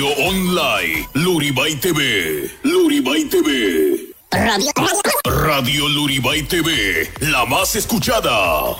Radio Online, Luribay TV, Luribay TV. Radio, Radio Luribay TV, la más escuchada.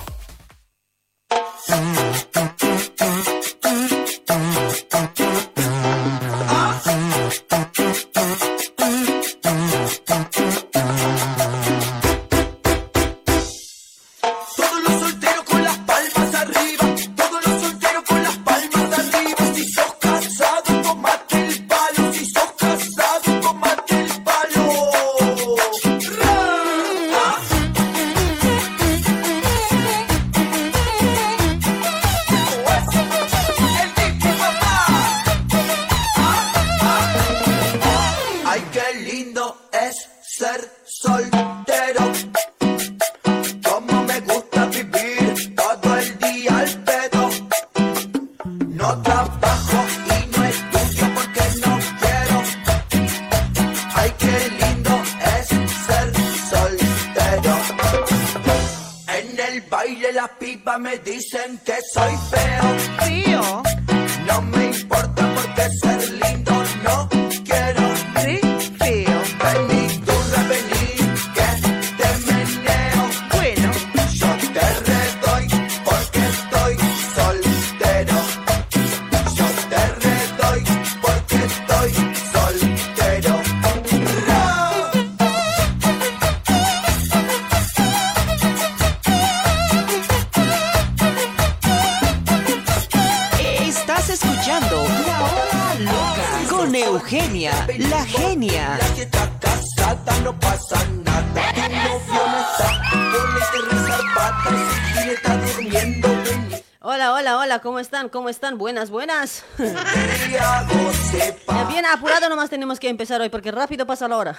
Bien apurado nomás tenemos que empezar hoy porque rápido pasa la hora.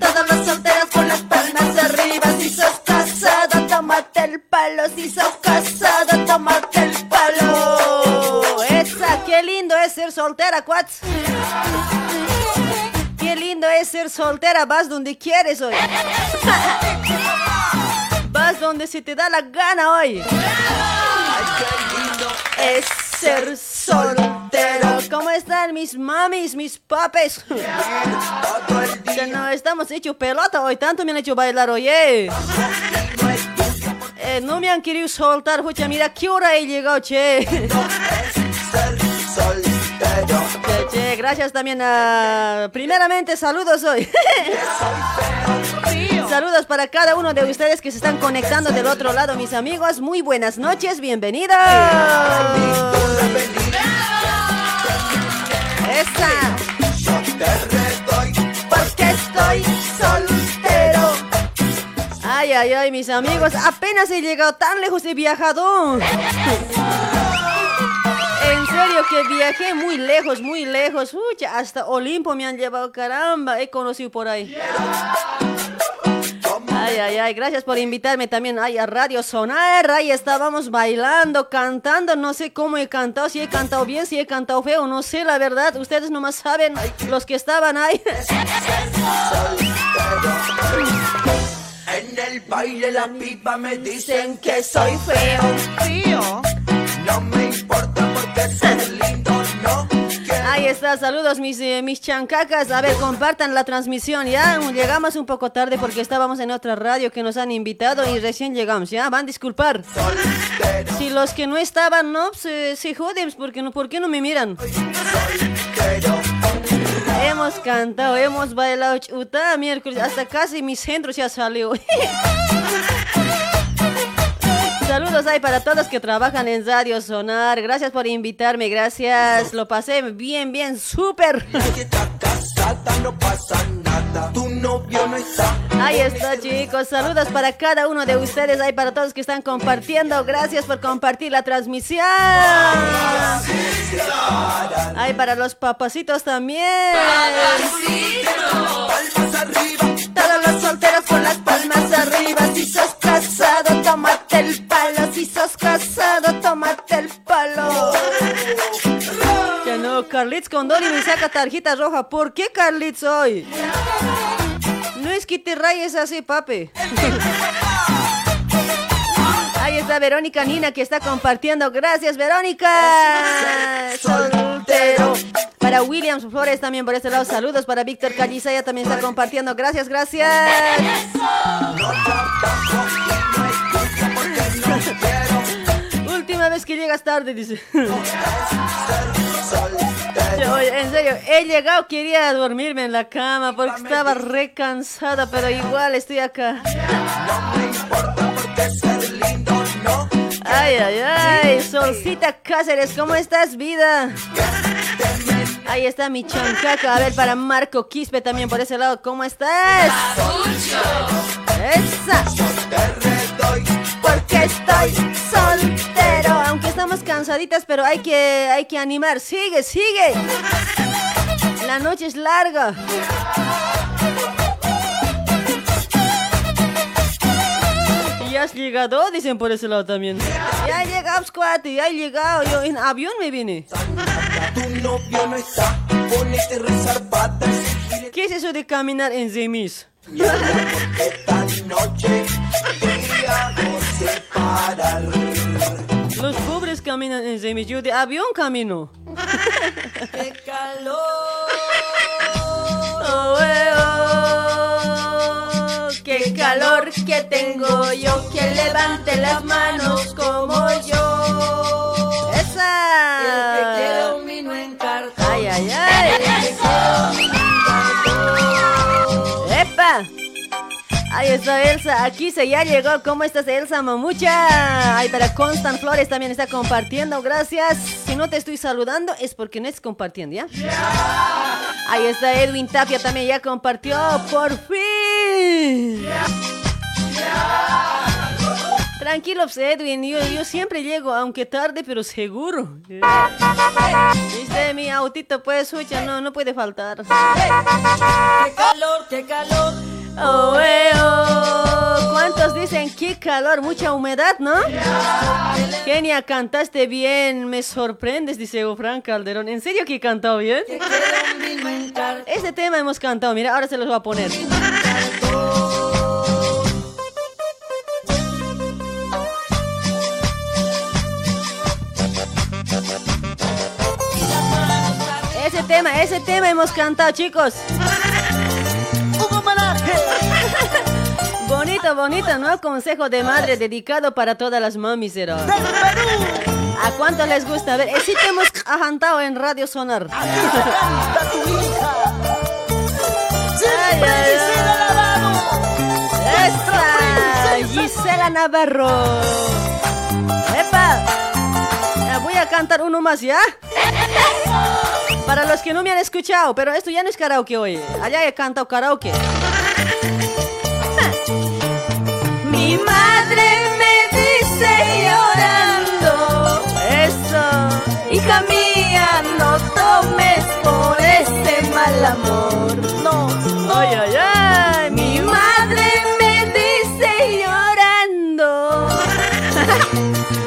Todas las solteras con las palmas arriba. Si sos casada, tómate el palo. Si sos casada, tómate el palo. Esa, qué lindo es ser soltera, cuats. Qué lindo es ser soltera, vas donde quieres hoy. Vas donde se te da la gana hoy es ser soltero. ¿Cómo están mis mamis, mis papes? Que no estamos hechos pelota hoy, tanto me han hecho bailar hoy, eh. no me han querido soltar, pucha, mira qué hora he llegado, che. Che, gracias también a... Primeramente, saludos hoy. Saludos para cada uno de ustedes que se están conectando del otro lado, mis amigos. Muy buenas noches, bienvenidos. Esa. Porque estoy soltero. Ay, ay, ay, mis amigos, apenas he llegado tan lejos, he viajado. En serio que viajé muy lejos, muy lejos. Uy, hasta Olimpo me han llevado, caramba, he conocido por ahí. Ay, ay, ay, gracias por invitarme también ay, a Radio Sonar. Ahí estábamos bailando, cantando. No sé cómo he cantado, si he cantado bien, si he cantado feo, no sé la verdad. Ustedes nomás saben los que estaban ahí. En el baile la pipa me dicen que soy feo. No me importa porque soy lindo, no. Ahí está, saludos mis, eh, mis chancacas. A ver, compartan la transmisión, ¿ya? Llegamos un poco tarde porque estábamos en otra radio que nos han invitado y recién llegamos, ¿ya? Van a disculpar. Si los que no estaban, no, se, se joden, porque no, ¿por qué no me miran? Hemos cantado, hemos bailado chuta miércoles, hasta casi mis centros ya salió. Saludos ahí para todos que trabajan en Radio Sonar. Gracias por invitarme, gracias. Lo pasé bien, bien, súper. Ahí está, chicos. Saludos para cada uno de ustedes, ahí para todos que están compartiendo. Gracias por compartir la transmisión. Ahí para los papacitos también. Todos los solteros con las palmas arriba. Si sos casado, tómate el. Si sos casado, tómate el palo. Ya no, Carlitos Condori me saca tarjeta roja. ¿Por qué Carlitos hoy? No es que te rayes así, papi. Ahí está Verónica Nina que está compartiendo. Gracias, Verónica. Soltero. Para Williams Flores también por este lado. Saludos para Víctor ya también está compartiendo. Gracias, gracias. Última vez que llegas tarde, dice. en serio, he llegado, quería dormirme en la cama porque estaba re cansada, pero igual estoy acá. Ay, ay, ay, Solcita Cáceres, ¿cómo estás, vida? Ahí está mi chancaca. A ver, para Marco Quispe también por ese lado, ¿cómo estás? Esa. Porque estoy soltero. Aunque estamos cansaditas, pero hay que, hay que animar. Sigue, sigue. La noche es larga. Has llegado, dicen por ese lado también. Ya he llegado, squad, ya he llegado. Yo en avión me vine. ¿Qué es eso de caminar en Zemis? Los pobres caminan en Zemis, yo de avión camino. ¡Qué calor! Oh, eh, oh, ¡Qué calor que tengo yo! Que levante las manos como yo. ¡Esa! Ahí está Elsa, aquí se ya llegó. ¿Cómo estás, Elsa Mamucha? Ay, para Constant Flores también está compartiendo. Gracias. Si no te estoy saludando es porque no estás compartiendo, ¿ya? Ahí está Edwin Tapia también ya compartió. ¡Por fin! Tranquilos, Edwin. Yo, siempre llego, aunque tarde, pero seguro. Dice mi autito, pues, escucha, no, no puede faltar. ¡Qué calor, qué calor! Oh, eh, oh. ¿Cuántos dicen qué calor? Mucha humedad, ¿no? Genia, cantaste bien, me sorprendes, dice Evo Frank Calderón. ¿En serio que cantado bien? Este tema hemos cantado, mira, ahora se los voy a poner. Ese tema, ese tema hemos cantado, chicos. Bonito, bonito, ¿no? Consejo de madre dedicado para todas las mamis, ¿no? ¿A cuánto les gusta? A ver, sí te hemos cantado en Radio Sonar. Ay, Esa, Gisela Navarro. ¡Epa! Voy a cantar uno más, ¿ya? Para los que no me han escuchado, pero esto ya no es karaoke hoy. Allá he cantado karaoke. Mi madre me dice llorando eso. Hija mía, no tomes por ese mal amor. No. Ay, ay, ay. Mi madre me dice llorando.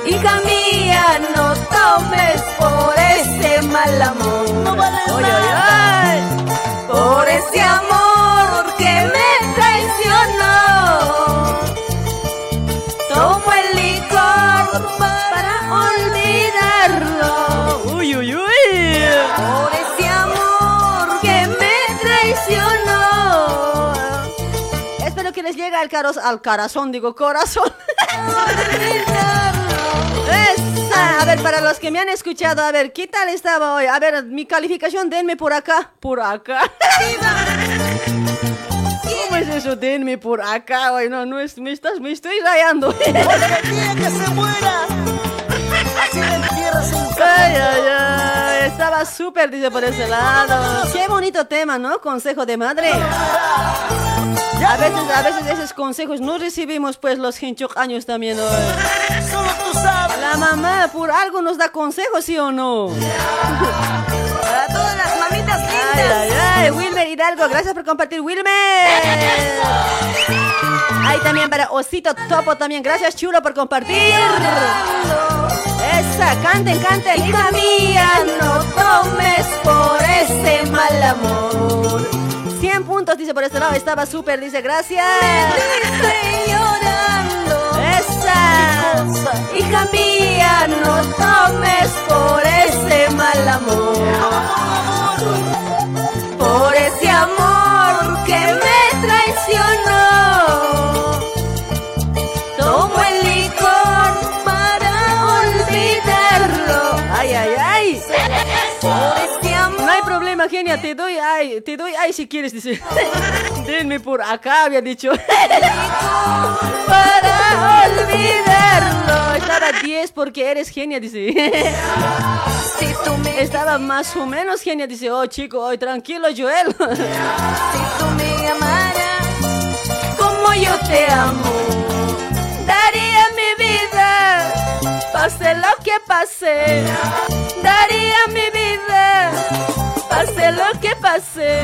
Hija mía, no tomes por ese mal amor. Llegue al, caros, al corazón, digo corazón. Esa. A ver, para los que me han escuchado, a ver, ¿qué tal estaba hoy? A ver, mi calificación, denme por acá. Por acá. ¿Cómo es eso? Denme por acá, hoy no, no es, me, estás, me estoy rayando. Que se muera. Ay, ay, ay, estaba súper, dice por ese lado. Qué bonito tema, ¿no? Consejo de madre. A veces, a veces esos consejos no recibimos, pues, los hinchok años también hoy. La mamá por algo nos da consejos, ¿sí o no? Wilmer Hidalgo, gracias por compartir, Wilmer. Ahí también para Osito Topo también. Gracias, chulo, por compartir. Esa, canten, canten. Hija mía, no tomes por ese mal amor. 100 puntos, dice por este lado. Estaba súper, dice gracias. Esa. Hija mía, no tomes por ese mal amor por ese amor que me traicionó. Tomo el licor para olvidarlo. Ay, ay, ay. Por este amor. No hay problema, genia, te doy ay, te doy ay si quieres, dice. Denme por acá, había dicho. para olvidarlo. Estar a 10 porque eres genia, dice. Si tú me... Estaba más o menos genia, dice. Oh, chico, hoy tranquilo, Joel. Si tú me amaras como yo te amo, daría mi vida, pase lo que pase. Daría mi vida, pase lo que pase.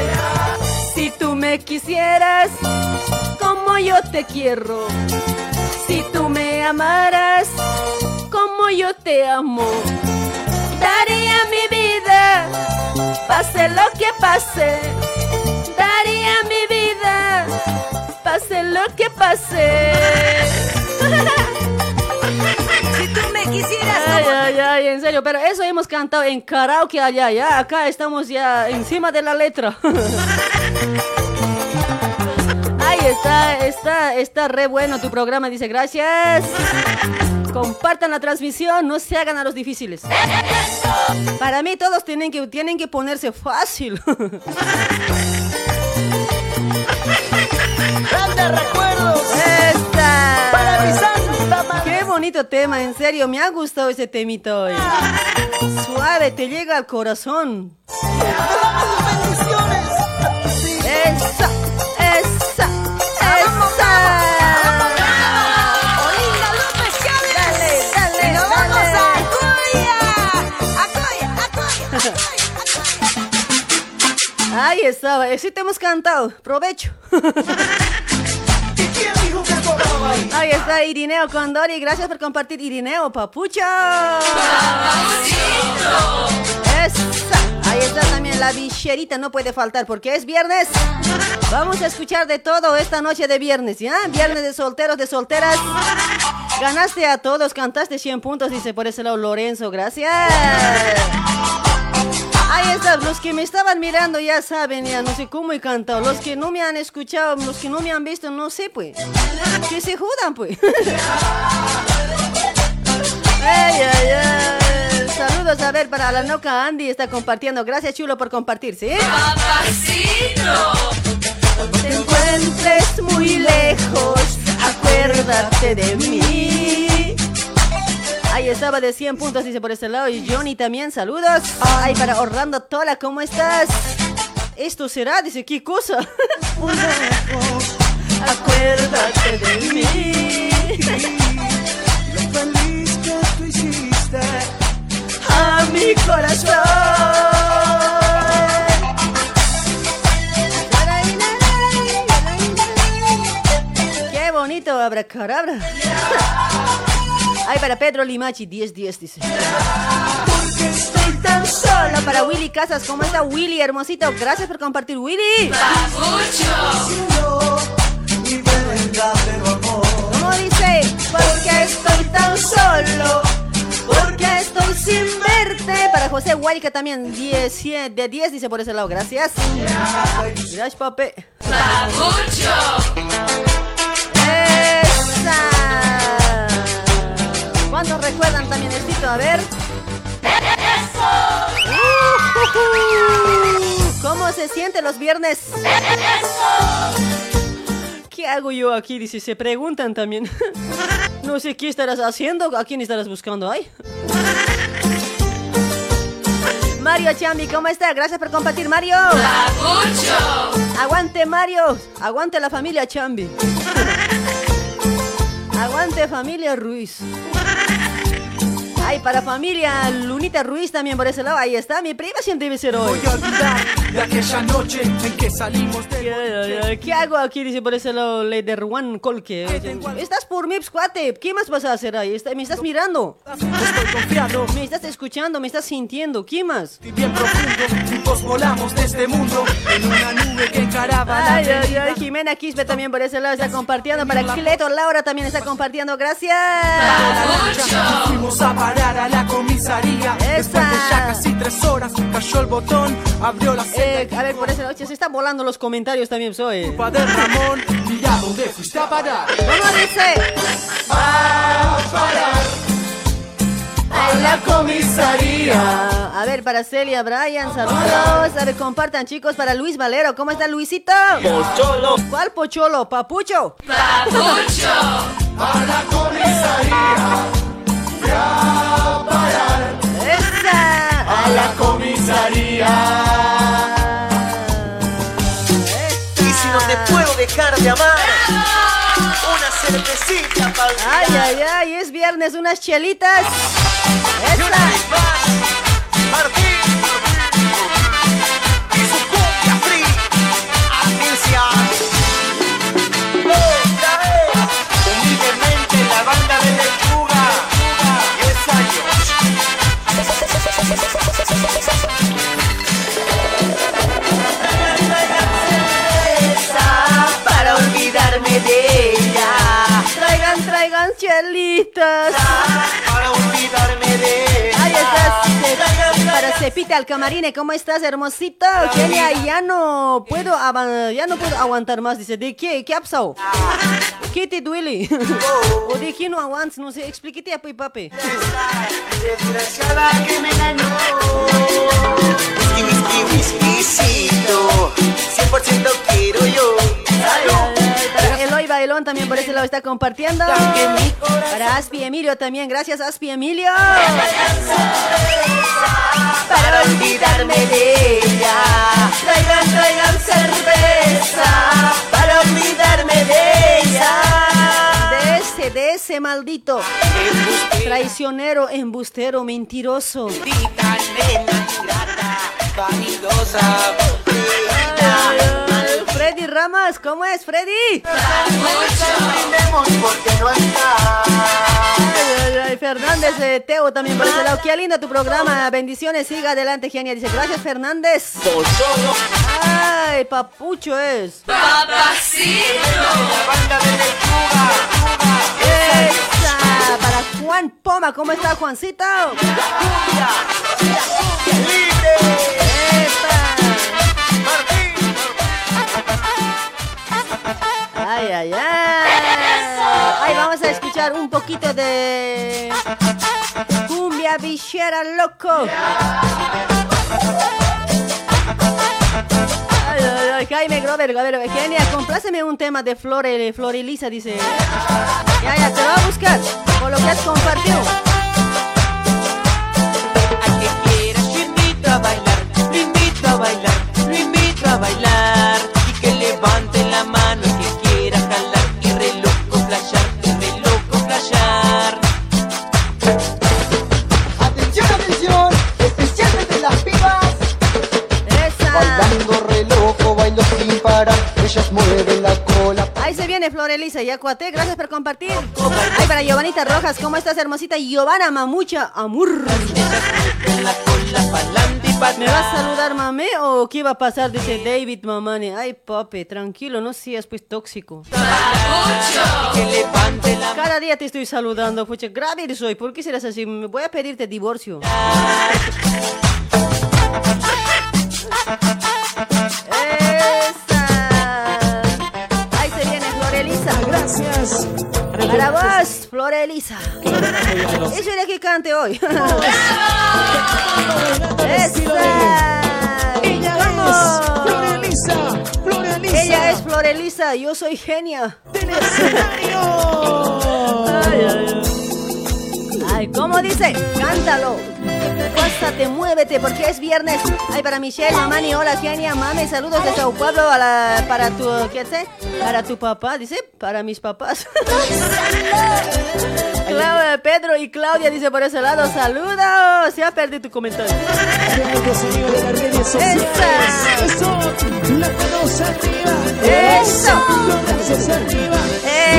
Si tú me quisieras como yo te quiero, si tú me amaras como yo te amo, daría mi vida, pase lo que pase. Daría mi vida, pase lo que pase. Si tú me quisieras Ay, ay, ay, en serio, pero eso hemos cantado en karaoke allá, ya, acá estamos ya encima de la letra. Ay, está, está, está re bueno tu programa, dice, gracias. Compartan la transmisión, no se hagan a los difíciles. Para mí todos tienen que, tienen que ponerse fácil. Grandes recuerdos Esta. para mi santa madre. Qué bonito tema, en serio, me ha gustado ese temita hoy. Suave, te llega al corazón. bendiciones. Ahí estaba, sí te hemos cantado. Provecho. ¿Y quién dijo que cobraba ahí? Está Irineo Condori. Gracias por compartir, Irineo Papucha. Ahí está también la bicherita, no puede faltar porque es viernes. Vamos a escuchar de todo esta noche de viernes, ¿ya? Viernes de solteros, de solteras. Ganaste a todos, cantaste 100 puntos, dice por ese lado Lorenzo, gracias. Ahí está, los que me estaban mirando ya saben, ya no sé cómo he cantado. Los que no me han escuchado, los que no me han visto, no sé, pues. Que se jodan, pues. Ay, ay, ay. Saludos a ver para la noca Andy, está compartiendo. Gracias, chulo, por compartir, ¿sí? Te encuentres muy lejos, acuérdate de mí. Ahí estaba de 100 puntos, dice por este lado. Y Johnny también, saludos. Ay, para Orlando Tola, ¿cómo estás? Esto será, dice, ¿qué cosa? acuérdate de mí. Lo feliz que tú hiciste. a mi corazón. Qué bonito, abracadabra. Ay, para Pedro Limachi, 10-10, dice. Porque estoy tan solo. Para Willy Casas, ¿cómo está Willy, hermosito? Gracias por compartir, Willy. Amor. ¿Cómo dice? Porque estoy tan solo. Porque estoy sin verte. Para José Huayca también, 10, 100, de 10, dice por ese lado. Gracias. Gracias, papi. Esa. ¿Cuántos recuerdan también esto? A ver. Uh, ¿Cómo se siente los viernes? ¿Qué hago yo aquí? Dice, se preguntan también. No sé qué estarás haciendo, a quién estarás buscando. Ay. Mario Chambi, ¿cómo está? Gracias por compartir, Mario. Aguante, Mario. Aguante la familia Chambi. Aguante familia Ruiz. Ay, para familia Lunita Ruiz también por ese lado. Ahí está, mi prima debe ser hoy. Voy a olvidar de aquella noche en que salimos de ¿Qué, qué hago aquí? Dice por ese lado Leider Juan Colque. Estás por Mips, cuate. ¿Qué más vas a hacer ahí? Está- Me estás mirando. Estoy confiado Me estás escuchando, me estás sintiendo. ¿Qué más? y bien profundo. Volamos de este mundo en una nube que encaraba Ay, ay, ay, Jimena Quispe también por ese lado está compartiendo. Para Cleto Laura también está compartiendo. Gracias. Fuimos a parar a la comisaría. Después de ya casi tres horas, cayó el botón, abrió la Eh, a ver, por ese lado se están volando los comentarios también. Soy. Culpa de Ramón, mira dónde fuiste a parar. ¿Cómo dice? A parar. Ay, la comisaría. A ver, para Celia, Brian, saludos. A ver, compartan, chicos, para Luis Valero. ¿Cómo está Luisito? Pocholo. ¿Cuál pocholo? ¿Papucho? Papucho. A la comisaría. Parar. ¡Esa! A la comisaría. Y si no te puedo dejar de amar, una cervecita para Ay, ay, ay, es viernes, unas chelitas. Y una ¡Esa! vez más, Martín. Y su cumbia free. Atención. Humildemente la banda de Para olvidarme de ella. Traigan, traigan chelitas. Para olvidarme de ella. Para Cepita al camarine, ¿cómo estás, hermosito? Genia, ya no puedo ya no puedo aguantar más, dice, ¿de qué? ¿Qué ha pasado? ¿Qué te duele? ¿O de qué no aguantas? No sé, explíquete a papi. Desgraciada que me ganó. Whisky, whisky, whiskycito. 100% quiero yo. Salud. Para Eloy Bailón también por ese lado está compartiendo. Para Aspi Emilio también, gracias Aspi Emilio. Para olvidarme de ella. Traigan, traigan cerveza. Para olvidarme de ella. De ese, maldito Embustera, traicionero, embustero, mentiroso. nena vanidosa, Ay, Ramas, ¿cómo es Freddy? Ay, ay, ay, Fernández de Teo también por ese lado. Qué lindo tu programa. Bendiciones, siga adelante, Genia. Dice, gracias, Fernández. Ay, papucho es. la banda de lechuga. Esa, para Juan Poma, ¿cómo está Juancito? Libre. Epa. Ay, ay, ay. Ay, vamos a escuchar un poquito de cumbia bichera loco. Jaime Grover, a ver, Genia, compláceme un tema de Flore, Florelisa, dice. Ya, ya, te va a buscar, por lo que has compartido. Al que quiera yo invito a bailar, lo invito a bailar, lo invito a bailar y que levante la mano Ellas mueven la cola. Ahí se viene Florelisa y Acuate, gracias por compartir. Ay, para Giovanita Rojas, ¿cómo estás, hermosita? Giovanna Mamucha, pa' ¿Me vas a saludar, mamé? ¿O qué va a pasar? Dice David Mamane. Ay, papi, tranquilo, no seas pues tóxico. Cada día te estoy saludando, pucha. Grave soy, ¿por qué serás así? Me voy a pedirte divorcio. Florelisa. Eso era que cante hoy. Esa. Ella ¿Cómo? es Florelisa. Florelisa. Ella es Florelisa, yo soy genia. del escenario. Ay, ay, ay. Ay, ¿cómo dice? Cántalo. Pásate, muévete, porque es viernes. Ay, para Michelle, Mamani, hola, Genia, mami, saludos de Sao Paulo a la- para tu, ¿qué sé? Para tu papá, dice, para mis papás. Clau- Pedro y Claudia dice por ese lado, saludos. Se ha perdido tu comentario. Eso. Eso.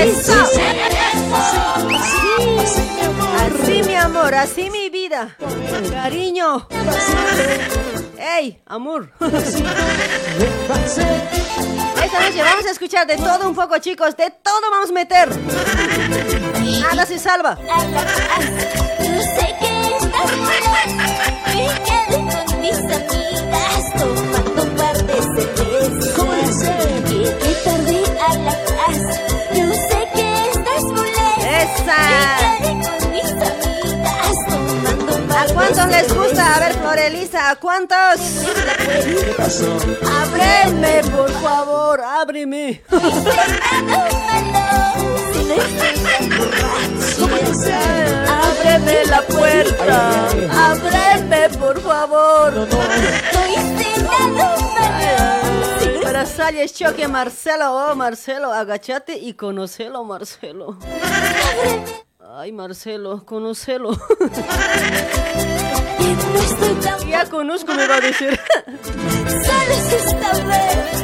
Eso. Así, mi amor. Así, mi vida. Cariño. ¡Ey, amor! Esta noche vamos a escuchar de todo un poco, chicos. De todo vamos a meter. Nada se salva. Yo sé que estás A ver, Florelisa, ¿a cuántos? Ábreme, por favor, ábreme. Ábreme la puerta. Ábreme, por favor. Para salir choque Marcelo, oh Marcelo, agachate y conocelo, Marcelo. Ay, Marcelo, conocelo. Ya conozco, me va a decir.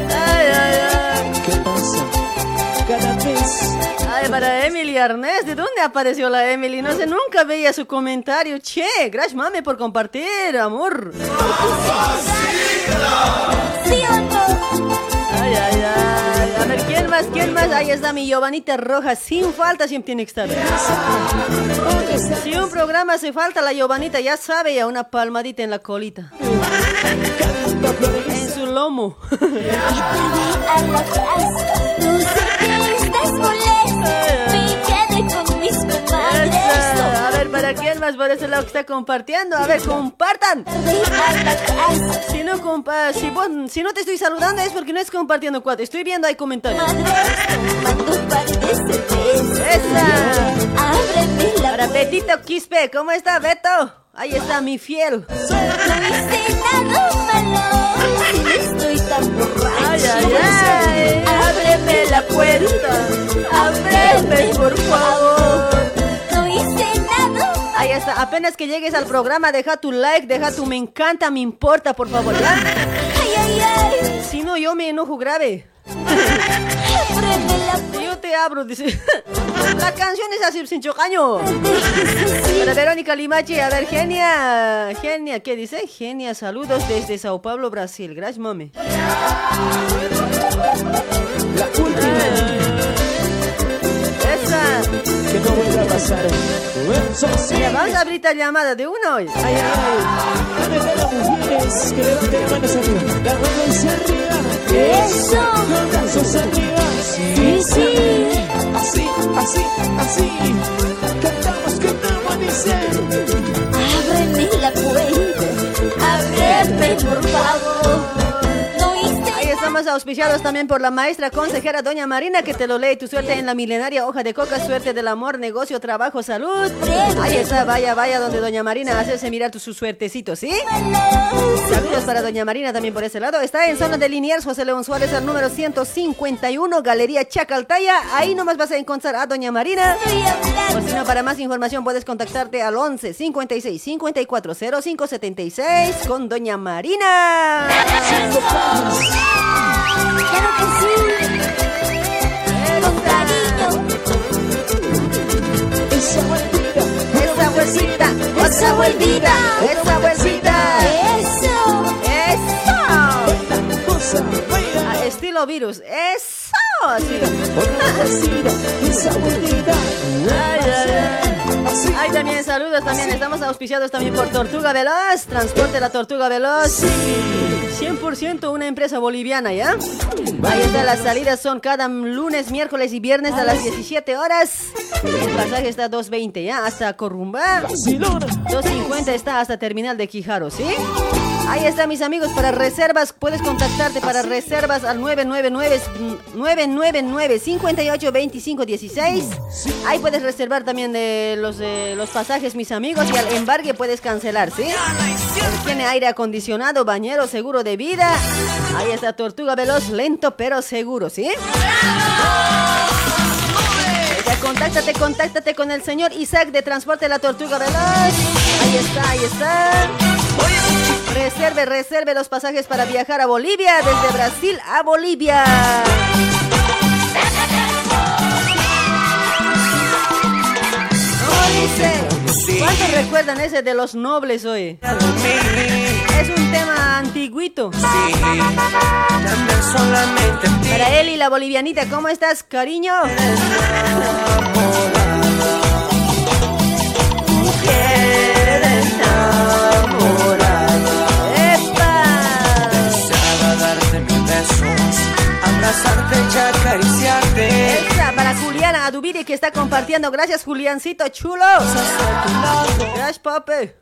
Ay, ay, ay. ¿Qué pasa? Cada vez. Ay, para Emily Arnés, ¿de dónde apareció la Emily? No sé, nunca veía su comentario. Che, gracias mami por compartir, amor. Ay, ay, ay. ¿Quién más? ¿Quién más? Ahí está mi Giovanita Roja. Sin falta siempre tiene que estar. Si un programa hace falta, la Giovanita ya sabe, ya una palmadita en la colita. En su lomo. Esa. A ver, ¿para quién más por ese lado que está compartiendo? A ver, compartan. Si no, compa si, no te estoy saludando es porque no es compartiendo cuatro. Estoy viendo ahí comentarios. Esa. Para Betito Quispe, ¿cómo está Beto? Ahí está mi fiel. Ay, ay, ay. Ábreme la puerta. Ábreme, por favor. Ahí está. Apenas que llegues al programa, deja tu like, deja tu me encanta, me importa, por favor, ¿ya? Si no, yo me enojo grave. Yo te abro, dice. La canción es así, sin chocaño. Para Verónica Limachi, a ver, Genia. Genia, ¿qué dice? Genia, saludos desde Sao Paulo, Brasil. Gracias, mami. La última. Esa. Que no vuelva a pasar. Mira, vamos a abrir esta llamada de uno hoy. Ay, ay. ¿Dónde están las mujeres que levanten las manos arriba? Las manos arriba. Eso. Los brazos arriba. Sí, sí. Así, así, así. Cantamos, cantamos, dice. Ábreme la puerta. Ábreme, por favor. Auspiciados también por la maestra consejera Doña Marina que te lo lee tu suerte en la milenaria hoja de coca, suerte del amor, negocio, trabajo, salud. Ahí está, vaya, vaya donde Doña Marina hacerse mirar tu, su suertecito, ¿sí? Saludos para Doña Marina también por ese lado. Está en zona de Liniers, José León Suárez, al número 151, Galería Chacaltaya. Ahí nomás vas a encontrar a Doña Marina. Si no, para más información puedes contactarte al 11 56 54 05 76 con Doña Marina. Sí. Esa vueltita. Esa. Eso. Eso. A estilo virus. Eso. Vueltita. Ay, ay, ay. También saludos, también estamos auspiciados también por Tortuga Veloz, Transporte La Tortuga Veloz. 100% una empresa boliviana, ¿ya? Ahí está, las salidas son cada lunes, miércoles y viernes a las 17 horas. El pasaje está 2.20, ¿ya? Hasta. Barcelona. 2.50 está hasta Terminal de Quijaro, ¿sí? Ahí está, mis amigos, para reservas, puedes contactarte para reservas al 999 999 58 25 16. Ahí puedes reservar también de los, de los pasajes, mis amigos, y al embarque puedes cancelar, ¿sí? Tiene aire acondicionado, bañero, seguro de vida. Ahí está Tortuga Veloz, lento pero seguro, ¿sí? Ya, contáctate, contáctate con el señor Isaac de Transporte La Tortuga Veloz. Ahí está, ahí está. Reserve, reserve los pasajes para viajar a Bolivia, desde Brasil a Bolivia. ¿Cuántos recuerdan ese de los nobles hoy? Es un tema antiguito. Para él y la bolivianita, ¿cómo estás, cariño? ¡Epa! Deseaba darte mil besos, abrazarte y Juliana Adubiri que está compartiendo. Gracias, Juliancito chulo. Gracias, papi.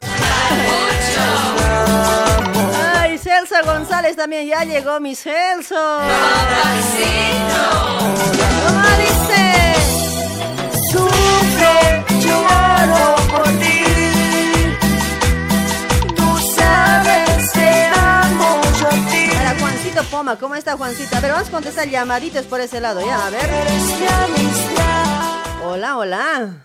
Ay, Celso González también ya llegó mi Celso. ¿Cómo dice? Lloro por ti. Juancito Poma, ¿cómo está Juancito? A ver, vamos a contestar llamaditos por ese lado, ya, a ver. Hola, hola.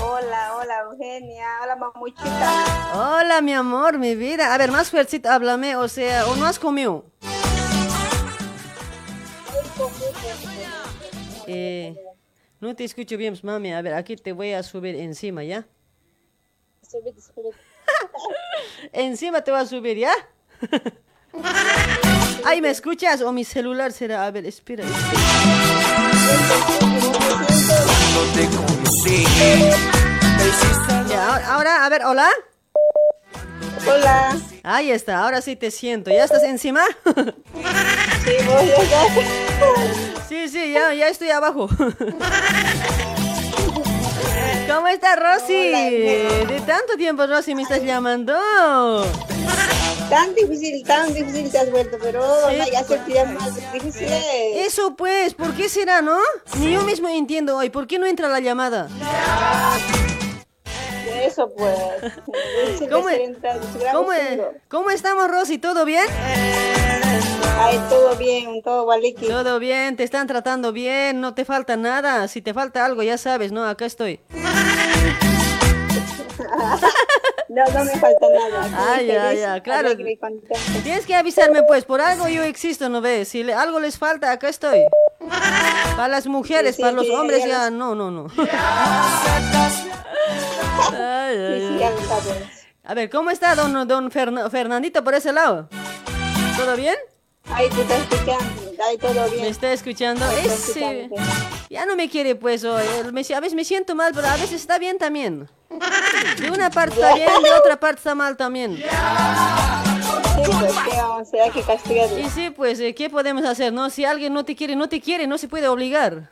Hola, hola Eugenia, hola mamuchita. Hola, mi amor, mi vida. A ver, más fuercito, háblame, o sea, ¿o no has comido? Eh, no te escucho bien, mami. A ver, aquí te voy a subir encima, ¿ya? Encima te voy a subir, ¿ya? Ay, ¿me escuchas? O mi celular será. A ver, espera. Ya, ahora, ahora, a ver, hola. Hola, Ahí está, ahora sí te siento. ¿Ya estás encima? sí, voy. Sí, sí, ya, ya estoy abajo. ¿Cómo estás, Rosy? De tanto tiempo, Rosy, me estás llamando. Tan difícil, tan difícil te has vuelto, pero Sí, no, ya se pide más difícil. Eso pues, ¿por qué será, no? Ni yo mismo entiendo hoy, ¿por qué no entra la llamada? Eso pues. ¿Cómo, cómo, cómo estamos, Rosy? ¿Todo bien? Ay, todo bien, todo valiki. Todo bien, te están tratando bien, no te falta nada. Si te falta algo, ya sabes, ¿no? Acá estoy. No, no me falta nada. Ah, ya, feliz, ya, claro. Tienes que avisarme, pues, por algo yo existo, ¿no ves? Si le- algo les falta, acá estoy. Para las mujeres, Sí, sí, para los sí, hombres, ya ya, no, no, no. Ay, ay. A ver, ¿cómo está don, don Ferna- Fernandito por ese lado? ¿Todo bien? Ay, te está escuchando. Ay, todo ¿Me bien. está escuchando? Te está Ese... escuchando, Ya no me quiere, pues, hoy. Me- a veces me siento mal, pero a veces está bien también. De una parte está bien, de otra parte está mal también. Sí, pues, que castigarlo. Y sí, pues, eh, ¿qué podemos hacer, no? Si alguien no te quiere, no te quiere, no se puede obligar.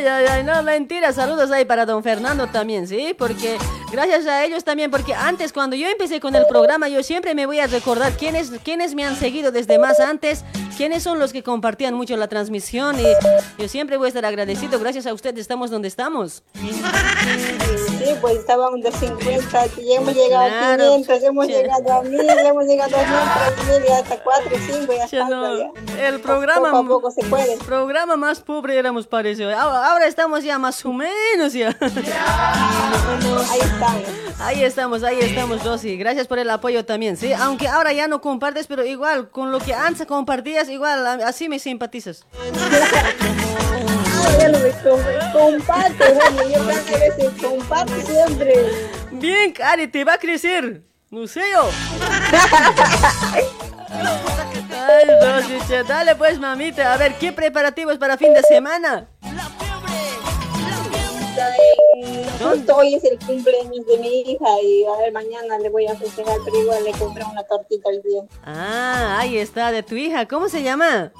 Ay, ay, ay, no, mentira. Saludos ahí para don Fernando también, ¿sí? Porque gracias a ellos también, porque antes cuando yo empecé con el programa, yo siempre me voy a recordar quiénes, quiénes me han seguido desde más antes, quiénes son los que compartían mucho la transmisión y yo siempre voy a estar agradecido. Gracias a ustedes estamos donde estamos. Sí, pues estábamos de 50, y hemos llegado Claro. a 500, hemos llegado a 1000, hemos llegado a 2000, 3000 y hasta 4, 5 ya falta no, el programa, Poco a poco se puede. programa más pobre éramos parece. Ahora, ahora estamos ya más o menos ya. Ahí estamos. Ahí estamos, ahí estamos, Rosy. Gracias por el apoyo también, ¿sí? Aunque ahora ya no compartes, pero igual, con lo que antes compartías, igual, así me simpatizas. comparte, bueno, yo cada vez comparto siempre. Bien, Cari, te va a crecer. No sé yo. Ay, Rosy, che, dale pues, mamita. A ver, ¿qué preparativos para fin de semana? Justo hoy es el cumpleaños de mi hija y a ver, mañana le voy a festejar, pero igual le compré una tortita al día. Ah, ahí está, de tu hija. ¿Cómo se llama?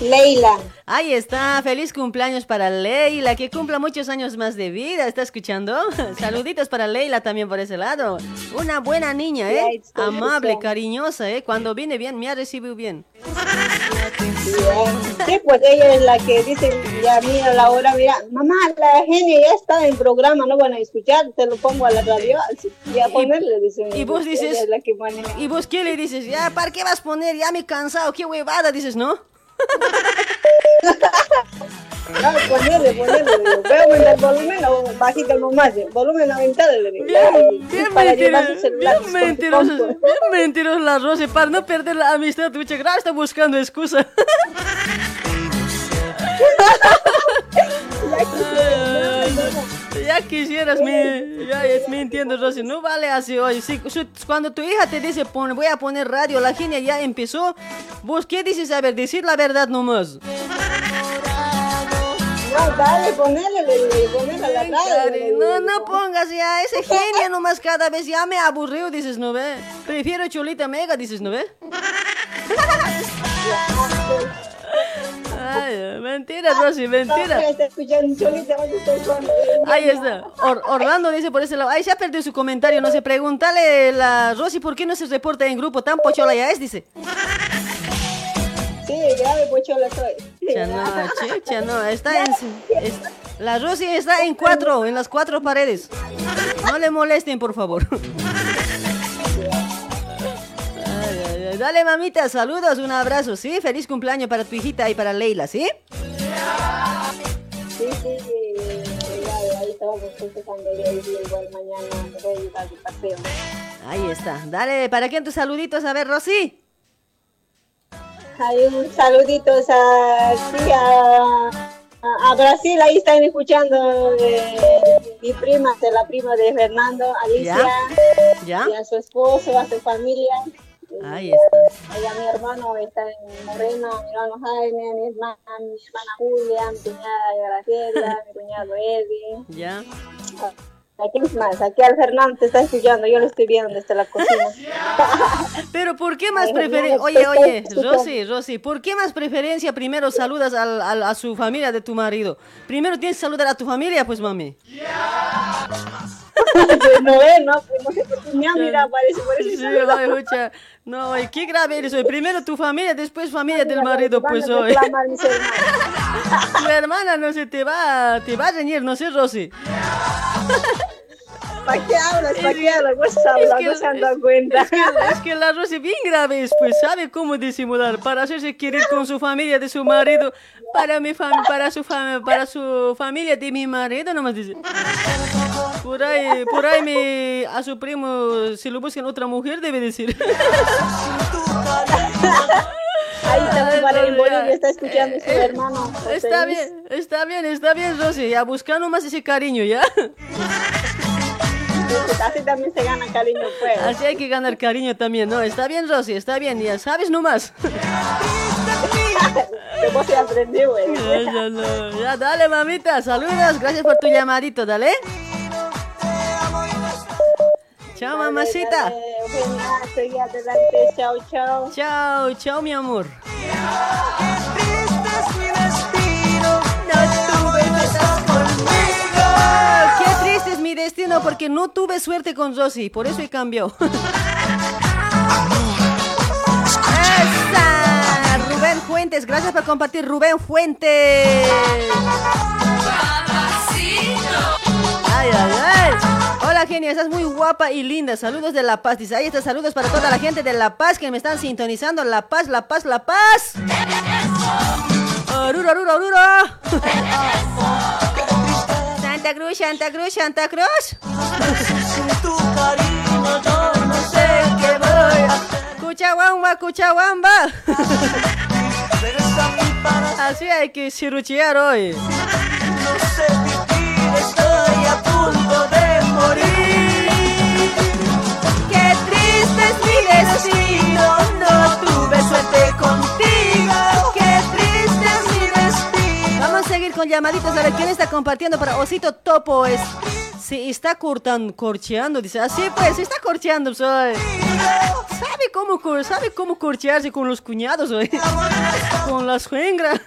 Leila. Ahí está, feliz cumpleaños para Leila, que cumpla muchos años más de vida, ¿está escuchando? Saluditos para Leila también por ese lado. Una buena niña, ¿eh? Amable, cariñosa, ¿eh? Cuando viene bien, me ha recibido bien. Sí, pues ella es la que dice, ya mira la hora, mira, mamá, la genia ya está en programa, no van a escuchar, te lo pongo a la radio, y a ponerle, dice. y vos dices-. ¿Y vos qué le dices? Ya, ¿para qué vas a poner? Ya me he cansado, qué huevada, dices, ¿no? No, ponerle, ponerle, le digo, voy a aumentar el volumen o bajita el volumen aumentado, le digo, Bien llevar mentiroso, bien mentiroso, bien mentiroso la Rosy, para no perder la amistad, mucha gracias, está buscando excusa. Ya quisieras, me, ya me entiendo, Rosy, no vale así hoy. Si, cuando tu hija te dice, pon, voy a poner radio, la genia ya empezó, vos qué dices, a ver, decir la verdad nomás. No, dale, ponele, ponele la radio. No, no pongas ya ese genio nomás cada vez, ya me aburrió, dices, ¿no ve? Prefiero Cholita Mega, dices, ¿no ve? Ay, Mentira, Rosy, mentira. Con- Ahí está. Or- Orlando dice por ese lado. Ay, se ha perdido su comentario. No sé, pregúntale la Rosy por qué no se reporta en grupo. Tan pochola ya es, dice. Sí, grave pochola soy. Ya no, chicha, no. Está en. es- la Rosy está en cuatro, en las cuatro paredes. No le molesten, por favor. Ay. Dale, mamita, saludos, un abrazo, ¿sí? Feliz cumpleaños para tu hijita y para Leila, ¿sí? Sí, sí, igual, ahí estamos hoy, igual mañana paseo. Ahí está. Dale, ¿para quién tus saluditos? A ver, Rosy. Hay un saluditos a, sí, a, a, a Brasil, ahí están escuchando eh, mi prima, de la prima de Fernando, Alicia, ¿Ya? y a su esposo, a su familia. Ahí está. Y a mi hermano está en Moreno, mi hermano Jaime, mi hermana, mi hermana Julia, mi cuñada Graciela, mi cuñado Eddie. ¿Ya? Aquí es más, aquí al Fernando te está escuchando, yo lo estoy viendo desde la cocina. Pero ¿por qué más preferencia? Oye, oye. Rosy, Rosy, ¿por qué más preferencia primero saludas al- al- a su familia de tu marido? Primero tienes que saludar a tu familia, pues mami. No ve, no, pues no sé por qué me mira, parece, por eso Sí, mucha- No, ay, qué grave eres hoy. Primero tu familia, después familia del marido, pues hoy. Tu hermana no se te va, te va a reñir, no sé, Rosy. ¿Para qué hablas? ¿Para qué hablas? Vos Es hablas, que- no se han dado cuenta. Es que, es que la Rosy bien grave es, pues sabe cómo disimular para hacerse querer con su familia de su marido, para mi fam para su fam para su familia de mi marido, nomás dice. Por ahí, por ahí me, a su primo, si lo buscan otra mujer, debe decir. Ahí también para en Ay, Bolivia está escuchando su eh, hermano. José Está Luis. bien, está bien, está bien, Rosy. Ya busca nomás ese cariño, ¿ya? Pues Así también se gana cariño, pues. Así hay que ganar cariño también, ¿no? Está bien, Rosy, está bien, ya sabes nomás. De vos se aprendí, güey. Ya, ya. Ya, dale, mamita, saludos, gracias por tu llamadito, dale. Chao, mamacita. Dale, seguí adelante. Chao, chao. Chao, chao, mi amor. Qué triste es mi destino porque no tuve suerte con Rosy, por eso he cambiado. Rubén Fuentes, gracias por compartir, Rubén Fuentes. Ay, ay, ay. Genia, estás muy guapa y linda. Saludos de La Paz. Dice, ahí está, saludos para toda la gente de La Paz que me están sintonizando. La Paz, La Paz, La Paz. Oruro, oruro, oruro. Santa Cruz, Santa Cruz, Santa Cruz. Cuchahuamba, Cuchahuamba. Así hay que ciruchear hoy. Estoy a punto de Vamos a seguir con llamaditos a ver quién está compartiendo para Osito Topo. Es, sí, está cortan, corcheando, dice. Así pues, sí está corcheando. Soy. ¿Sabe cómo, sabe cómo corchearse con los cuñados? Con las suegras.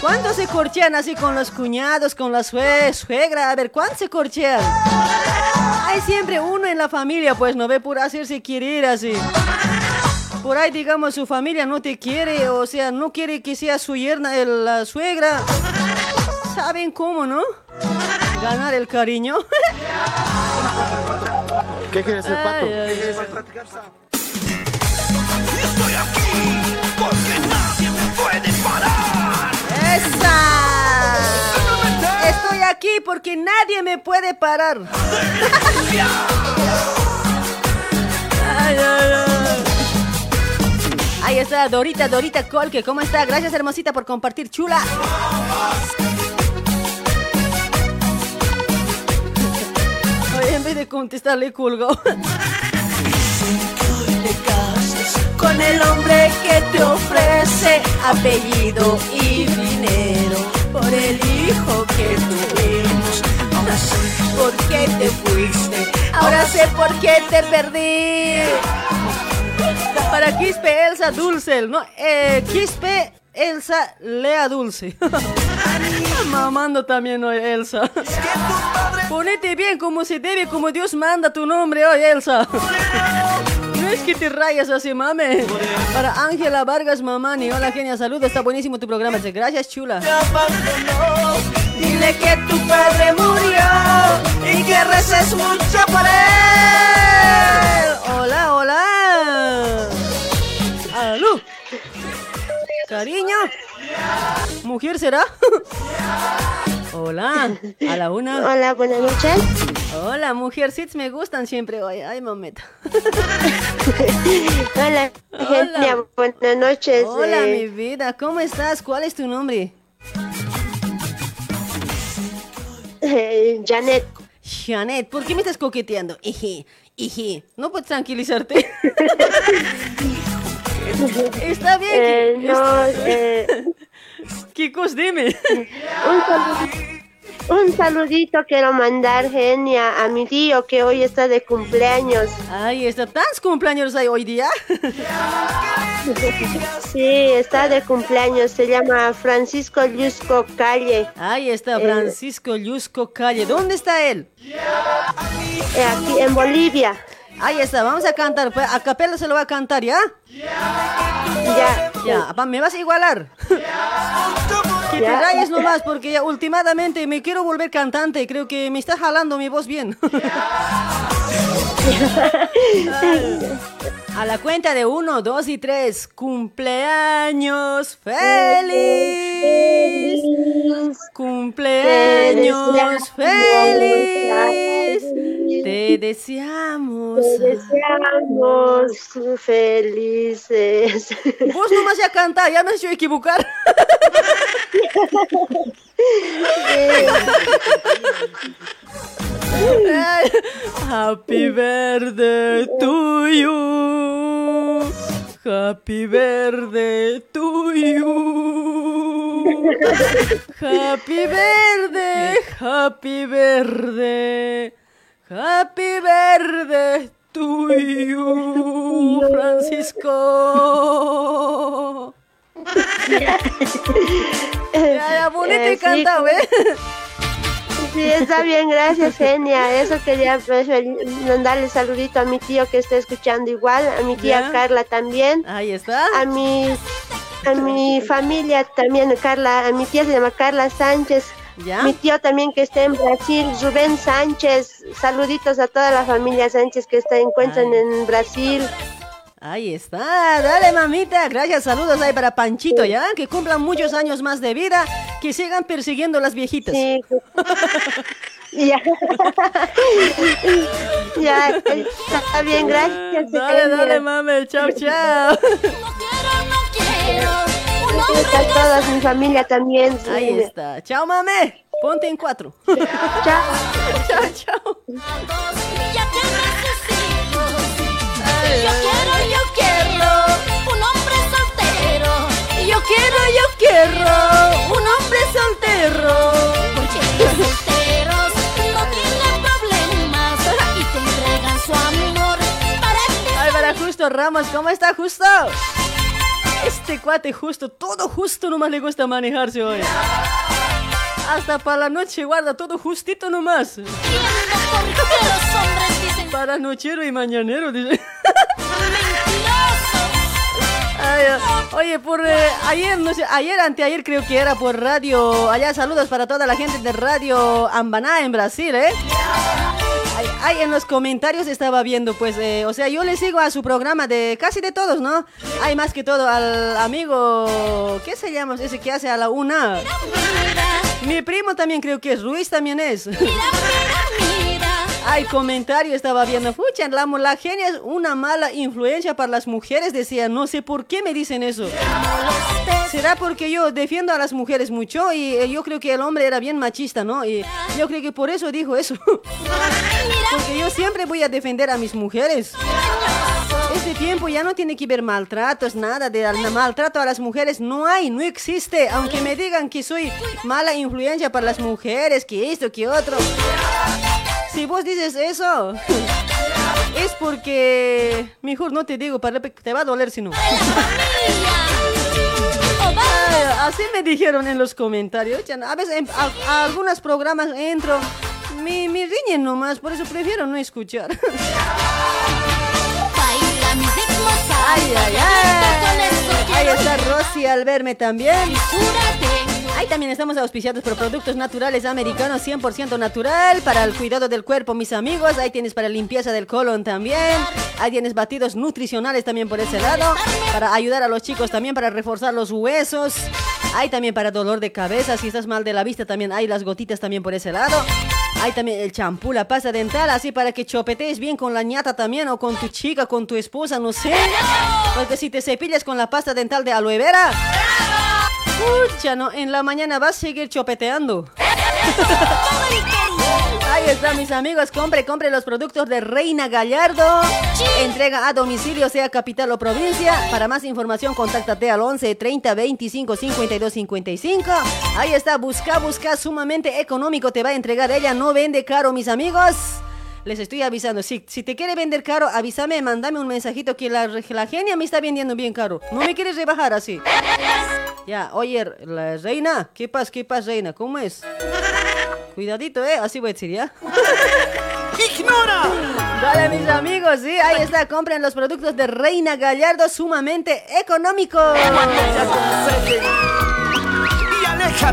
¿Cuántos se corchean así con los cuñados, con la sue- suegra? A ver, ¿cuántos se corchean? Hay siempre uno en la familia, pues no ve por hacerse querer así. Por ahí, digamos, su familia no te quiere, o sea, no quiere que sea su yerna, el- la suegra. ¿Saben cómo, no? Ganar el cariño. ¿Qué quieres hacer, Pato? ¿Qué quieres hacer? Estoy aquí porque nadie me puede parar. ¡Esa! Estoy aquí porque nadie me puede parar. Ay, ay, ay. Ahí está Dorita, Dorita Colque. ¿Cómo está? Gracias, hermosita, por compartir. Chula. En vez de contestarle, colgó. Con el hombre que te ofrece apellido y dinero por el hijo que tuvimos. Ahora sé por qué te fuiste. Ahora sé por qué te perdí. Para Quispe Elsa Dulcel, ¿no? Eh, Quispe Elsa Lea Dulce. Mamando también hoy, Elsa. Ponete bien como se debe, como Dios manda tu nombre hoy, Elsa. No es que te rayas así, mame. Para Ángela Vargas Mamani. Hola, genia, saludos. Está buenísimo tu programa. Gracias, chula. Dile que tu padre murió y que reces mucho por él. Hola, hola. Cariño. ¿Mujer será? Hola, a la una. Hola, buenas noches. Hola, mujer, sits me gustan siempre hoy. Ay, mameta. Hola, Genia, buenas noches. Hola, eh, mi vida, ¿cómo estás? ¿Cuál es tu nombre? eh, Janet. Janet, ¿por qué me estás coqueteando? Iji, iji, ¿no puedes tranquilizarte? Está bien. Eh, que- no, eh, Kikos, dime. un, saludito, un saludito quiero mandar, Genia, a mi tío que hoy está de cumpleaños. Ay, ¿está tan cumpleaños hay hoy día? Sí, está de cumpleaños. Se llama Francisco Llusco Calle. Ahí está Eh, Francisco Llusco Calle. ¿Dónde está él? eh, aquí en Bolivia. Ahí está, vamos a cantar. pues, A capela se lo va a cantar, ¿ya? Ya. Ya, pa- me vas a igualar. Que te rayes nomás, porque últimamente me quiero volver cantante. Creo que me está jalando mi voz bien. A la cuenta de uno, dos y tres. Cumpleaños feliz. Cumpleaños feliz. Te deseamos. Te deseamos felices. Vos nomás ya cantar, ya me has hecho equivocar. Happy to you. Happy to you. Happy birthday, happy birthday. Happy to you, Francisco. Ya, ya, bonito Eh, y sí, cantado, ¿eh? Sí, está bien, gracias, Genia. Eso quería pues, fel- mandarle saludito a mi tío que está escuchando igual, a mi tía Ya. Carla también. Ahí está. A mi, a mi familia también, Carla, a mi tía se llama Carla Sánchez. Ya. Mi tío también que está en Brasil, Rubén Sánchez. Saluditos a toda la familia Sánchez que se encuentran en Brasil. Ahí está, dale mamita, gracias, saludos ahí para Panchito, ¿ya? Que cumplan muchos años más de vida, que sigan persiguiendo a las viejitas. Sí. Ya. ya, está bien, gracias. Dale, dale, mami, chao, chao. Gracias a toda mi familia también. sí. Ahí está, chao, mami, ponte en cuatro. Chao. chao, chao. Yo quiero, yo quiero un hombre soltero. Yo quiero, yo quiero un hombre soltero. Porque los solteros no tienen problemas y te entregan su amor para que Ay, para Justo Ramos, ¿cómo está Justo? Este cuate justo, todo justo nomás le gusta manejarse hoy. Hasta para la noche guarda todo justito nomás. los hombres dicen Para nochero y mañanero, dice. ay, oye, por eh, ayer, no sé, ayer, anteayer creo que era por radio. Allá saludos para toda la gente de Radio Ambaná en Brasil, ¿eh? Ay, ay, en los comentarios estaba viendo, pues, eh, o sea, yo le sigo a su programa de casi de todos, ¿no? Hay más que todo al amigo, ¿qué se llama? Ese que hace a la una. Mi primo también creo que es, Ruiz también es. Ay, comentario estaba viendo. Pucha, la, genia es una mala influencia para las mujeres, decía. No sé por qué me dicen eso. ¿Será porque yo defiendo a las mujeres mucho? Y eh, yo creo que el hombre era bien machista, ¿no? Y yo creo que por eso dijo eso. Porque yo siempre voy a defender a mis mujeres. Este tiempo ya no tiene que ver maltratos, nada de al- maltrato a las mujeres. No hay, no existe. Aunque me digan que soy mala influencia para las mujeres, que esto, que otro. Si vos dices eso, es porque... Mejor no te digo, para te va a doler si no. Ay, Así me dijeron en los comentarios. A veces en a, a algunos programas entro, me, me riñen nomás, por eso prefiero no escuchar. Ay, ay, ay. Ahí está Rosy al verme también. También estamos auspiciados por productos naturales americanos 100% natural para el cuidado del cuerpo, mis amigos. Ahí tienes para limpieza del colon también. Ahí tienes batidos nutricionales también por ese lado. Para ayudar a los chicos también para reforzar los huesos. Hay también para dolor de cabeza. Si estás mal de la vista también hay las gotitas también por ese lado. Hay también el champú, la pasta dental, así para que chopetees bien con la ñata también o con tu chica, con tu esposa, no sé. Porque si te cepillas con la pasta dental de aloe vera, Pucha, no, en la mañana vas a seguir chopeteando. Ahí está, mis amigos. Compre, compre los productos de Reina Gallardo. Entrega a domicilio, sea capital o provincia. Para más información, contáctate al 11 30 25 52 55. Ahí está, busca, busca, sumamente económico. Te va a entregar ella. No vende caro, mis amigos. Les estoy avisando. Si, si te quiere vender caro, avísame, mándame un mensajito que la, la genia me está vendiendo bien caro. No me quieres rebajar así. Ya, oye, la reina, ¿qué pasa, qué pasa, reina? ¿Cómo es? Cuidadito, ¿eh? Así voy a decir, ¿ya? ¡Ignora! Dale, mis amigos, sí, ahí está, compren los productos de Reina Gallardo sumamente económicos.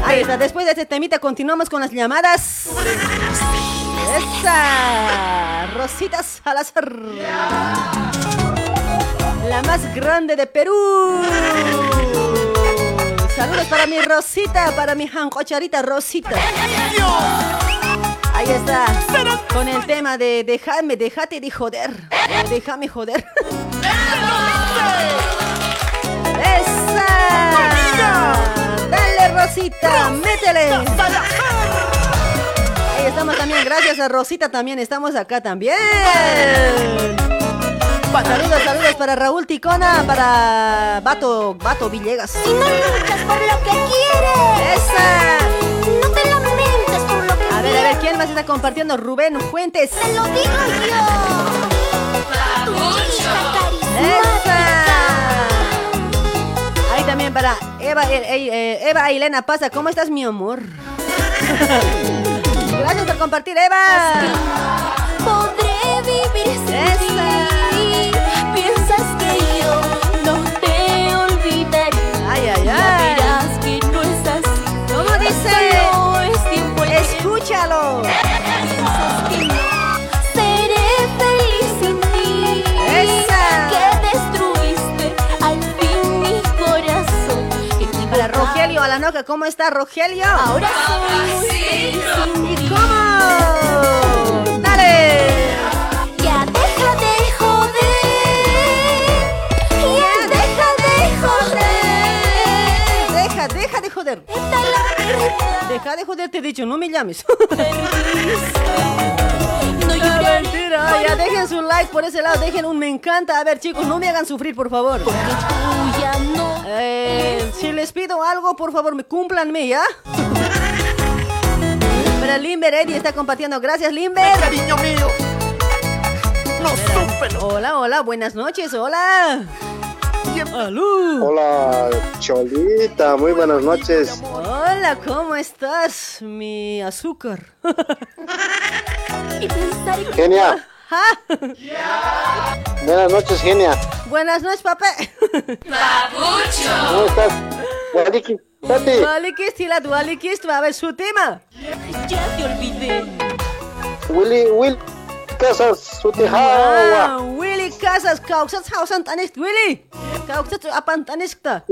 Ahí está, después de este temita continuamos con las llamadas. Esa, Rosita Salazar. La más grande de Perú. Saludos para mi Rosita, para mi jancocharita Rosita. Ahí está, con el tema de déjame, déjate de joder. Déjame joder. ¡Esa! ¡Dale, Rosita! ¡Métele! Estamos también, gracias a Rosita también, estamos acá también. Saludos, saludos para Raúl Ticona, para Bato, Bato Villegas. Si no luchas por lo que quieres, ¡Esa! no te lamentes por lo que A ver, a ver, ¿quién más está compartiendo? Rubén Fuentes. te lo digo yo. Ahí también para Eva, eh, eh, Eva Elena Pasa, ¿cómo estás, mi amor? Gracias por compartir, Eva. Podré vivir sin Rogelio a la noca, ¿cómo está Rogelio? Ahora sin ¿Y cómo? ¡Dale! Joder. Deja de joder, te he dicho, no me llames. No mentira, ya dejen su like por ese lado, dejen un me encanta. A ver, chicos, no me hagan sufrir, por favor. Eh, si les pido algo, por favor, me cúmplanme, ¿ya? Para Limber, Eddie está compartiendo. Gracias, Limber. Cariño mío. No Hola, hola, buenas noches, hola. Hola, Cholita, muy buenas noches. Hola, ¿cómo estás, mi azúcar? Genia, Ah, buenas noches, Genia. Buenas noches, papá. ¿Cómo estás? Waliki, Tati, Vale, que estila, vale, que esto, a ver, su tema. ya te olvidé. Willy, Will, Casas, Sutihawa. Ah, Willy Casas, kauksat hausan tanis, Willy. Kauksat apan tanis ta.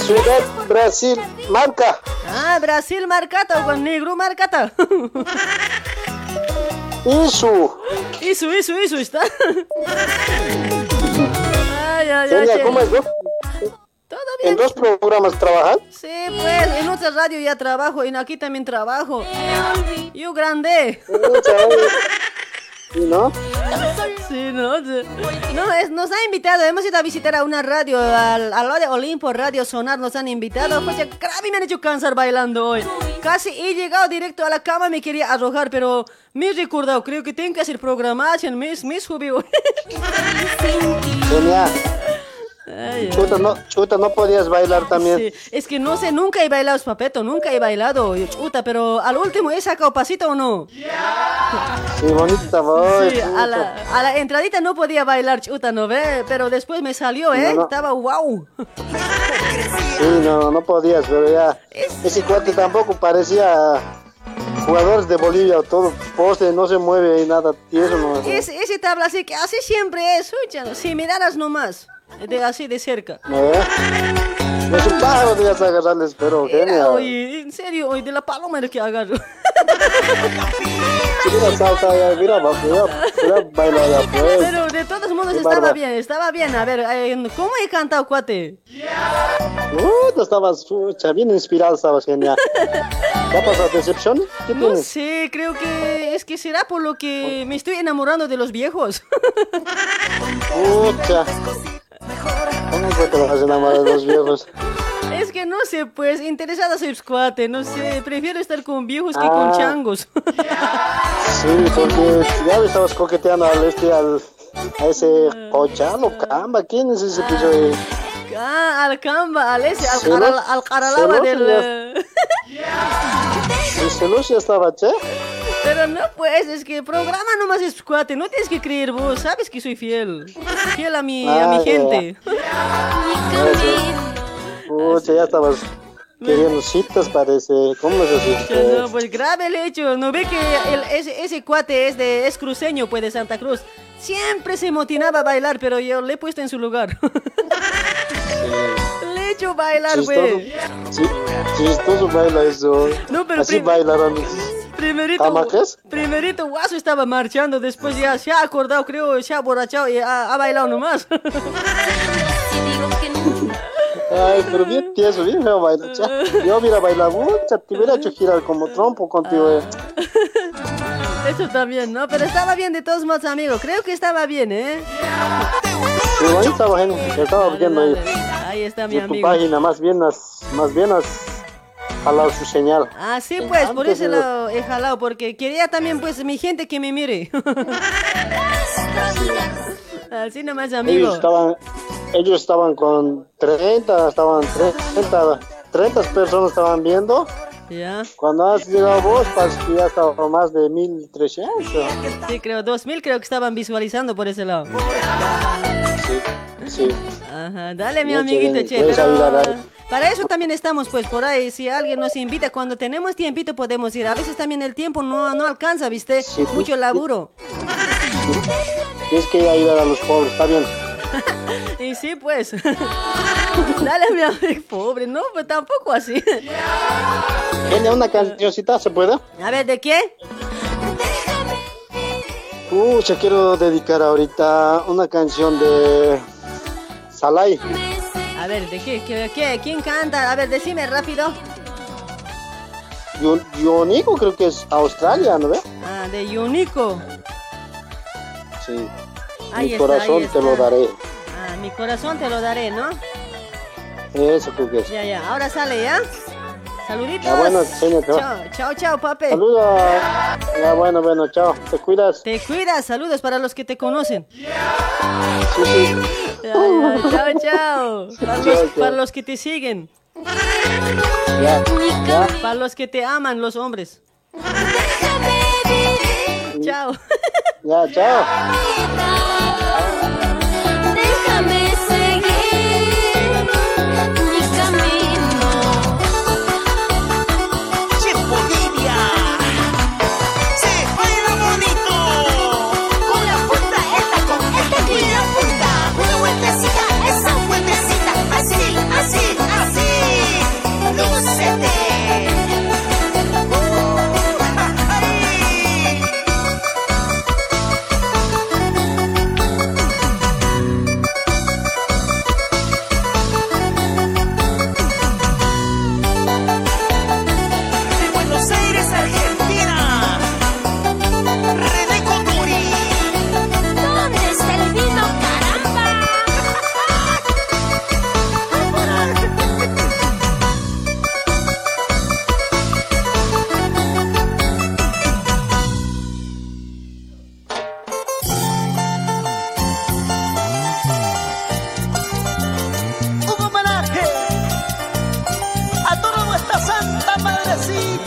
Ciudad Brasil, Marca. Ah, Brasil marcata, con negro marcata. Isu. Isso, isso, isso, está. Ay, ay, ay. Che. ¿cómo es? ¿En dos programas trabajan? Sí, pues, en otra radio ya trabajo, y aquí también trabajo. Yo grande. ¿Y no? Sí, no, no es, nos ha invitado, hemos ido a visitar a una radio, al, a la de Olimpo Radio Sonar, nos han invitado. Pues ya, mí me han hecho cansar bailando hoy. Casi he llegado directo a la cama, me quería arrojar, pero me he recordado, creo que tengo que hacer programación, me, me subí hoy. Ay. Chuta, no, chuta, no podías bailar también. Sí, es que no sé, nunca he bailado papeto, nunca he bailado, chuta, pero al último he sacado pasito o no. Sí, bonita voz. Sí, a la, a la entradita no podía bailar chuta, ¿no ve? Pero después me salió, ¿eh? No, no. Estaba wow. Sí, no, no podías, pero ya. Ese cuate tampoco parecía jugadores de Bolivia, todo poste, no se mueve y nada, tieso no. Ese, ese tabla así que así siempre es, escucha, si miraras nomás, de, así de cerca. ¿No es un pájaro, debías agarrarles, pero genial. oye, en serio, hoy de la paloma era que agarro. Mira, salta ya, mira, va, mira, mira, baila ya, pues. Pero de todos modos Qué estaba bárbaro. bien, estaba bien. A ver, eh, ¿cómo he cantado, cuate? Uh, tú estabas, pucha, bien inspirado, estabas genial. ¿Qué ha pasado? ¿Decepción? ¿Qué No tienes? sé, creo que es que será por lo que me estoy enamorando de los viejos. Pucha. ¿Cómo que te vas a enamorar de los viejos? Es que no sé, pues, interesada soy cuate, no sé, prefiero estar con viejos que Ah. con changos. Sí, porque ya me estabas coqueteando al este, al, a ese Cochalo, Camba, ¿quién es ese piso de...? Ah, al camba, al ese, al, caralaba del... ¿Y ya estaba, che? Pero no, pues, es que programa nomás es cuate, no tienes que creer vos, sabes que soy fiel. Fiel a mi, a Ah, mi ya. gente. Pucha, ya estabas queriendo citas, parece. ¿Cómo es así? No, pues grave el hecho. ¿No ve que el- ese, ese cuate es de es cruceño, pues de Santa Cruz? Siempre se motinaba a bailar, pero yo le he puesto en su lugar. le he hecho bailar, Chistoso, güey. sí, chistoso baila eso. No, pero Así bailaron. Primerito, primerito Guaso estaba marchando, después ya se ha acordado, creo, se ha borrachado y ha, ha bailado nomás. Ay, pero bien tieso, bien feo bailar. Yo hubiera bailado, mucha, te hubiera hecho girar como trompo contigo. eh. Eso también, ¿no? Pero estaba bien de todos modos, amigo. Creo que estaba bien, ¿eh? Sí, bonito estaba genial, estaba viendo ahí. Ahí está mi de tu amigo. página, más bien más bien has jalado su señal. Ah, sí, pues, por ese de- lado he jalado, porque quería también, pues, mi gente que me mire. Así nomás, amigo. Ellos estaban, ellos estaban con 30, estaban 30, 30 personas estaban viendo. Ya. Cuando has llegado vos, parece que ya estaba más de 1300. Sí, creo, 2000 creo que estaban visualizando por ese lado. Sí, sí. Ajá, dale, mi amiguito, che. pero. Para eso también estamos, pues, por ahí. Si alguien nos invita, cuando tenemos tiempito podemos ir. A veces también el tiempo no, no alcanza, ¿viste? Mucho laburo. Tienes que ayudar a los pobres, está bien. Y sí, pues. Dale, mi amigo, pobre. No, pues tampoco así. ¿Tiene una cancioncita, se puede? A ver, ¿de qué? Pucha, quiero dedicar ahorita una canción de Salai. A ver, ¿de qué? ¿Qué? qué? ¿Quién canta? A ver, decime rápido. Yo, Yonico creo que es Australia, ¿no ve? Ah, de Yunico. Sí. Ahí Mi está, corazón ahí te lo daré. Ah, mi corazón te lo daré, ¿no? Eso creo que es. Ya, ya. Ahora sale, ¿ya? Saluditos. Ya, bueno, señor, chao. Chao, chao, chao, papi. Saludos. Ya, bueno, bueno, chao. Te cuidas. Te cuidas, saludos para los que te conocen. Sí, sí. Ya, ya, chao, chao. Para Chao, los, chao. para los que te siguen. Ya, ya. Para los que te aman, los hombres. Chao. Ya, chao.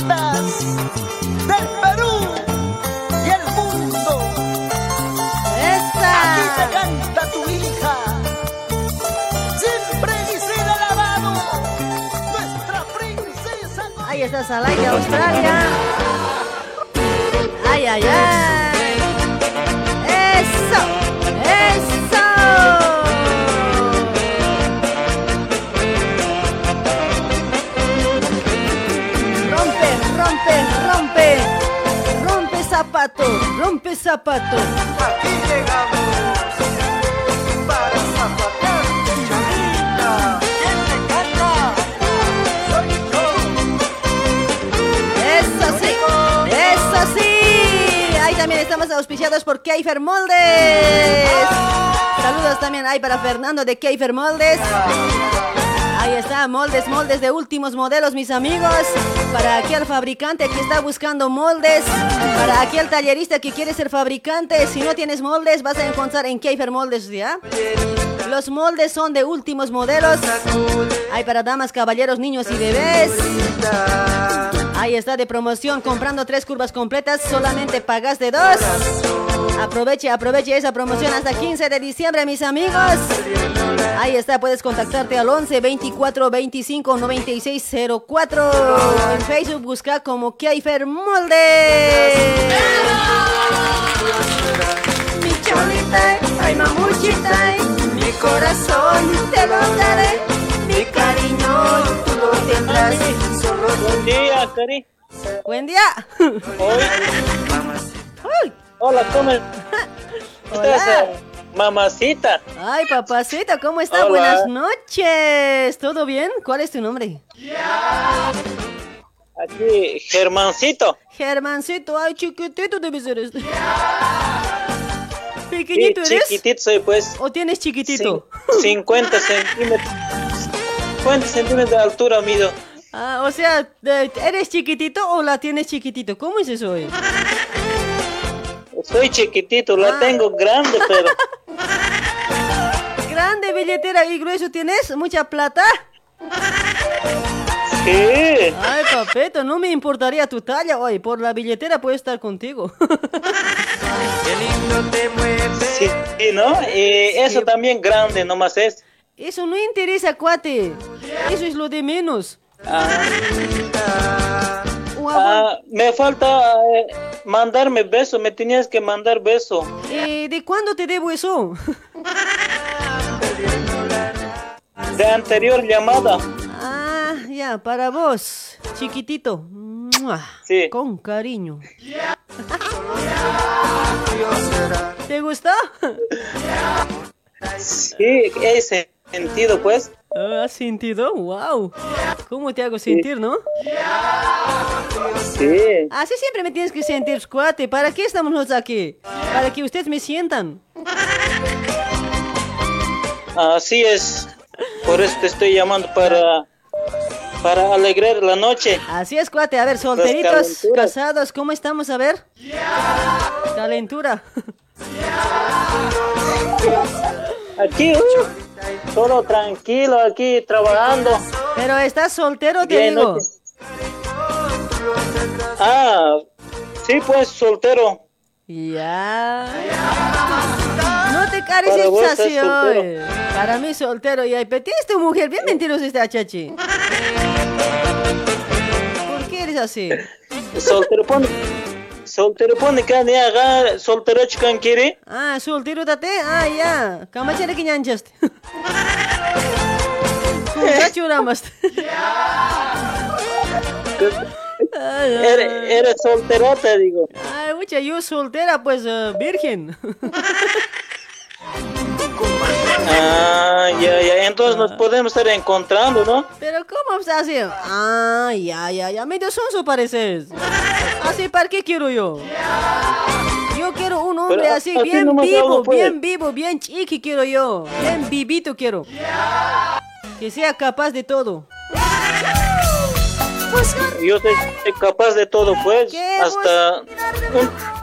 del Perú y el mundo. ¡Esta! Aquí te canta tu hija, siempre y sin alabado, nuestra princesa. Ahí está Salaya, Australia. ¡Ay, ay, ay! Rompe zapato. Aquí llegamos para zapatear, chavita. ¿Quién te canta? Soy yo. Eso sí, eso sí. Ahí también estamos auspiciados por Keifer Moldes. Saludos también ahí para Fernando de Keifer Moldes. Ahí está, moldes, moldes de últimos modelos, mis amigos. Para aquel fabricante que está buscando moldes. Para aquel tallerista que quiere ser fabricante. Si no tienes moldes, vas a encontrar en Keifer Moldes, ¿ya? Los moldes son de últimos modelos. Hay para damas, caballeros, niños y bebés. Ahí está de promoción, comprando tres curvas completas, solamente pagas de dos. Aproveche, aproveche esa promoción hasta 15 de diciembre, mis amigos. Ahí está, puedes contactarte al 11 24 25 96 04. En Facebook busca como Keifer Molde. Mi cholita, ay mamuchita, mi corazón te lo daré, mi cariño tú lo tendrás, solo Buen día, Cari. Buen día. Ay, Hola, ¿cómo estás, eh, mamacita? Ay, papacito, ¿cómo está? Hola. Buenas noches. ¿Todo bien? ¿Cuál es tu nombre? Aquí, Germancito. Germancito, ay, chiquitito debe ser este. Sí, ¿Pequeñito eres? chiquitito soy, pues. ¿O tienes chiquitito? Cin- 50 centímetros. 50 centímetros de altura mido. Ah, o sea, ¿eres chiquitito o la tienes chiquitito? ¿Cómo es eso? eh? Soy chiquitito, Ah. la tengo grande, pero. Grande billetera y grueso tienes, mucha plata. Sí. Ay, papeto, no me importaría tu talla. Oye, por la billetera puedo estar contigo. Qué lindo te mueves. Sí, sí, ¿no? Y eso también grande, nomás es. Eso no interesa, cuate. Eso es lo de menos. Ah, ah, me falta eh, mandarme beso, me tenías que mandar beso. Eh, ¿De cuándo te debo eso? De anterior llamada. Ah, ya, para vos, chiquitito. Sí. Con cariño. ¿Te gustó? Sí, ese sentido, pues. Ah, ¿Has sentido? ¡Wow! ¿Cómo te hago sentir, no? Sí. Así siempre me tienes que sentir, cuate. ¿Para qué estamos nosotros aquí? Para que ustedes me sientan. Así es. Por eso te estoy llamando para para alegrar la noche. Así es, cuate. A ver, solteritos, casados, ¿cómo estamos? A ver. Calentura. Aquí, uh, solo tranquilo, aquí trabajando. Pero estás soltero, te Bien, digo. ¿no? Ah, sí, pues soltero. Ya. No te cares hoy. soltero. Para mí soltero y. Pero tienes tu mujer, bien mentiroso esta chachi. ¿Por qué eres así? Soltero pone. Soltero pone que ni haga soltero chican quiere. Ah, soltero tate. Ah, ya. Kamachare que ñanchaste. Churamas. Eres, eres solterota, digo. Ay, mucha, yo soltera, pues eh, virgen. Ah, ya, ya. Entonces nos podemos estar encontrando, ¿no? Pero ¿cómo estás así? Ah, ya, ya, ya. Medio sonso pareces. Así, ¿para qué quiero yo? Yo quiero un hombre Pero, así, bien vivo, bien vivo, bien chiqui quiero yo. Bien vivito quiero. Que sea capaz de todo. Yo soy capaz de todo, pues. ¿Qué Hasta un,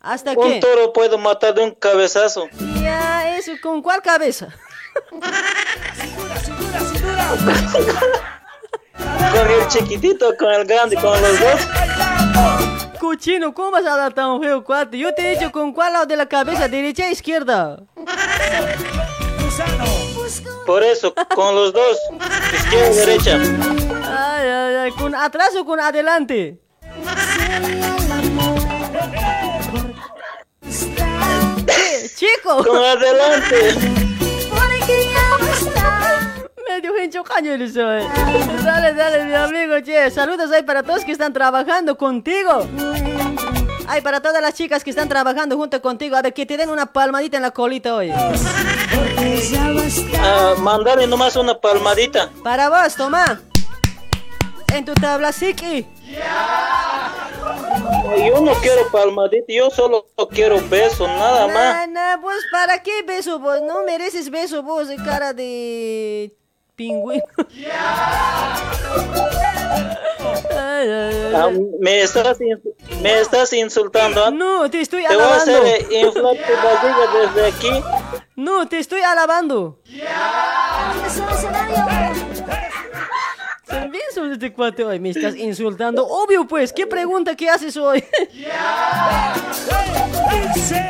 ¿Hasta un toro puedo matar de un cabezazo. Ya, eso, ¿con cuál cabeza? Con el chiquitito, con el grande, con los dos. Cochino, ¿cómo vas a dar tan feo, cuate? Yo te he dicho con cuál lado de la cabeza, derecha o izquierda. Por eso, con los dos. Izquierda y derecha. Ay, ay, ay, ¿Con atrás o con adelante? Chico. Con adelante. Medio hincho caño el soy. Dale, dale, mi amigo, che. Saludos ahí para todos que están trabajando contigo. Ay, para todas las chicas que están trabajando junto contigo. A ver, que te den una palmadita en la colita hoy. Mandale nomás una palmadita. Para vos, toma. En tu tabla, Siki. Yo no quiero palmadita, yo solo quiero besos, nada más. Nah, nah, pues ¿para qué beso vos? No mereces beso vos de cara de pingüino. Ah, me, estás, me estás insultando. ¿ah? No, te estoy Te voy a alabando. hacer inflar tu barriga desde aquí. No, te estoy alabando. Bien sobre este cuate hoy, me estás insultando. Obvio pues, ¿qué pregunta que haces hoy?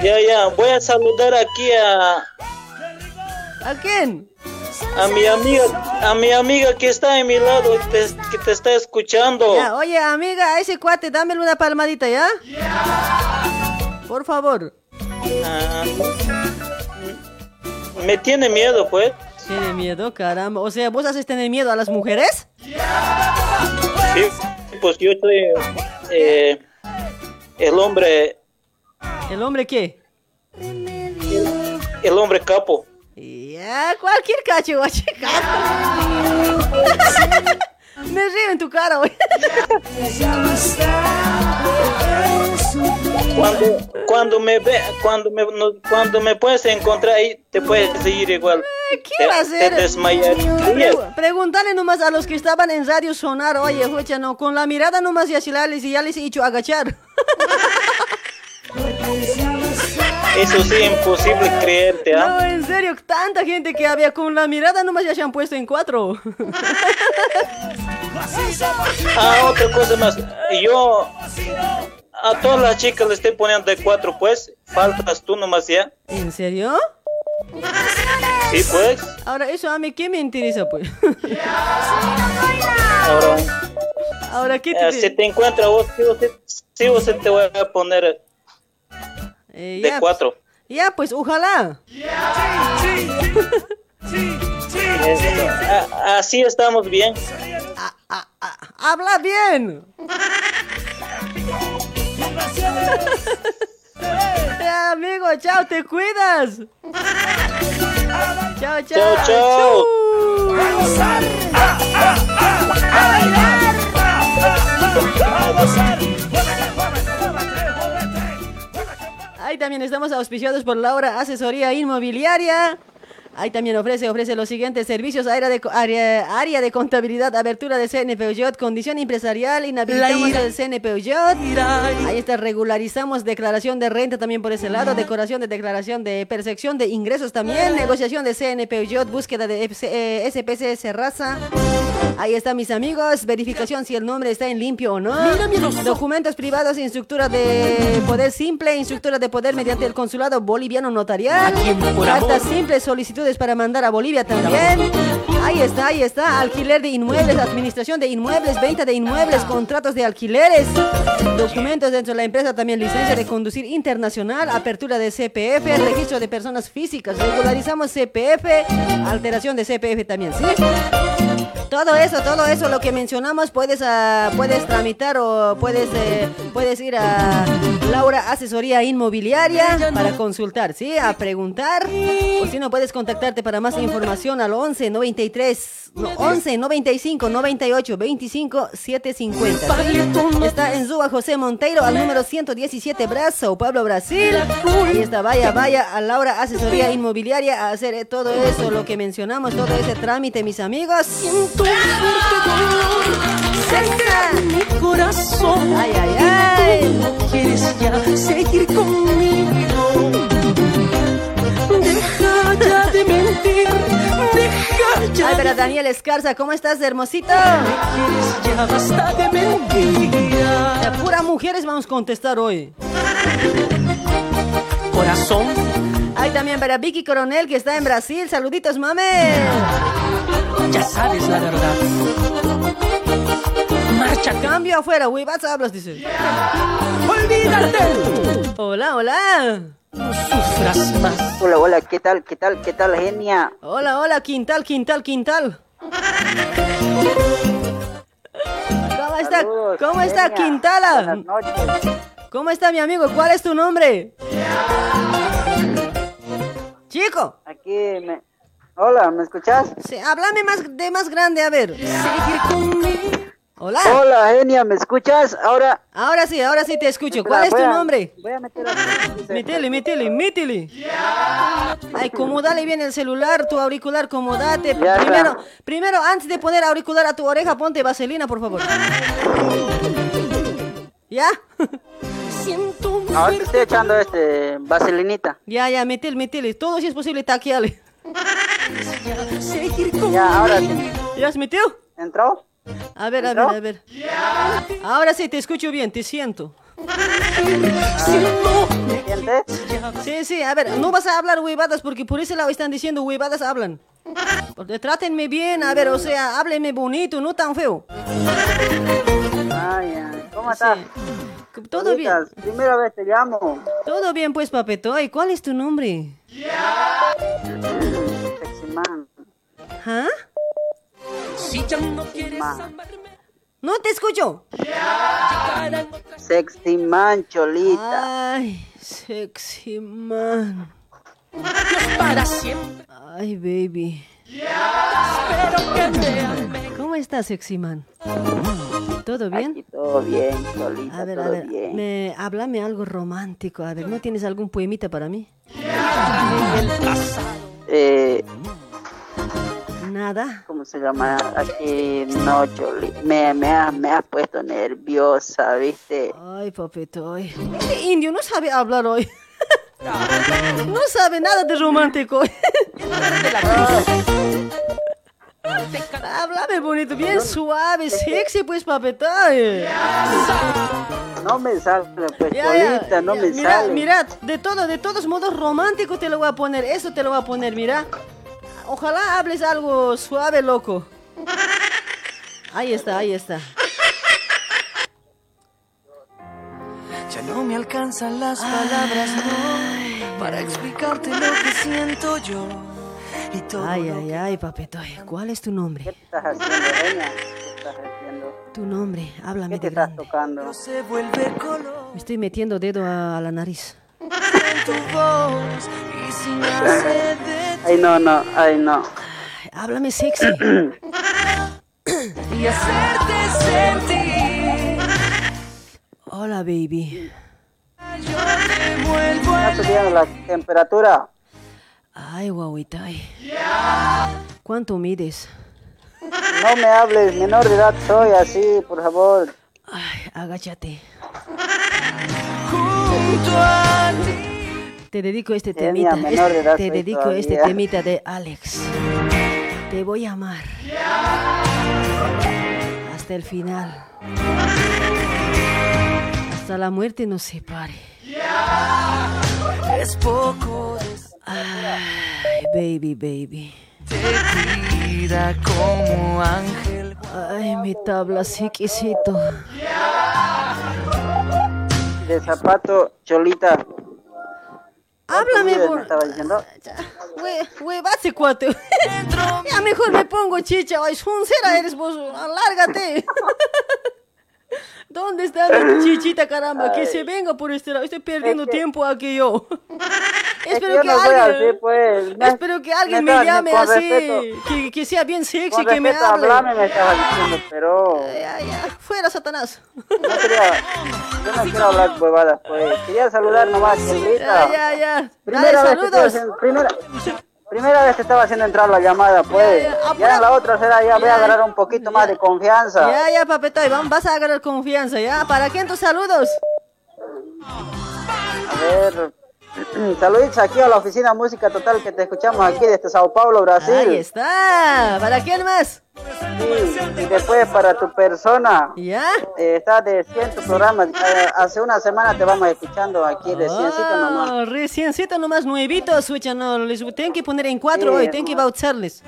Ya, ya, voy a saludar aquí a, ¿A quién? a mi amiga, a mi amiga que está a mi lado, te- que te está escuchando. Ya, oye, amiga, a ese cuate, dámele una palmadita, ¿ya? Por favor. Ah, me tiene miedo, pues. Tiene miedo, caramba. O sea, ¿vos haces tener miedo a las mujeres? Sí, pues yo soy eh, el hombre, ¿El hombre qué? el hombre capo. Ya, cualquier cacho, guache, Me río en tu cara, güey. Cuando, cuando me ve, cuando me, no- cuando me puedes encontrar ahí, te puedes ir igual. ¿Qué Te- va a hacer? Te. Pregu- Pregúntale nomás a los que estaban en Radio Sonar, oye, escucha, no, con la mirada nomás y así la les, ya les he dicho agachar. Eso sí, imposible creerte, ¿ah? No, en serio, tanta gente que había con la mirada nomás ya se han puesto en cuatro. Ah, otra cosa más. Yo a todas las chicas le estoy poniendo de cuatro, pues. Faltas tú nomás ya. ¿En serio? Sí, pues. Ahora, eso a mí, ¿qué me interesa, pues? Ahora, Ahora, ¿qué eh, te... si te encuentra vos, sí o sí, sí o sí te voy a poner Eh, de ya, cuatro. Ya, pues, ojalá. Eh, a- así estamos bien. ¡Habla bien! Amigo, chao, te cuidas. Chao, chao. Chao, chao. Ahí también estamos auspiciados por Laura Asesoría Inmobiliaria. Ahí también ofrece, ofrece los siguientes servicios, área de, área, área de contabilidad, abertura de CNPUYOT, condición empresarial, inhabilitamos el CNPUYOT. Ahí está, regularizamos declaración de renta también por ese lado, decoración de declaración de percepción de ingresos también, negociación de CNPUYOT, búsqueda de FC, eh, SPC Serraza. Ahí está, mis amigos, verificación si el nombre está en limpio o no. Documentos privados, instructura de poder simple, instructura de poder mediante el consulado boliviano notarial. Cartas simples, solicitudes para mandar a Bolivia también. Ahí está, ahí está. Alquiler de inmuebles, administración de inmuebles, venta de inmuebles, contratos de alquileres. Documentos dentro de la empresa también, licencia de conducir internacional, apertura de CPF, registro de personas físicas. Regularizamos CPF, alteración de CPF también, ¿sí? Todo eso, todo eso, lo que mencionamos, puedes, ah, puedes tramitar o puedes, eh, puedes ir a Laura Asesoría Inmobiliaria para consultar, ¿sí? A preguntar. O si no, puedes contactarte para más información al 11 93, no, 11 95 98 25 750. ¿sí? Está en Zuba José Monteiro al número 117 Brazo, Pablo Brasil. Ahí está, vaya, vaya a Laura Asesoría Inmobiliaria a hacer eh, todo eso, lo que mencionamos, todo ese trámite, mis amigos. Mi corazón. Ay, ay, ay. No quieres ya seguir conmigo. Deja ya de mentir. Deja ya Ay, pero Daniel Escarza, ¿cómo estás, hermosito? ya basta de mentiras. De pura mujeres vamos a contestar hoy. Corazón. Hay también para Vicky Coronel que está en Brasil. Saluditos, mame. Ya sabes la verdad. Cambio afuera, huevadas hablas, dice. Olvídate. Hola, hola. Sufras más. Hola, hola, ¿qué tal, qué tal, qué tal, genia? Hola, hola, quintal, quintal, quintal. ¿Cómo está? Saludos, ¿Cómo está. Quintala? Buenas noches. ¿Cómo está mi amigo? ¿Cuál es tu nombre? Chico, Aquí me... Hola, ¿me escuchas? sí, háblame más de más grande, a ver. Hola. Hola, genia, ¿me escuchas? Ahora... Ahora sí, ahora sí te escucho. ¿Cuál es tu voy a- nombre? Voy a meter. Métele, métele, métele. Ay, como dale bien el celular, tu auricular, como date. Ya está. Primero, primero, antes de poner auricular a tu oreja, ponte vaselina, por favor. ¿Ya? Ahora te estoy echando este... Vaselinita. Ya, ya, métele, métele. Todo si es posible, taqueale. Ya, ahora sí. ¿Ya se metió? ¿Entró? A ver, a ver, ¿Entró? a ver. Ahora sí, te escucho bien, te siento. Sí, sí, a ver, no vas a hablar huevadas porque por ese lado están diciendo huevadas hablan. Porque trátenme bien, a ver, o sea, háblenme bonito, no tan feo. Ay. ¿Cómo estás? Todo bien. Primera vez te llamo. Todo bien, pues, papetoy. ¿Cuál es tu nombre? Sexy man. ¿Ah? Si ya no quieres man. No te escucho. Sexy man, cholita. Ay, sexy man. para siempre. Ay, baby. ¿Cómo estás, sexy man? ¿Todo bien? Aquí todo bien, cholita, A ver, a todo ver, bien. me, háblame algo romántico. A ver, ¿no tienes algún poemita para mí? Eh, Nada. ¿Cómo se llama? Aquí, no, Choli. Me, me, ha- me has puesto nerviosa, ¿viste? Ay, papetoy. Este indio no sabe hablar hoy. No sabe nada de romántico. Háblame bonito, bien suave, sexy, pues, papetoy. No me sale, pues, Ya, ya, Cholita, no ya, me mira, sale. mira, de todo, de todos modos romántico te lo voy a poner, eso te lo voy a poner, mira. Ojalá hables algo suave, loco. Ahí está, ahí está. Ya no me alcanzan las palabras, no, para explicarte lo que siento yo. Y todo Ay, ay, ay, papetoy. ¿Cuál es tu nombre? ¿Qué estás haciendo, Reina? ¿Qué estás haciendo? Tu nombre, háblame ¿Qué te de estás grande. tocando? se vuelve color Me estoy metiendo dedo a, a la nariz. Ay, no, no, ay, no. Ay, háblame sexy. y hacerte sentir. Hola, baby. Yo te vuelvo a ¿Está subiendo la temperatura? Ay, guauitay. ¿Cuánto mides? No me hables, menor de edad soy, así, por favor. Ay, agáchate. junto a ti. Te dedico este Genia, temita. menor de edad te dedico todavía. este temita de Alex. Te voy a amar. Hasta el final. Hasta la muerte nos separe. Es poco Ay, baby, baby. De vida como ángel. Ay, mi tabla psiquisito. De zapato, Cholita. Háblame, ¿Me por... estaba diciendo? Hue- Huevase, cuate. ya mejor me pongo chicha. Ay, sincera eres vos. Lárgate. ¿Dónde está mi chichita, caramba? Que se venga por este lado. Estoy perdiendo tiempo aquí yo. Es que Espero que no alguien... así, pues. Me- Espero que alguien me llame así, respeto- que, que sea bien sexy, Con que me hable. hablame, me estaba diciendo, pero Ya, ya, fuera, Satanás. no quería, yo no quiero hablar huevadas, pues. Quería saludar nomás, Cholita. Ya, ya, ya. Primera Dale, vez, que saludos. haciendo, primera, primera vez que estaba haciendo entrar la llamada, pues. Ya, ya, Ya, apura- en la otra será, ya voy a agarrar un poquito más de confianza. Ya, ya, papetoy, vamos, vas a agarrar confianza, ¿ya? ¿Para quién tus saludos? A ver, saluditos aquí a la oficina Música Total que te escuchamos aquí desde Sao Paulo, Brasil. Ahí está. ¿Para quién más? y después para tu persona. ¿Ya? Eh, está de 100 programas. Eh, hace una semana te vamos escuchando aquí reciencito nomás. Ah, reciencito nomás, nuevitos, no, les tengo que poner en cuatro Sí. hoy, tengo que bautizarles.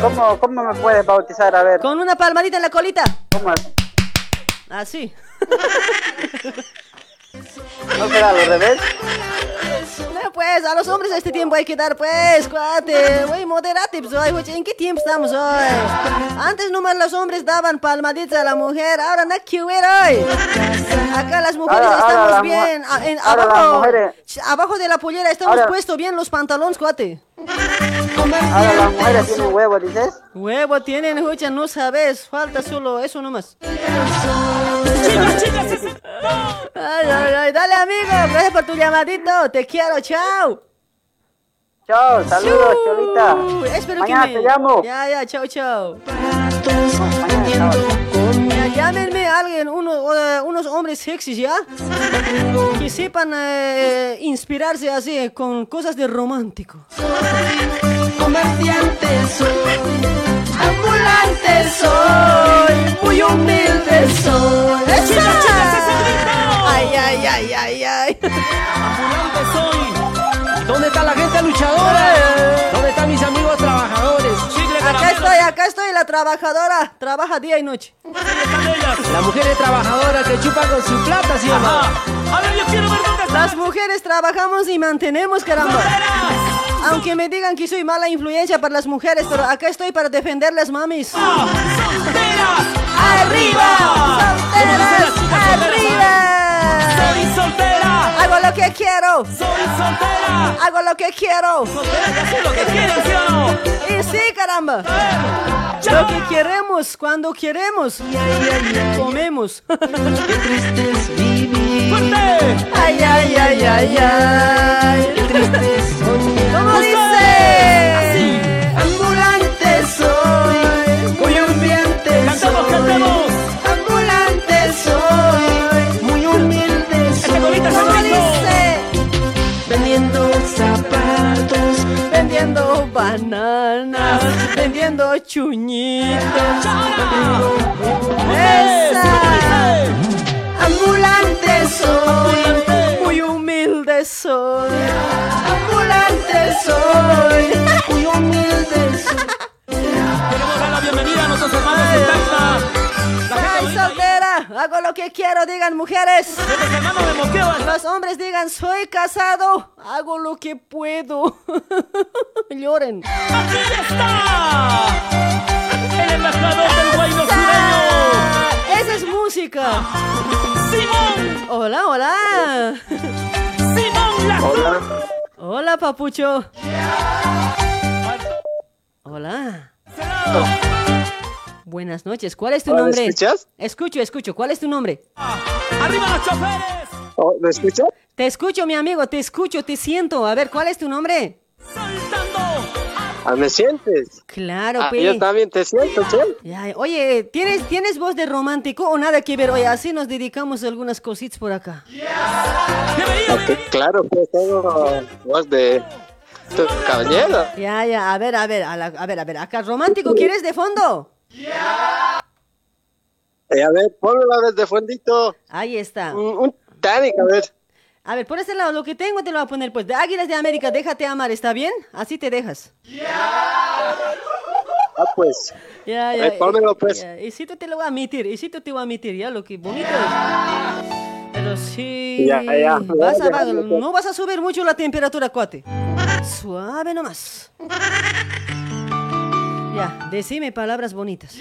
¿Cómo, ¿Cómo me puedes bautizar? A ver. Con una palmadita en la colita. ¿Cómo? Así. ¿No será al revés? No, pues, a los hombres a este tiempo hay que dar, pues, cuate. Güey, moderate, pues, güey, ¿en qué tiempo estamos hoy? Antes nomás los hombres daban palmaditas a la mujer, ahora no que ver hoy. Acá las mujeres Ahora- ahora estamos la bien. en- abajo, mujeres- abajo de la pollera estamos Ahora- puestos bien los pantalones, cuate. Ahora las mujeres tienen huevo, dices. Huevo tienen, escucha, no sabes, falta solo eso nomás. Ay, ay, ay, dale amigo, gracias por tu llamadito, te quiero, chao. Chao, saludos, Cholita. Espero Mañana que me... te llamo. Ya, ya, chao, chao. Ya, llámenme a alguien, uno, eh, unos hombres sexys, ¿ya? Que sepan eh, inspirarse así, con cosas de romántico. Comerciante soy, ambulante soy, muy humilde soy. ¡Esa! Ay, ay, ay, ay, ay. Ambulante soy. ¿Dónde está la gente luchadora? ¿Dónde están mis amigos trabajadores? Acá estoy, acá estoy, la trabajadora. Trabaja día y noche. La mujer es trabajadora que chupa con su plata, ¿sí o no? A ver, yo quiero ver dónde Las mujeres trabajamos y mantenemos, caramba. Aunque me digan que soy mala influencia para las mujeres, pero acá estoy para defenderlas, mamis. ¡Arriba! ¡Solteras! ¡Arriba! Soy soltera. Hago lo que quiero. Soy soltera. Hago lo que quiero. lo que quieres, ¿sí o no? Y sí, caramba. Lo que queremos, cuando queremos. Comemos. Ay, ay, ay, ay, ay. ¿Cómo bananas, vendiendo chuñitos. ¡Esa! ambulante soy, Muy humilde soy. ambulante soy, muy humilde soy. Queremos dar la bienvenida a nuestros hermanos soltera, hago lo que quiero, digan mujeres. Los hombres digan, soy casado, hago lo que puedo. Lloren. El embajador del guayno ¡Esa! Esa es música. Simón. Hola, hola. Simón la Hola. Hola, papucho. Hola. Buenas noches. ¿Cuál es tu Hola, nombre? ¿escuchas? Escucho, escucho. ¿Cuál es tu nombre? ¡Arriba los choferes! Oh, ¿Me escuchas? Te escucho, mi amigo. Te escucho, te siento. A ver, ¿cuál es tu nombre? Ah, ¿Me sientes? Claro, Ah, pues. yo también te siento, che. Ya, oye, ¿tienes, ¿tienes voz de romántico o nada que ver? Oye, así nos dedicamos a algunas cositas por acá. Ok, claro, pues tengo voz de caballero. Ya, ya, a ver, a ver, a, la- a ver, a ver, acá, ¿romántico quieres de fondo? Eh, a ver, ponlo una vez de fondito. Ahí está. Un, un Titanic, a ver. A ver, por este lado, lo que tengo te lo voy a poner, pues, de Águilas de América, déjate amar, ¿está bien? Así te dejas. Ah, pues. Ya, ya. Eh, pónmelo, pues. ya, Y si tú te lo voy a admitir, y si tú te voy a admitir, ya, lo que bonito es. Pero sí. Ya, ya, vas a- no vas a subir mucho la temperatura, cuate. Suave nomás. Ya, decime palabras bonitas.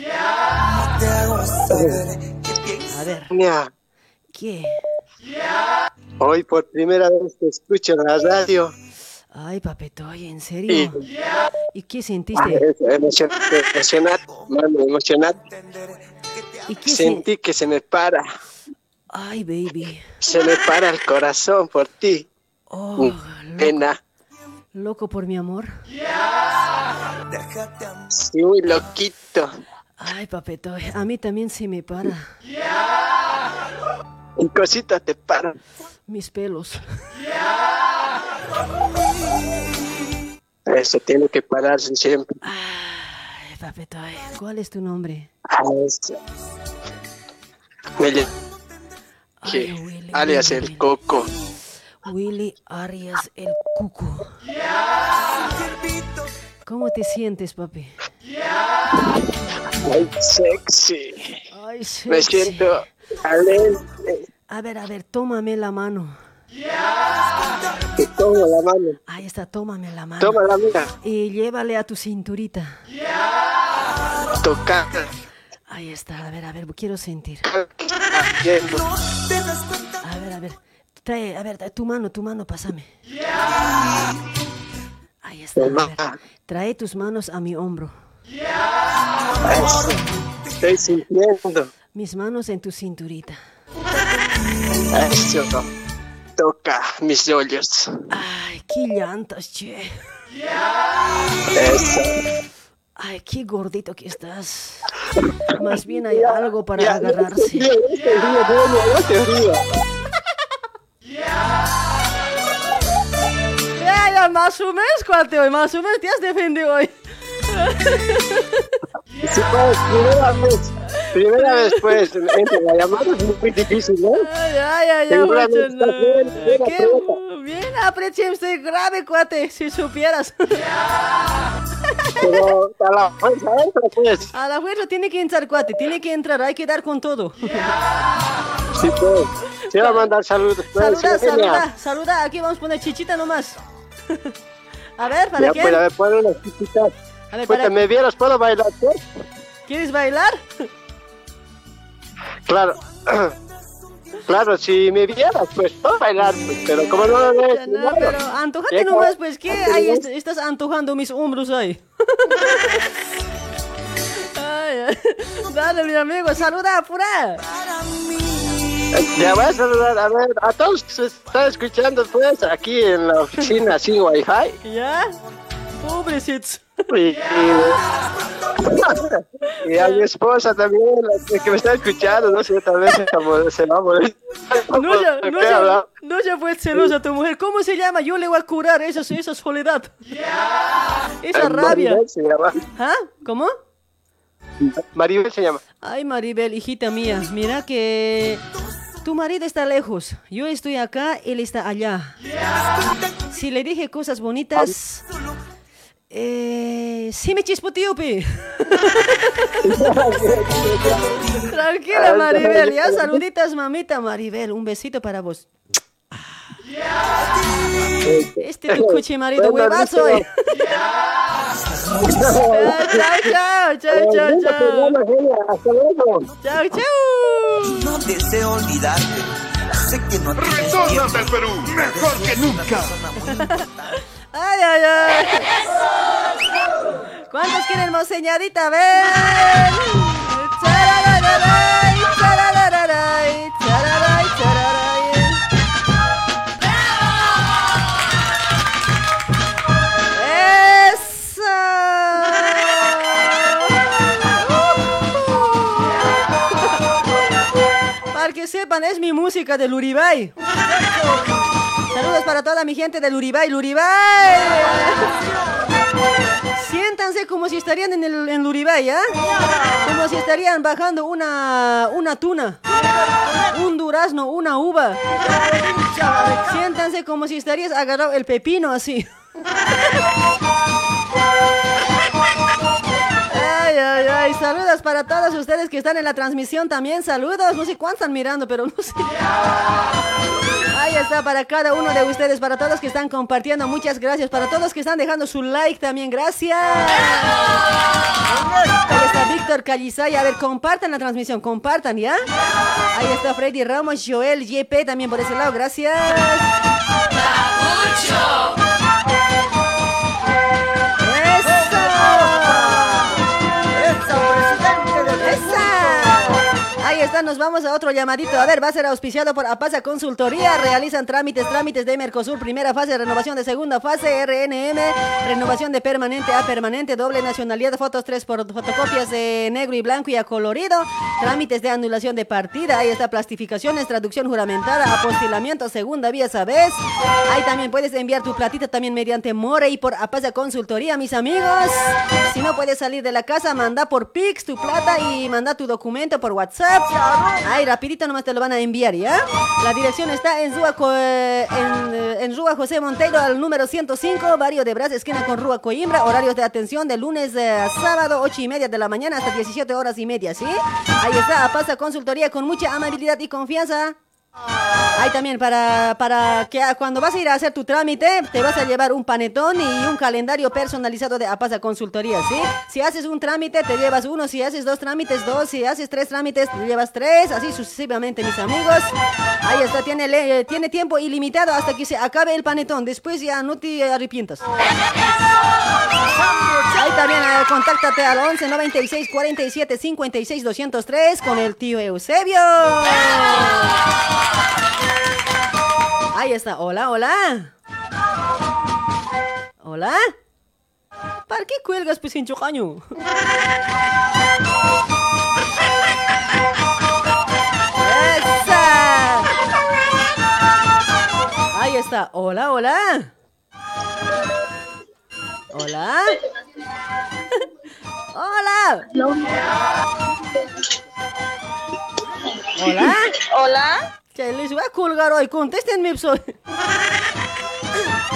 A ver, Mira, ¿qué? hoy por primera vez te escucho en la radio. Ay, papetoy, ¿en serio? ¿Y qué sentiste? emocionante, mano, emocionante. ¿Y qué sen- Sentí que se me para, Ay, baby. se me para el corazón por ti. Oh, Pena, loco por mi amor. sí, muy loquito. Ay, papetoy, a mí también se me para. Un cosita te para. Mis pelos. Eso tiene que pararse siempre. papito, ay, ¿cuál es tu nombre? Willy. Sí, alias el Coco. Willy Arias el Cuco. ¿Cómo te sientes, papi? Ay, sexy. Ay, Me siento alegre. A ver, a ver, tómame la mano. Te tomo la mano. Ahí está, tómame la mano. Toma la mía. Y llévale a tu cinturita. Toca. Ahí está, a ver, a ver, quiero sentir. A ver, a ver. Trae, a ver, tu mano, tu mano, pásame. Ahí está. ver. Trae tus manos a mi hombro. Eso. Estoy sintiendo. Mis manos en tu cinturita. Eso. Toca mis hoyos. Ay, qué llantas, che. Eso. Ay, qué gordito que estás. Más bien hay algo para agarrarse. Yeah! Ya, ya, más o menos, cuateo, más o menos, te has defendido hoy. Sí, pues, primera vez. Primera vez, pues, entre la llamada es muy difícil, ¿no? Ay, ay, Seguramente mucho, bien, no. bien Qué bien aprecié usted grave, cuate, si supieras. Pero a la fuerza entra, pues. A la fuerza tiene que entrar, cuate, tiene que entrar, hay que dar con todo. Sí, pues. A mandar saludos, pues. Saluda, sí, genial. saluda, saluda, aquí vamos a poner chichita nomás. A ver, ¿para Ya, qué? pues, a ver, ponle unas chiquitas. A ver, Pues, para- me vieras, ¿puedo bailar? ¿Quieres bailar? Claro. Claro, si me vieras, pues puedo bailar, pues, pero como no lo ves, No, pero antojate nomás, pues, ¿qué? Ahí est- estás antojando mis hombros ahí. Ay. Dale, mi amigo, saluda, apura. Ya voy a saludar, a ver, a todos que se están escuchando, pues, aquí en la oficina sin wifi. ¿Ya? Pobrecitos. Y, y- a mi esposa también, la que- me está escuchando, no sé, tal vez se va- a morir. No ya, no ¿Qué ya, no ya fue celosa tu mujer. ¿Cómo se llama? Yo le voy a curar esa, esa soledad. Esa rabia. ¿Ah? ¿Cómo? Maribel se llama. Ay, Maribel, hijita mía, mira que tu marido está lejos, yo estoy acá, él está allá. Si le dije cosas bonitas, eh, sí me. Tranquila, Maribel, ya saluditas, mamita Maribel, un besito para vos. Este tu coche marido, huevazo. eh. Chao, chao, chao, chao, chao. Chao, chao. No deseo olvidarte. Sé que no Retornas del Perú, mejor que nunca. Ay, ay, ay. ¿Cuántos quieren moseñadita? Ven. ¡Eso! Para que sepan, es mi música del Uribay. Saludos para toda mi gente del Uribay, Luribay. Siéntanse como si estarían en el en Luribay, ¿ah? Como si estarían bajando una, una tuna, un durazno, una uva. Siéntanse como si estarías agarrado el pepino así. Saludos para todos ustedes que están en la transmisión también, saludos, no sé cuántos están mirando, pero no sé. Ahí está para cada uno de ustedes, para todos que están compartiendo, muchas gracias, para todos que están dejando su like también, gracias. Ahí está Víctor Calizaya, a ver, compartan la transmisión, compartan, ¿ya? Ahí está Freddy Ramos, Joel, YP también por ese lado, gracias. Nos vamos a otro llamadito. A ver, va a ser auspiciado por Apasa Consultoría. Realizan trámites, trámites de Mercosur, primera fase, renovación de segunda fase, RNM, renovación de permanente a permanente, doble nacionalidad, fotos 3 por fotocopias de negro y blanco y a colorido, trámites de anulación de partida, ahí está plastificaciones, traducción juramentada, apostilamiento, segunda vía, ¿sabes? Ahí también puedes enviar tu platita también mediante More y por Apasa Consultoría, mis amigos. Si no puedes salir de la casa, manda por Pix tu plata y manda tu documento por WhatsApp. Ahí rapidito nomás te lo van a enviar, ¿ya? La dirección está en eh, en, eh, José Monteiro, al número 105, barrio de Bras, esquina con Rúa Coimbra. Horarios de atención de lunes a sábado, 8 y media de la mañana hasta 17 horas y media, ¿sí? Ahí está, pasa consultoría con mucha amabilidad y confianza. Ahí también para, para que cuando vas a ir a hacer tu trámite, te vas a llevar un panetón y un calendario personalizado de Apasa Consultoría, ¿sí? Si haces un trámite, te llevas uno, si haces dos trámites, dos, si haces tres trámites, te llevas tres, así sucesivamente, mis amigos. Ahí está, tiene, le- tiene tiempo ilimitado hasta que se acabe el panetón, después ya no te arrepientas. Ahí también, eh, contáctate al 11 96 47 56 203 con el tío Eusebio. Ahí está. Hola, hola. Hola. ¿Para qué cuelgas, pues, caño? ¡Esa! Ahí está. Hola, hola. Hola. Hola. Hola. Hola. Que les voy a colgar hoy. Contéstenme. soy.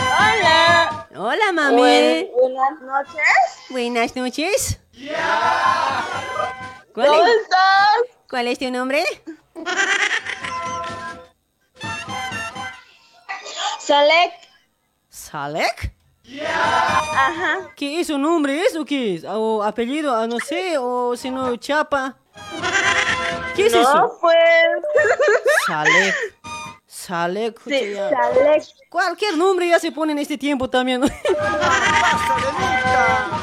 Hola. Hola, mami. Buen- buenas noches. Buenas noches. ¿Cuál ¿Cómo es- estás? ¿Cuál es tu nombre? Salek. ¿Salek? Ajá. ¿Qué es su nombre? ¿Es o qué es? ¿O apellido? Ah, No sé. ¿O si no, chapa? ¿Qué es no, eso? pues. Salek. Salek. Sí. Salek. Cualquier nombre ya se pone en este tiempo también.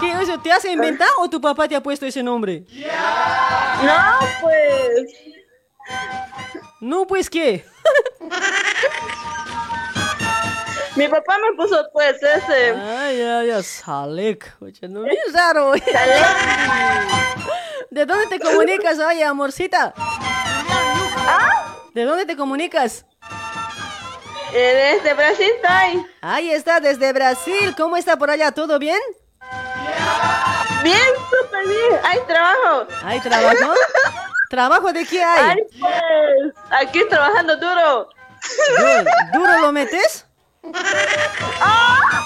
¿Qué eso? ¿Te has inventado o tu papá te ha puesto ese nombre? No, pues. No, pues qué. Mi papá me puso, pues, ese. Ay, ay, ay, Salek. Oye, no es raro. ¿De dónde te comunicas, oye, amorcita? ¿De dónde te comunicas? Desde Brasil estoy. Ahí está, desde Brasil. ¿Cómo está por allá? ¿Todo bien? Bien, súper bien. Hay trabajo. ¿Hay trabajo? ¿Trabajo de qué hay? Ay, pues. Aquí trabajando duro. ¿Du- ¿Duro lo metes? Ah,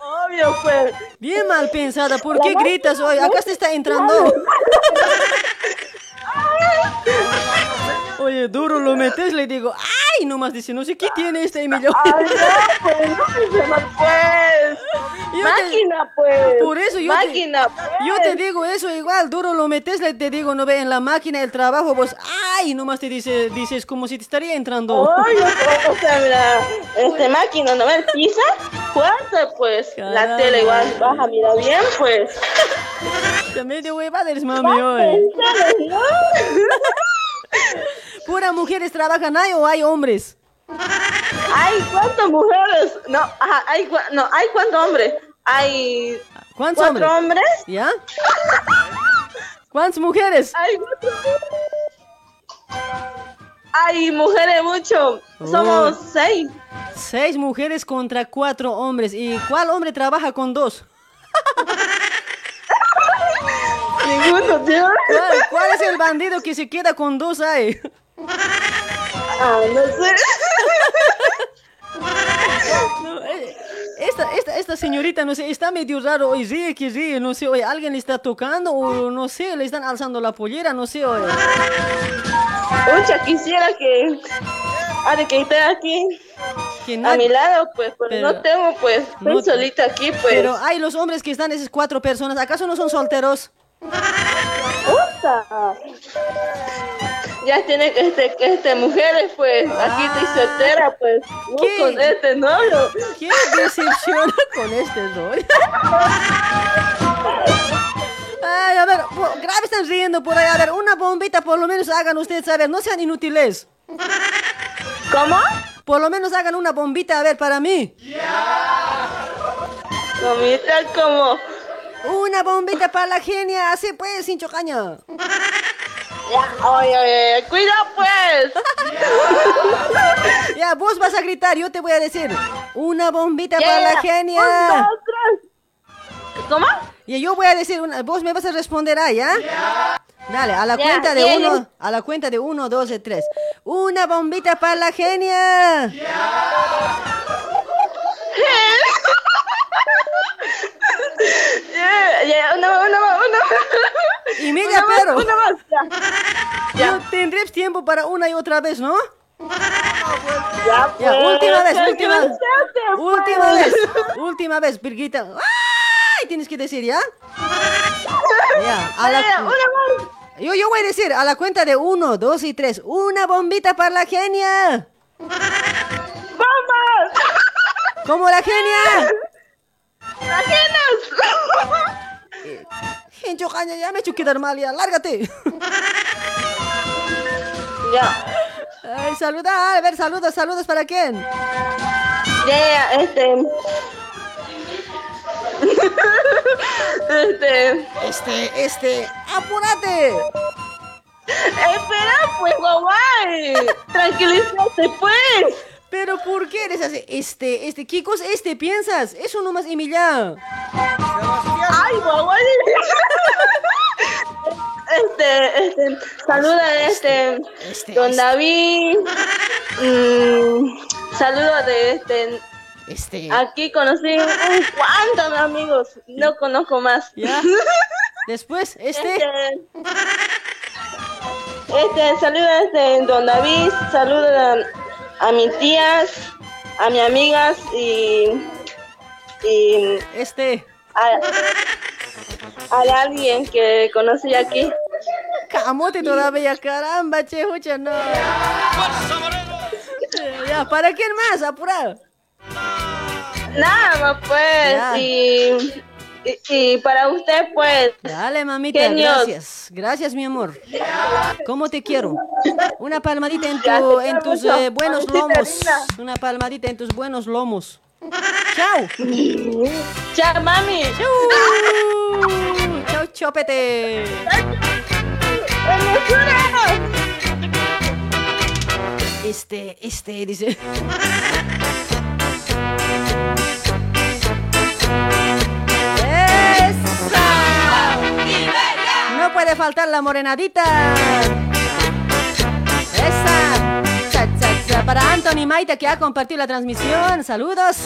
Obvio, pues. Bien mal pensada. ¿Por qué gritas hoy? Acá te está entrando. Oye, duro lo metes, le digo, ay, nomás dice, no sé qué tiene este Emilio. Ay, no, pues, no pues. Yo te- Máquina, pues. Por eso yo Máquina, te, pues. yo te digo eso igual, duro lo metes, le te digo, no ve en la máquina el trabajo, vos, ay, nomás te dice, dices como si te estaría entrando. Oye, o sea, mira, este máquina, ¿no ves? Pisa fuerte, pues. La tele igual baja, mira bien, pues. Ya medio huevada eres mami hoy. ¿no? ¿Pura mujeres trabajan ahí o hay hombres? Hay cuántas mujeres, no, ajá, hay, no, hay cuántos hombres, hay ¿Cuántos cuatro hombres? hombres, ¿Ya? ¿Cuántas mujeres? hay mujeres mucho, somos Oh. seis, Seis mujeres contra cuatro hombres. ¿Y cuál hombre trabaja con dos? ninguno, tío. ¿Cuál, cuál es el bandido que se queda con dos ahí? Ah, no sé. No, eh, esta, esta, esta señorita, no sé, está medio raro hoy, ríe que ríe, no sé, oye, alguien le está tocando o no sé, le están alzando la pollera, no sé, oye. Mucha quisiera que, ah, de que esté aquí Que a mi lado, pues, pero, Pero- no tengo, pues, estoy No solita aquí, pues. Pero hay los hombres que están, esas cuatro personas, ¿acaso no son solteros? Ya tiene que este, que este mujeres, pues, aquí estoy soltera, pues, no ¿Qué? con este novio. ¿Qué decepciona con este rol? Ay, a ver, grave están riendo por ahí. A ver, una bombita por lo menos hagan ustedes, a ver, no sean inútiles. ¿Cómo? Por lo menos hagan una bombita, a ver, para mí. Bombita como. Una bombita para la genia, así pues, sin chocaña. Oye, oye, cuidado pues. Ya, vos vas a gritar, yo te voy a decir. Una bombita para la genia. un, dos, tres. ¿Cómo? Y yo voy a decir, una, vos me vas a responder ahí, ¿ya? Dale, a la cuenta de uno, a la cuenta de uno, dos tres. Una bombita para la genia. Ya, ya, una, una, una. Y media Una más, pero. Una más, ya. No tendrás tiempo para una y otra vez, ¿no? Ya, Ya, pues, última vez, última, no hace, última vez, última vez, Birgita. ¡Ay! Tienes que decir, ¿ya? Ya, a la- Ya, ya, una más. Yo, yo voy a decir, a la cuenta de uno, dos y tres. Una bombita para la genia. ¡Vamos! ¡Como la genia! ¡Ajenas! Gencho caña, ya me quedar mal, ya, lárgate. Ya. Ay, saluda, a ver, saludos, saludos para quién. Ya, este. este. Este, este, apúrate. Espera, pues, guay. Tranquilízate, pues. Pero ¿por qué eres así? Este, este, ¿qué cosa este piensas? Eso nomás, Emilia. Ay, guay. Este, este, saluda este, don David. Mm, saludo de este. Este. Aquí conocí un cuantos amigos. No conozco más. Ya. Después, este. Este, este, saluda este, don David. Saluda a, mis tías, a mis amigas y. y Este. a, a alguien que conocí aquí. Camote todavía, caramba, che, hucha, no. Ya, ¿para quién más? Apura. Nada más, pues. Ya. Y, y, y para usted, pues. Dale, mamita, Genios. gracias. Gracias, mi amor. ¿Cómo te quiero? Una palmadita en, tu, en tus eh, buenos lomos. Una palmadita en tus buenos lomos. Chao. Chao, mami. Chau. Chau, chopete. Este, este, dice. Puede faltar la morenadita. Esa. Cha, cha, cha. Para Anthony Maita que ha compartido la transmisión, saludos.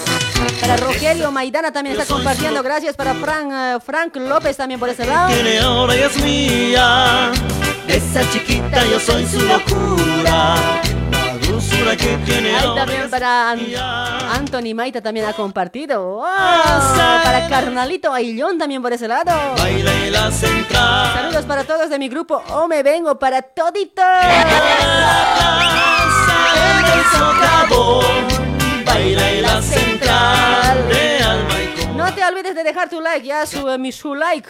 Para Rogelio Maidana también está compartiendo, gracias. Para Frank, eh, Frank López también por ese lado. Tiene ahora y es mía. Esa chiquita yo soy su locura. Dulzura que tiene Ahí ahora también para An- Anthony Maita también ha compartido. ¡Wow! Para Carnalito Aillón también por ese lado. baila en la central. Saludos para todos de mi grupo O Me Vengo para todito. El socavón, baila en la central de alma y corazón. No te olvides de dejar tu like, ya su, mi, su like.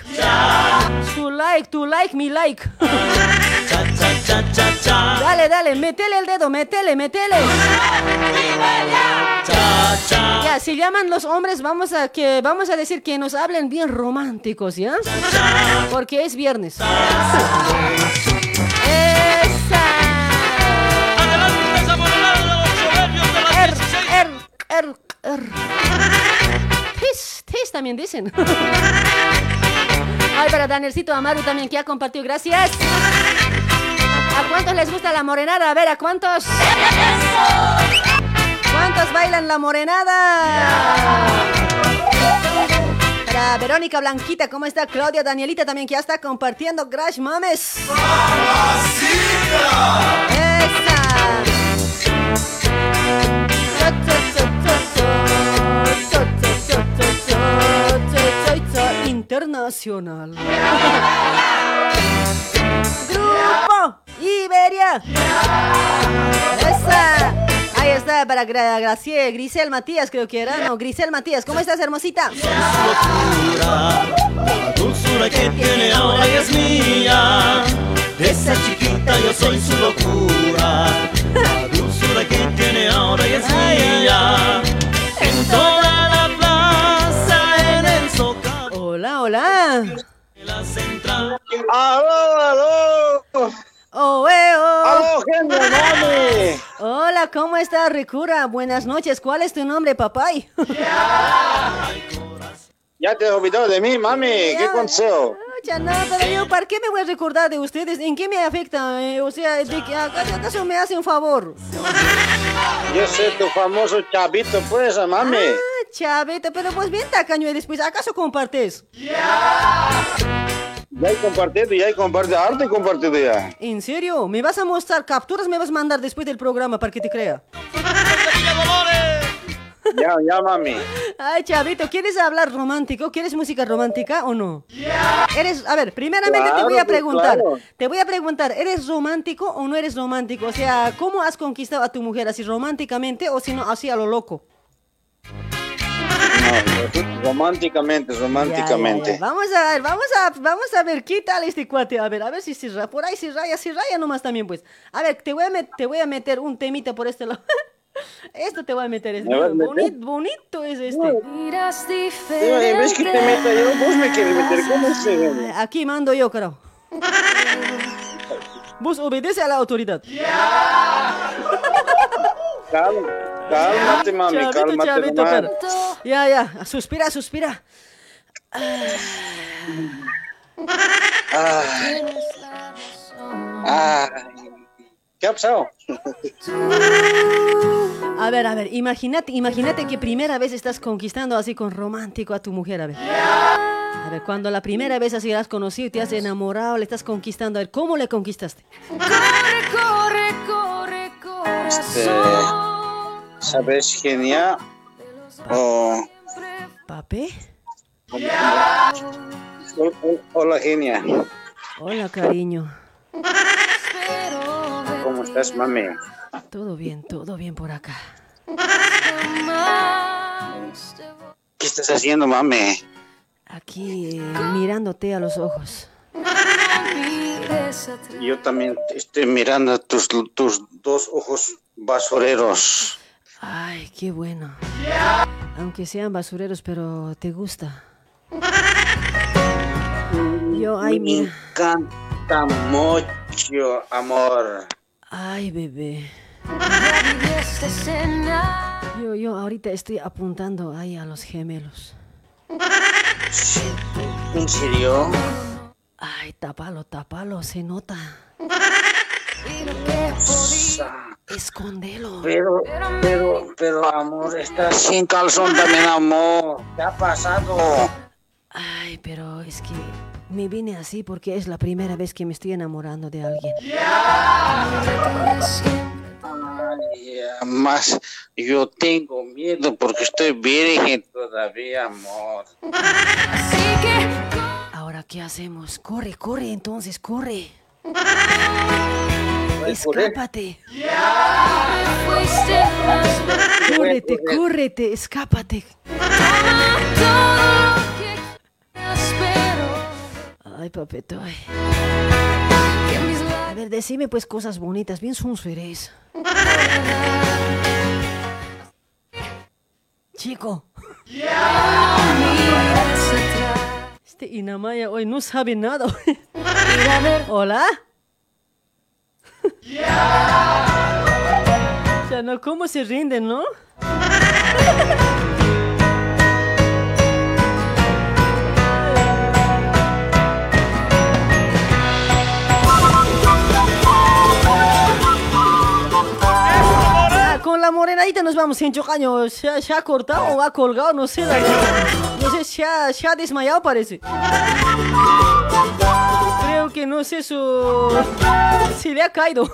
Su like, tu like, mi like. Cha, cha, cha, cha, cha. Dale, dale, metele el dedo, metele, metele. Cha, cha. Ya, si llaman los hombres, vamos a que vamos a decir que nos hablen bien románticos, ¿ya? Porque es viernes. Esa. Er, er, er, er. Tis, tis también dicen. Ay, para Danielcito Amaru también que ha compartido, gracias. ¿A cuántos les gusta la morenada? A ver, ¿a cuántos? ¿Cuántos bailan la morenada? Para Verónica Blanquita, ¿cómo está? Claudia Danielita también que ya está compartiendo. Grash Mames. Esa. Internacional. Iberia. Esa. Ahí está, para Gra Graciela, Grisel Matías, creo que era. No, Grisel Matías, ¿cómo estás, hermosita? La dulzura que tiene ahora y es mía. De esa chiquita yo soy su locura. La dulzura que tiene ahora y es mía. En toda la plaza, en el zócalo. Hola, hola. ¡Aló, aló! Oh, eh, oh. Hola, ¿cómo estás, Ricura? Buenas noches. ¿Cuál es tu nombre, papay? Ya te has olvidado de mí, mami. ¿Qué consejo? Ya no, pero yo, ¿para qué me voy a recordar de ustedes? ¿En qué me afecta? Eh, o sea, ¿de que acaso, me hace un favor? Yo soy tu famoso chavito, pues, mami. Ah, chaveta, pero pues bien tacaño eres, pues, ¿acaso compartes? Ya he compartido, ya he compartido, harto he compartido ya. ¿En serio? ¿Me vas a mostrar capturas? ¿Me vas a mandar después del programa para que te crea? Ya, ya, mami. Ay, chavito, ¿quieres hablar romántico? ¿Quieres música romántica o no? Eres, a ver, primeramente te voy a pues, preguntar, claro. te voy a preguntar, ¿eres romántico o no eres romántico? O sea, ¿cómo has conquistado a tu mujer así románticamente o si no así a lo loco? No, románticamente, Ya, románticamente. ya, ya. Vamos a ver, vamos a, vamos a ver qué tal este cuate. A ver, a ver si se raya. Por ahí si raya, si raya nomás también, pues. A ver, te voy a, met- te voy a meter un temita por este lado. Esto te voy a meter. Es ¿Me vas a meter? bonito, bonito es este. Miras en vez que te meta yo, vos me quieres meter. ¿Cómo es eso? Aquí mando yo, carajo. Vos obedece a la autoridad. Calma, cálmate, mami, Chavito, cálmate. chavito, pero- Ya, ya. Suspira, suspira. Ay. Ay. ¿Qué ha pasado? A ver, a ver, imagínate, imagínate que primera vez estás conquistando así con romántico a tu mujer, a ver. A ver, cuando la primera vez así la has conocido y te has enamorado, le estás conquistando, a ver, ¿cómo le conquistaste? Corre, corre, Este. ¿Sabes, genia? Oh, ¿Pape? hola, hola, genia. Hola, cariño. ¿Cómo estás, mami? Todo bien, todo bien por acá. ¿Qué estás haciendo, mami? Aquí, eh, mirándote a los ojos. Yo también estoy mirando tus, tus dos ojos basureros. Ay, qué bueno. Aunque sean basureros, pero te gusta. Yo, ay, Me mira. encanta mucho, amor. Ay, bebé. Yo, yo ahorita estoy apuntando ahí a los gemelos. ¿En serio? Ay, tapalo, tapalo, se nota. Escóndelo. Pero, pero, pero, amor, estás sin calzón también, amor. ¿Qué ha pasado? Ay, pero es que me vine así porque es la primera vez que me estoy enamorando de alguien. Ay, más, yo tengo miedo porque estoy virgen todavía, amor. Ahora, ¿qué hacemos? Corre, corre, entonces, corre. Escápate. Córrete, córrete, escápate. Ay, papeto. ay. A ver, decime pues cosas bonitas, bien sunsueres. Chico. Este Inamaya hoy no sabe nada. Hola. Ya no, ¿cómo se rinden, no? Con la morenadita nos vamos en Chocaño. ¿Se se ha cortado o ha colgado? No sé, la verdad. No sé, se ha, se ha desmayado parece. Creo que no sé su... Se le ha caído.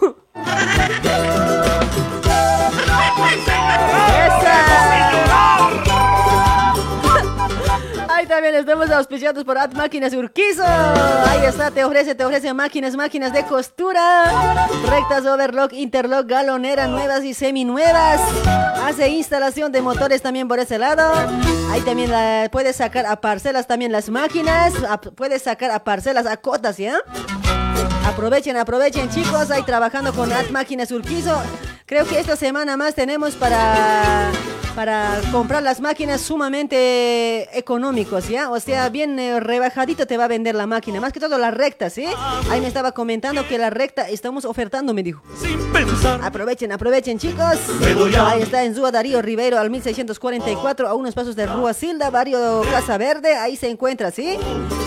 ¡Esa! También estamos auspiciados por At Máquinas Urquizo. Ahí está, te ofrece, te ofrece máquinas, máquinas de costura. Rectas, overlock, interlock, galonera, nuevas y seminuevas. Hace instalación de motores también por ese lado. Ahí también puedes sacar a parcelas también las máquinas. puedes sacar a parcelas a cotas, ¿ya? Aprovechen, aprovechen chicos, ahí trabajando con At Máquinas Urquizo. Creo que esta semana más tenemos para, para comprar las máquinas sumamente económicos, ¿ya? O sea, bien eh, rebajadito te va a vender la máquina. Más que todo la recta, ¿sí? Ahí me estaba comentando que la recta estamos ofertando, me dijo. Aprovechen, aprovechen chicos. Ahí está en Zúa Darío Rivero al 1644, a unos pasos de Rúa Silda, barrio Casa Verde. Ahí se encuentra, ¿sí?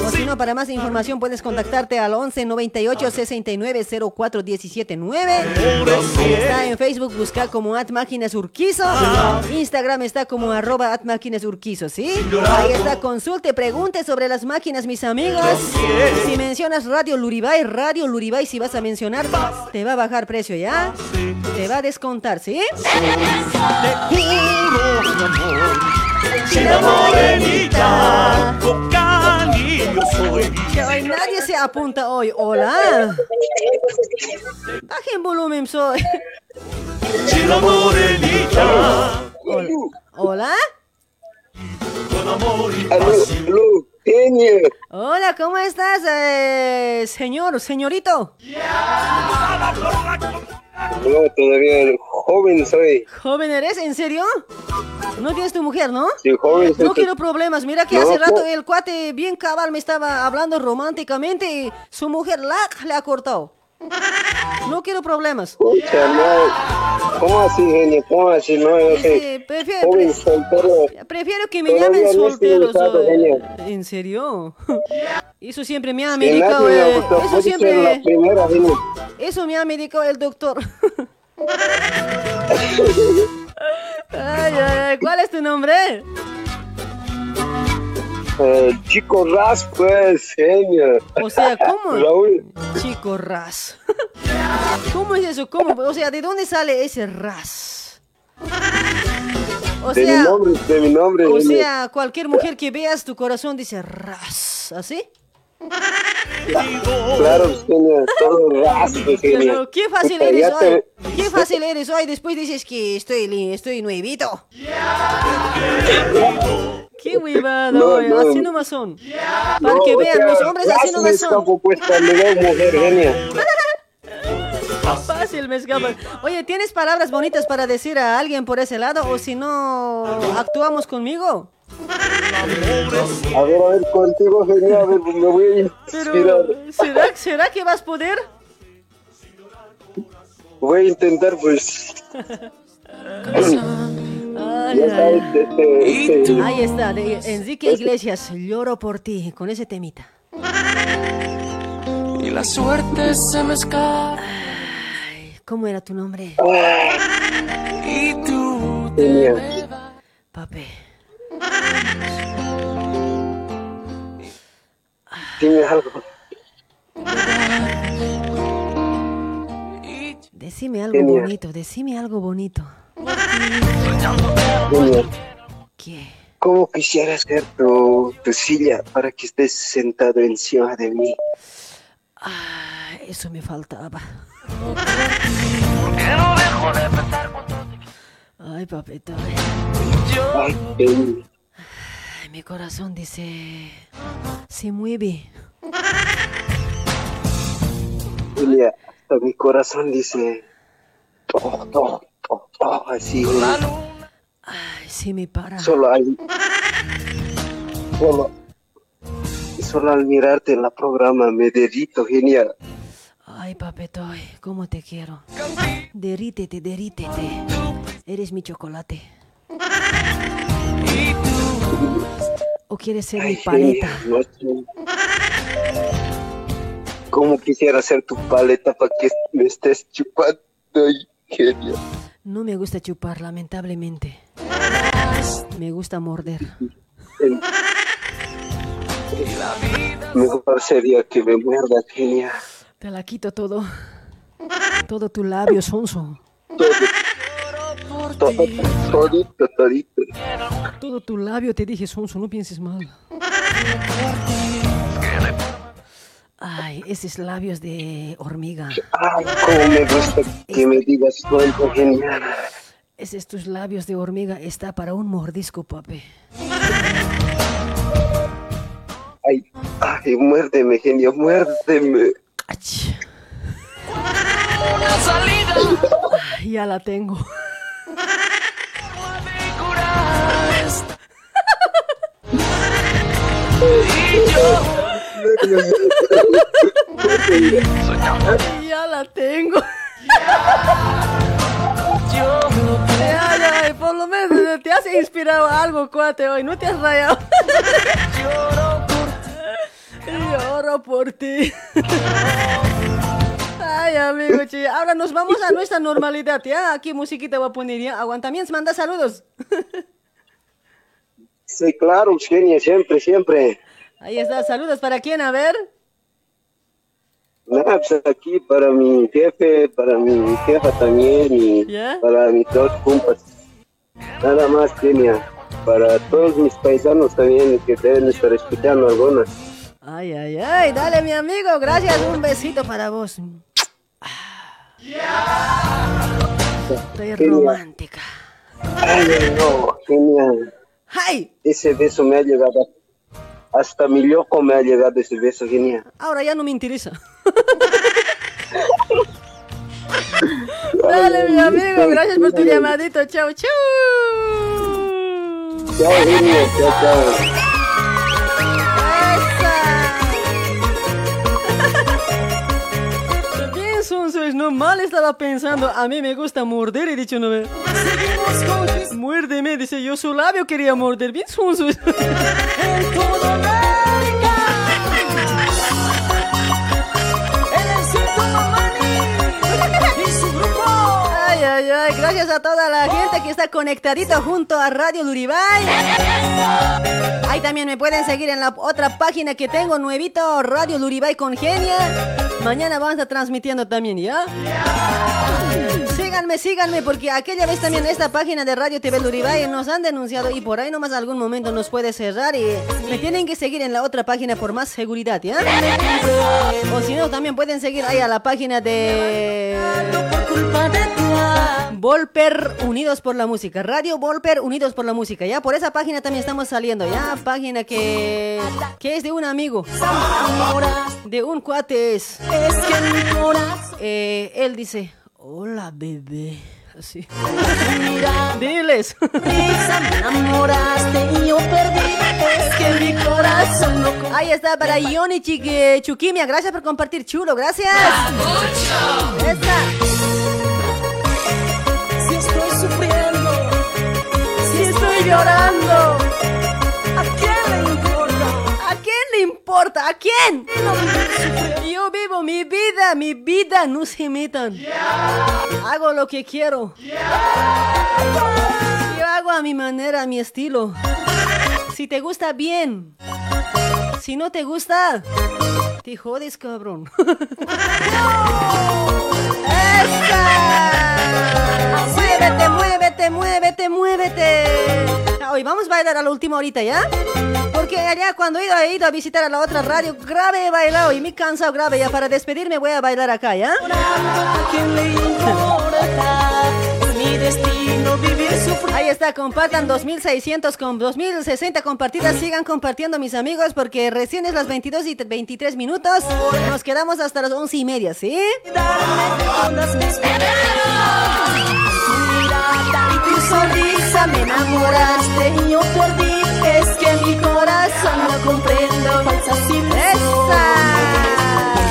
O si no, para más información puedes contactarte al 11 98 69 04 17 9. Ahí está en Facebook, busca como At Máquinas Urquizo. Instagram está como arroba At Máquinas Urquizo, ¿sí? Ahí está, consulte, pregunte sobre las máquinas, mis amigos. Si mencionas Radio Luribay, Radio Luribay, si vas a mencionar, te va a bajar precio, ¿ya? Te va a descontar, ¿sí? Morenita, yo soy. Que hoy nadie se apunta hoy. Hola. Bajen volumen, soy. Chila morenita, Hola. con amor y pasión. Hola, ¿cómo estás, eh, señor, señorito? No, todavía joven soy. ¿Joven eres? ¿En serio? No tienes tu mujer, ¿no? Sí, joven soy. No quiero problemas. Mira que No, hace rato el cuate bien cabal me estaba hablando románticamente y su mujer la, le ha cortado. No quiero problemas. Pucha, no. ¿Cómo así, genio? ¿Cómo así? No, yo soy Eh, prefiero, joven soltero. prefiero que me llamen no soltero. soy. ¿En serio? Eso siempre me ha medicado. eh, Eso siempre. primera. Eso me ha medicado el doctor. Ay, ay, ¿Cuál es tu nombre? Eh, chico Ras, pues, genio. O sea, ¿cómo? Raúl, Chico ras. ¿Cómo es eso? ¿Cómo? O sea, ¿de dónde sale ese ras? O de mi sea, nombre, de mi nombre, o sea, cualquier mujer que veas, tu corazón dice ras. ¿Así? Claro, genio, todo Ras, pues, genio. Pero qué fácil Puta, eres hoy. Qué fácil eres hoy. Después dices que estoy, estoy nuevito. Qué huevada, No, no. así nomás son. Para No, que o vean, sea, los hombres así nomás son. pues, veo mujer, genio. Fácil me escapa. Oye, ¿tienes palabras bonitas para decir a alguien por ese lado? O si no, actuamos conmigo. A ver, a ver, contigo, genio, a ver, me voy a inspirar. Pero, ¿será, ¿será que vas a poder? Voy a intentar, pues. este, este, Ahí está, de Enrique Iglesias, lloro por ti, con ese temita. Y la suerte se me escapa. ¿Cómo era tu nombre? Y tú. Papi. Dime algo. Decime algo bonito, decime algo bonito. ¿Qué? ¿Cómo quisiera ser tu, tu silla para que estés sentado encima de mí? Ah, eso me faltaba. Ay, papito. Ay, mi corazón dice... Se mueve. Julia, hasta mi corazón dice. Oh, oh, oh, oh, así. Ay, sí me para. Solo hay. Solo. Solo al mirarte en la programa me derrito, genial. Ay, papetoy, cómo te quiero. Derítete, derítete. Eres mi chocolate. ¿O quieres ser mi Ay, paleta? genial, no. ¿Cómo quisiera ser tu paleta para que me estés chupando? Ay, genial. No me gusta chupar, lamentablemente. Me gusta morder. Mejor sería que me muerdas, genial. Te la quito todo. Todo tu labio, sonso. Todo, todito, todito. Todo tu labio, te dije, sonso, no pienses mal. Ay, esos labios de hormiga. Ay, cómo me gusta que me digas cuánto genial. Esos tus labios de hormiga está para un mordisco, papi. Ay, ay, muérdeme, genio, muérdeme. Ay, ya la tengo. Ya la tengo. Ya, ya, por lo menos te has inspirado algo, cuate, hoy. No te has rayado. Lloro por ti. Ay, amigo, che. Ahora nos vamos a nuestra normalidad, ¿ya? Aquí musiquita voy a poner, ¿ya? Aguantamientos, manda saludos. Sí, claro, genio, siempre, siempre. Ahí está, saludos. ¿Para quién? A ver. Nada, pues aquí para mi jefe, para mi jefa también y ¿Ya? para mis dos compas. Nada más, genia. Para todos mis paisanos también que deben estar escuchando algunas. Ay, ay, ay. Dale, mi amigo. Gracias. Un besito para vos. Estoy romántica. Ay, no, genial. ¡Ay! Ese beso me ha llegado. Hasta mi loco me ha llegado ese beso, genial. Ahora ya no me interesa. Dale, mi amigo. Gracias por tu llamadito. Chau, chau. Chao, genial, chao, chao. Bien, Sonso, es normal. Estaba pensando, a mí me gusta morder. He dicho, no ve. Muérdeme, dice yo. Su labio quería morder. Bien, Sonso. Gracias a toda la gente que está conectadita junto a Radio Luribay. Ahí también me pueden seguir en la otra página que tengo, nuevito, Radio Luribay con Genia. Mañana vamos a estar transmitiendo también, ¿ya? Síganme, síganme, porque aquella vez también esta página de Radio TV Luribay nos han denunciado y por ahí nomás algún momento nos puede cerrar y me tienen que seguir en la otra página por más seguridad, ¿ya? O si no, también pueden seguir ahí a la página de... Volper Unidos por la Música, Radio Volper Unidos por la Música, ya por esa página también estamos saliendo, ya página que, que es de un amigo, de un cuate es. Eh, él dice, hola bebé, así. Diles. Ahí está para Ioni Chique- Chukimia, gracias por compartir, chulo, gracias. Esta. Estoy llorando. ¿a quién le importa? ¿A quién le importa? ¿A quién? Yo vivo mi vida, mi vida, no se metan. Hago lo que quiero. Yo hago a mi manera, a mi estilo. Si te gusta, bien. Si no te gusta, te jodes, cabrón. ¡Esa! Muévete, muévete, muévete, muévete. Hoy vamos a bailar a la última horita, ¿ya? Porque allá cuando he ido, he ido a visitar a la otra radio, grave he bailado y me he cansado grave. Ya para despedirme voy a bailar acá, ¿ya? Ahí está, compartan 2600 con 2060 compartidas. Sigan compartiendo, mis amigos, porque recién es las 22 y 23 minutos. Nos quedamos hasta las 11 y media, ¿sí? Tu sonrisa me enamoraste y yo perdí. Es que mi corazón no comprendo falsas ilusiones.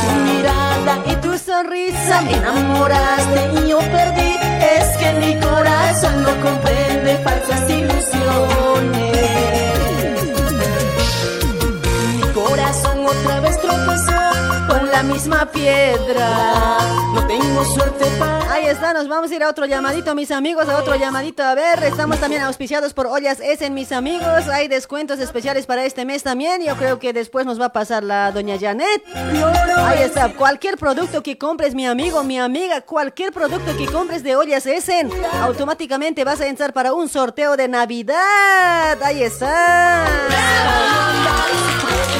Tu mirada y tu sonrisa me enamoraste y yo perdí. Es que mi corazón no comprende falsas ilusiones. Misma piedra. No tengo suerte. Ahí está, nos vamos a ir a otro llamadito, mis amigos, a otro llamadito. A ver, estamos también auspiciados por Ollas S en mis amigos. Hay descuentos especiales para este mes también. Yo creo que después nos va a pasar la doña Janet. Ahí está, cualquier producto que compres, mi amigo, mi amiga, cualquier producto que compres de Ollas S, automáticamente vas a entrar para un sorteo de Navidad. Ahí está.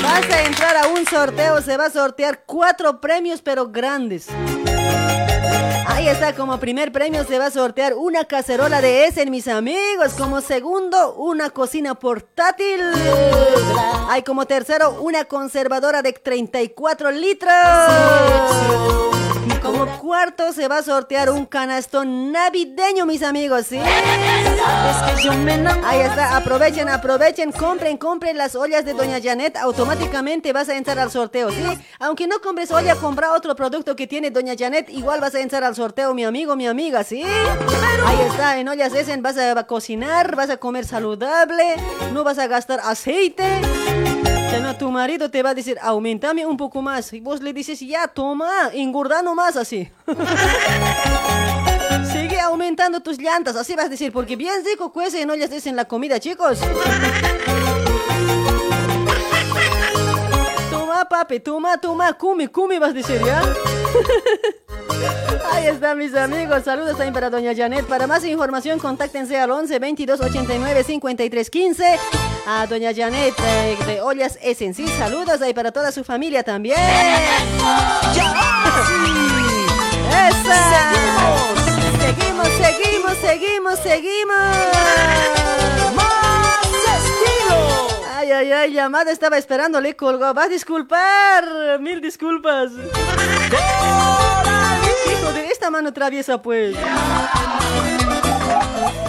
Vas a entrar a un sorteo, se va a sortear cuatro premios, pero grandes. Ahí está, como primer premio se va a sortear una cacerola de Essen, mis amigos. Como segundo, una cocina portátil. Hay como tercero, una conservadora de 34 litros. Como cuarto se va a sortear un canastón navideño, mis amigos, ¿sí? Ahí está, aprovechen, aprovechen, compren, compren las ollas de Doña Janet, automáticamente vas a entrar al sorteo, ¿sí? Aunque no compres olla, compra otro producto que tiene Doña Janet, igual vas a entrar al sorteo, mi amigo, mi amiga, ¿sí? Ahí está, en ollas Essen vas a cocinar, vas a comer saludable, no vas a gastar aceite. Ya no, tu marido te va a decir, aumentame un poco más. Y vos le dices, ya, toma, engorda nomás así. Sigue aumentando tus llantas, así vas a decir, porque bien rico cuece en ollas en la comida, chicos. Toma, papi, toma, toma, cumi, cumi vas a decir, ¿ya? Ahí están mis amigos, saludos también para doña Janet. Para más información, contáctense al 11 22 89 53 15 a doña Janet eh, de Ollas. Sí, saludos ahí para toda su familia también. ¡Esa! Seguimos, seguimos, seguimos, seguimos. ¡Más estilo! Ay, ay, ay, llamada estaba esperando, le colgó. Va a disculpar, mil disculpas. Hijo de esta mano traviesa, pues.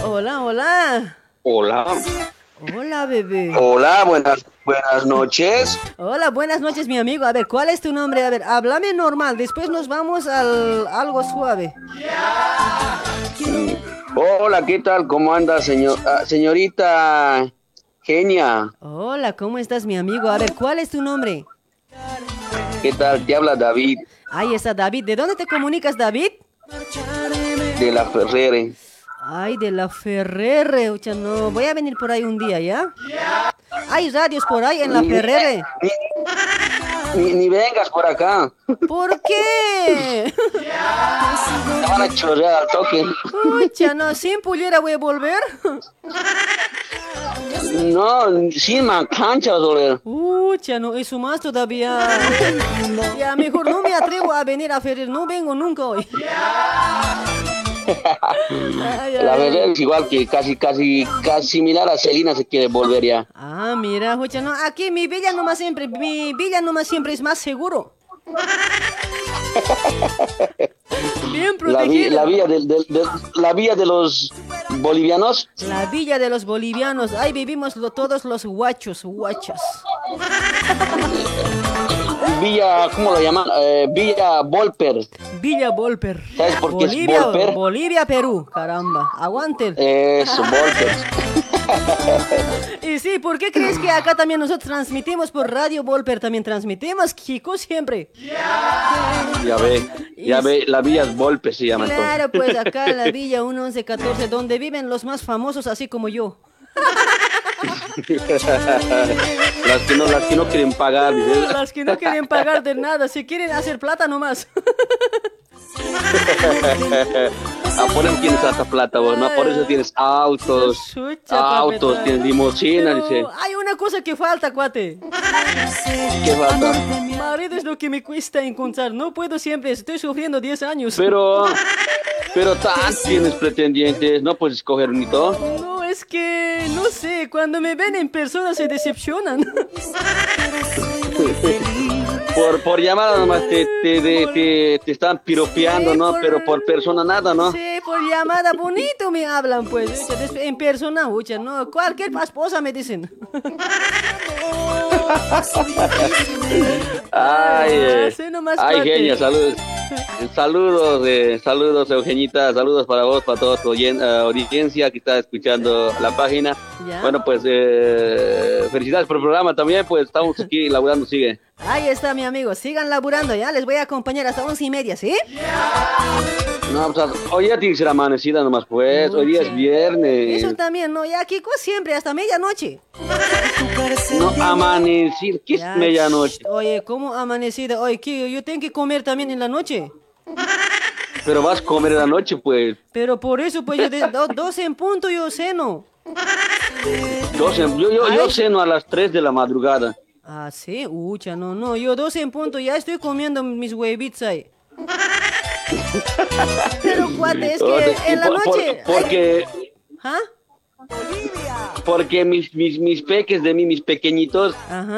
Hola, hola. Hola. Hola, bebé. Hola, buenas, buenas noches. Hola, buenas noches, mi amigo. A ver, ¿cuál es tu nombre? A ver, háblame normal. Después nos vamos al algo suave. Hola, ¿qué tal? ¿Cómo anda, señor, ah, señorita Genia? Hola, ¿cómo estás, mi amigo? A ver, ¿cuál es tu nombre? ¿Qué tal? Te habla David Ahí está David. ¿De dónde te comunicas, David? de la Ferrere. Ay, de la Ferrere. Ucha, no, voy a venir por ahí un día, ¿ya? Hay radios por ahí en la Ni- Ferrere. Ni, ni vengas por acá. ¿Por qué? Te van a chorrear al toque. No, sin puliera voy a volver. No, sin man, cancha, doler. Ucha, no, eso más todavía. Ya, mejor no me atrevo a venir a Ferrere. No vengo nunca hoy. La verdad es igual que casi, casi, casi similar a Celina se quiere volver ya. Ah, mira, Jucha, no, aquí mi villa nomás siempre, mi villa nomás siempre es más seguro. Bien La, vi- protegido. la del- la vía de los bolivianos. La villa de los bolivianos, ahí vivimos lo- todos los guachos, guachas. Villa, ¿cómo lo llaman? Eh, Villa Volper. Villa Volper. ¿Sabes por qué es Bolivia, Volper? Bolivia, Perú, caramba, aguanten. Eso, Volper. Y sí, ¿por qué crees que acá también nosotros transmitimos por Radio Volper? También transmitimos, Kiko, siempre. Ya ve, ya ve, la vía es Volper se llama Claro, pues acá en la Villa 1114, donde viven los más famosos, así como yo. las, que no, las que no quieren pagar. dice. Las que no quieren pagar de nada, si quieren hacer plata nomás. Ah, por eso tienes tanta plata vos, ¿no? Por eso tienes autos, autos, papeta. tienes limusina, dice. Hay una cosa que falta, cuate. ¿Qué falta? Marido es lo que me cuesta encontrar. No puedo siempre, estoy sufriendo 10 años. Pero, pero tan tienes pretendientes, no puedes escoger ni todo. No, es que, no sé, cuando me ven en persona se decepcionan. Por, por llamada nomás te, te, te, te- te están piropeando, ¿no? Pero por persona nada, ¿no? Sí, por llamada bonito me hablan, pues. En persona, ucha, no. Cualquier esposa me dicen. Ay, eh, ay, genia, saludos. Saludos, eh, saludos, Eugenita, saludos para vos, para toda tu eh, audiencia que está escuchando la página. Ya. Bueno, pues eh, felicidades por el programa también, pues estamos aquí laburando, sigue. Ahí está, mi amigo. Sigan laburando, ya. Les voy a acompañar hasta once y media, ¿sí? No, pues, hoy ya tiene que ser amanecida nomás, pues, hoy día es viernes. Eso también, ¿no? Ya, Kiko, siempre, hasta medianoche. No, amanecir, ¿qué es medianoche? Oye, ¿cómo amanecida? Oye, Kiko, yo tengo que comer también en la noche. Pero vas a comer en la noche, pues. Pero por eso, pues, yo de do- 12 en punto yo ceno. Yo, yo, yo ceno a las 3 de la madrugada. Ah, sí, ucha, no, no, yo 12 en punto, ya estoy comiendo mis huevitos ahí. Pero cuate, es que en la por- noche... porque ¿Ah? Porque mis, mis, mis peques de mí, mis pequeñitos,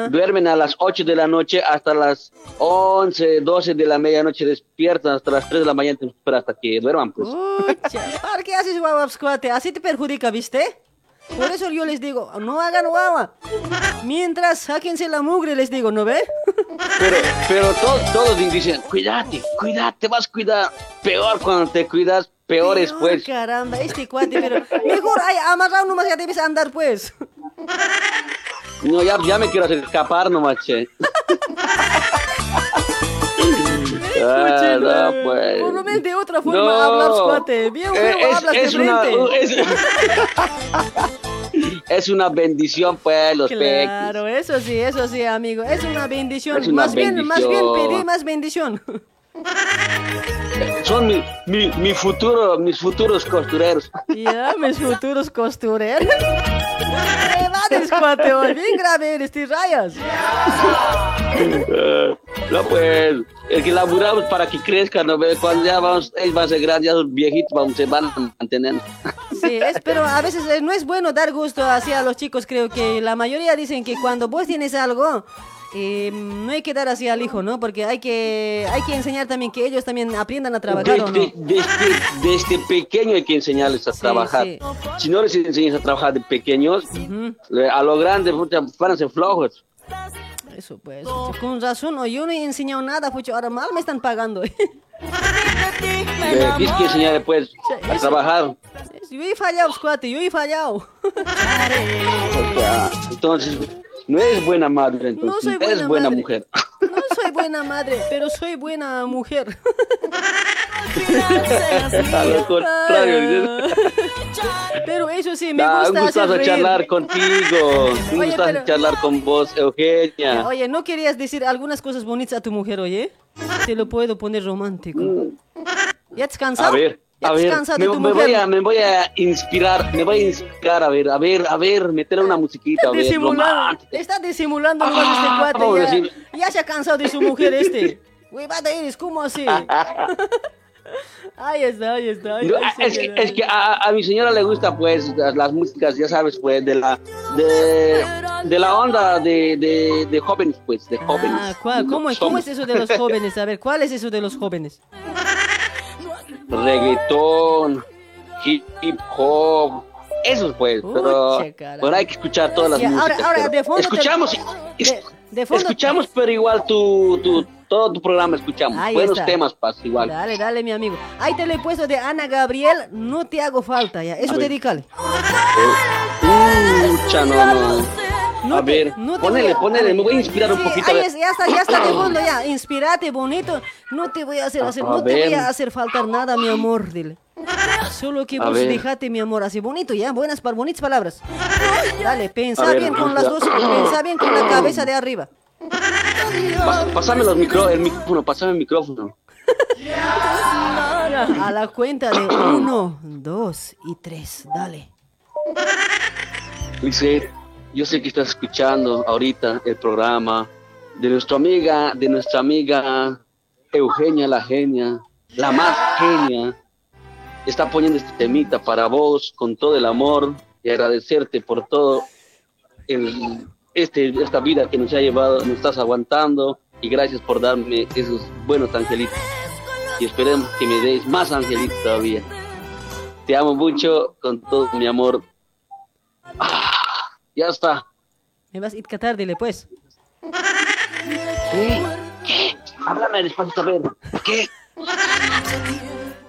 duermen a las 8 de la noche hasta las 11, 12 de la medianoche, despiertan hasta las 3 de la mañana, pero hasta que duerman, pues. Ucha, ¿para qué haces guaguas, cuate? Así te perjudica, ¿viste? Por eso yo les digo, no hagan guagua. Mientras, sáquense la mugre, les digo, ¿no ve? Pero, pero to- todos dicen, cuídate, cuídate, te vas a cuidar. Peor cuando te cuidas, peor es pues. Caramba, este cuate, pero mejor, ay, amarrado nomás ya debes andar, pues. No, ya, ya me quiero hacer escapar nomás, che. Ah, no, pues. Por lo menos de otra forma No. hablas, cuate. Bien, Eh, es- hablas es de una- frente. es- Es una bendición, pues, los peques. Claro, eso sí, eso sí, amigo. Es una bendición. Es una más bien, más bien bendición. pedí más bendición. Son mi, mi, mi futuro, mis futuros costureros. Ya, mis futuros costureros. ¿Qué vales, cuate? hoy? Bien grave eres, te rayas. Eh, no, pues, el que laburamos para que crezcan, ¿no? Cuando ya vamos, ellos van a ser grandes, ya son viejitos, vamos, se van a mantener. Sí, es, pero a veces eh, no es bueno dar gusto así a los chicos. Creo que la mayoría dicen que cuando vos tienes algo, eh, no hay que dar así al hijo, ¿no? Porque hay que, hay que enseñar también que ellos también aprendan a trabajar, ¿o no? Desde, desde, desde pequeño hay que enseñarles a trabajar. sí. Si no les enseñas a trabajar de pequeños, eh, a lo grande pucha, van a ser flojos. Eso pues, con razón, o yo no he enseñado nada, pues ahora mal me están pagando. Eh, Tienes que enseñarles, pues, a trabajar. Yo he fallado, cuate, yo he fallado. Entonces, no eres buena madre, entonces, No soy eres buena buena madre. mujer. No soy buena madre, pero soy buena mujer. A lo contrario. Pero eso sí, me Ah, gusta un hacer gustazo reír. charlar contigo. Un Oye, gustazo pero- charlar con vos, Eugenia. Oye, ¿no querías decir algunas cosas bonitas a tu mujer, oye? Te lo puedo poner romántico. ¿Ya te has cansado? A ver, ¿Ya a ver, me, voy a, me voy a inspirar, me voy a inspirar, a ver, a ver, a ver, meter una musiquita, a ver, Disimulando, está disimulando este Ah, a cuate. Ya, decir- ya se ha cansado de su mujer este. Huevada eres, ¿cómo así? Ahí está, ahí está. ahí está, es que, es que a, a mi señora le gusta pues las, las músicas, ya sabes, pues de la de, de la onda de, de, de jóvenes, pues, de jóvenes. Ah, ¿cuál? ¿Cómo, es- ¿Cómo es eso de los jóvenes? A ver, ¿cuál es eso de los jóvenes? Reggaetón, hip, hip hop, esos pues, pero, caramba. pero hay que escuchar todas las músicas. ahora, pero de fondo te- escuchamos, De, de fondo. escuchamos, pero igual tu, tu, todo tu programa escuchamos. Ahí Buenos está. temas, Paz, igual. Dale, dale, mi amigo. Ahí te lo he puesto de Ana Gabriel, no te hago falta, ya. Eso dedícale. Pucha, no, no. A ver, no te ponele, a- ponele, me voy a inspirar un poquito. ahí es- ya está, ya está de fondo, ya. Inspirate, bonito. No te voy a hacer, hacer A no te voy a hacer faltar nada, mi amor, dile. Solo que A vos ver. dejate, mi amor, así bonito, ya. Buenas, bonitas palabras. Dale, ver, bien con las dos, pensa bien con la cabeza de arriba. Pásame los micro, el micrófono, pásame el micrófono. A la cuenta de uno, dos y tres, dale. Lisette, yo sé que estás escuchando ahorita el programa de nuestra amiga, de nuestra amiga Eugenia la genia, la más genia. Está poniendo este temita para vos con todo el amor y agradecerte por todo el, este, esta vida que nos ha llevado, nos estás aguantando y gracias por darme esos buenos angelitos. Y esperemos que me deis más angelitos todavía. Te amo mucho con todo mi amor. Ya está. Me vas a ir catar, dile pues. ¿Qué? ¿Qué? Háblame despacito, a ver. ¿Qué?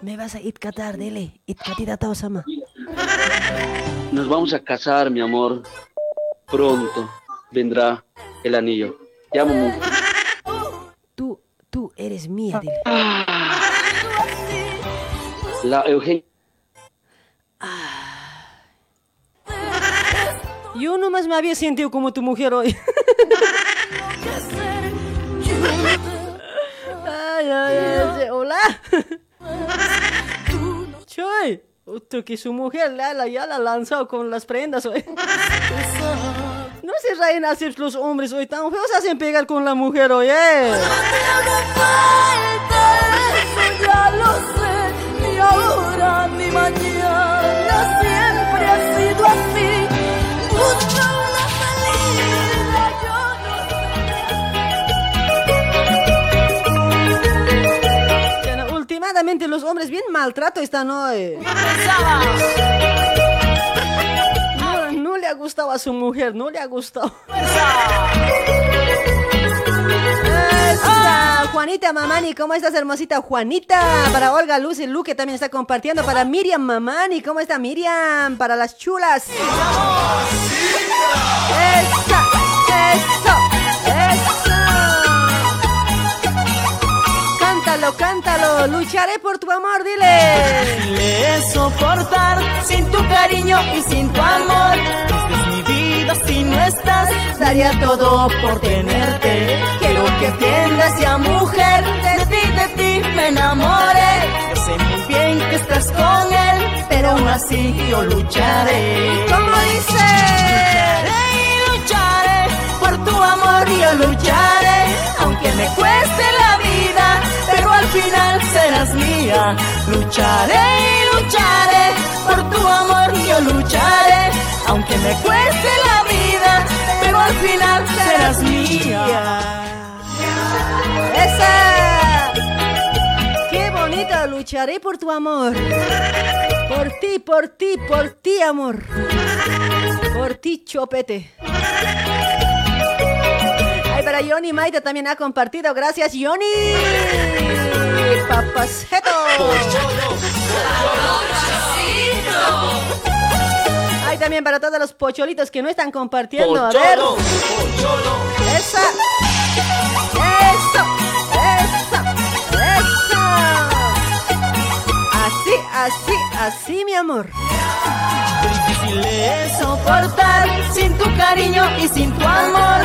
Me vas a ir catar, dile. It katida sama. Nos vamos a casar, mi amor. Pronto vendrá el anillo. Te amo mucho. Tú, tú eres mía, dile. La Eugenia. Yo nomás me había sentido como tu mujer hoy. ay, ay, ay, hola. Choy, otro que su mujer la, la- ya la ha lanzado con las prendas hoy. No se rayen así los hombres hoy tan feos hacen pegar con la mujer oye. ya lo sé, ni ahora ni mañana, Los hombres bien maltrato están hoy. No, no le ha gustado a su mujer, no le ha gustado. Juanita Mamani, ¿cómo estás, hermosita Juanita? Para Olga Luz y Luque también está compartiendo. Para Miriam Mamani, ¿cómo está Miriam? Para las chulas. Eso, eso. Cántalo, cántalo. Lucharé por tu amor, dile. Le soportar sin tu cariño y sin tu amor. Esta es mi vida si no estás. Daría todo por tenerte. Quiero que entiendas ya mujer. De ti, de ti me enamoré. Yo sé muy bien que estás con él. Pero aún así yo lucharé. ¿Cómo dice? Tu amor yo lucharé. Aunque me cueste la vida. Pero al final serás mía. Lucharé y lucharé. Por tu amor yo lucharé. Aunque me cueste la vida. Pero al final serás mía. ¡Esa! ¡Qué bonito! Lucharé por tu amor. Por ti, por ti, por ti, amor. Por ti, chopete. Para Johnny Maite también ha compartido. Gracias, Johnny. Papaceto. Ay, también para todos los pocholitos que no están compartiendo. A ver. Esa. Eso. Eso. Eso. Así, así, así, mi amor. Difícil es soportar sin tu cariño y sin tu amor.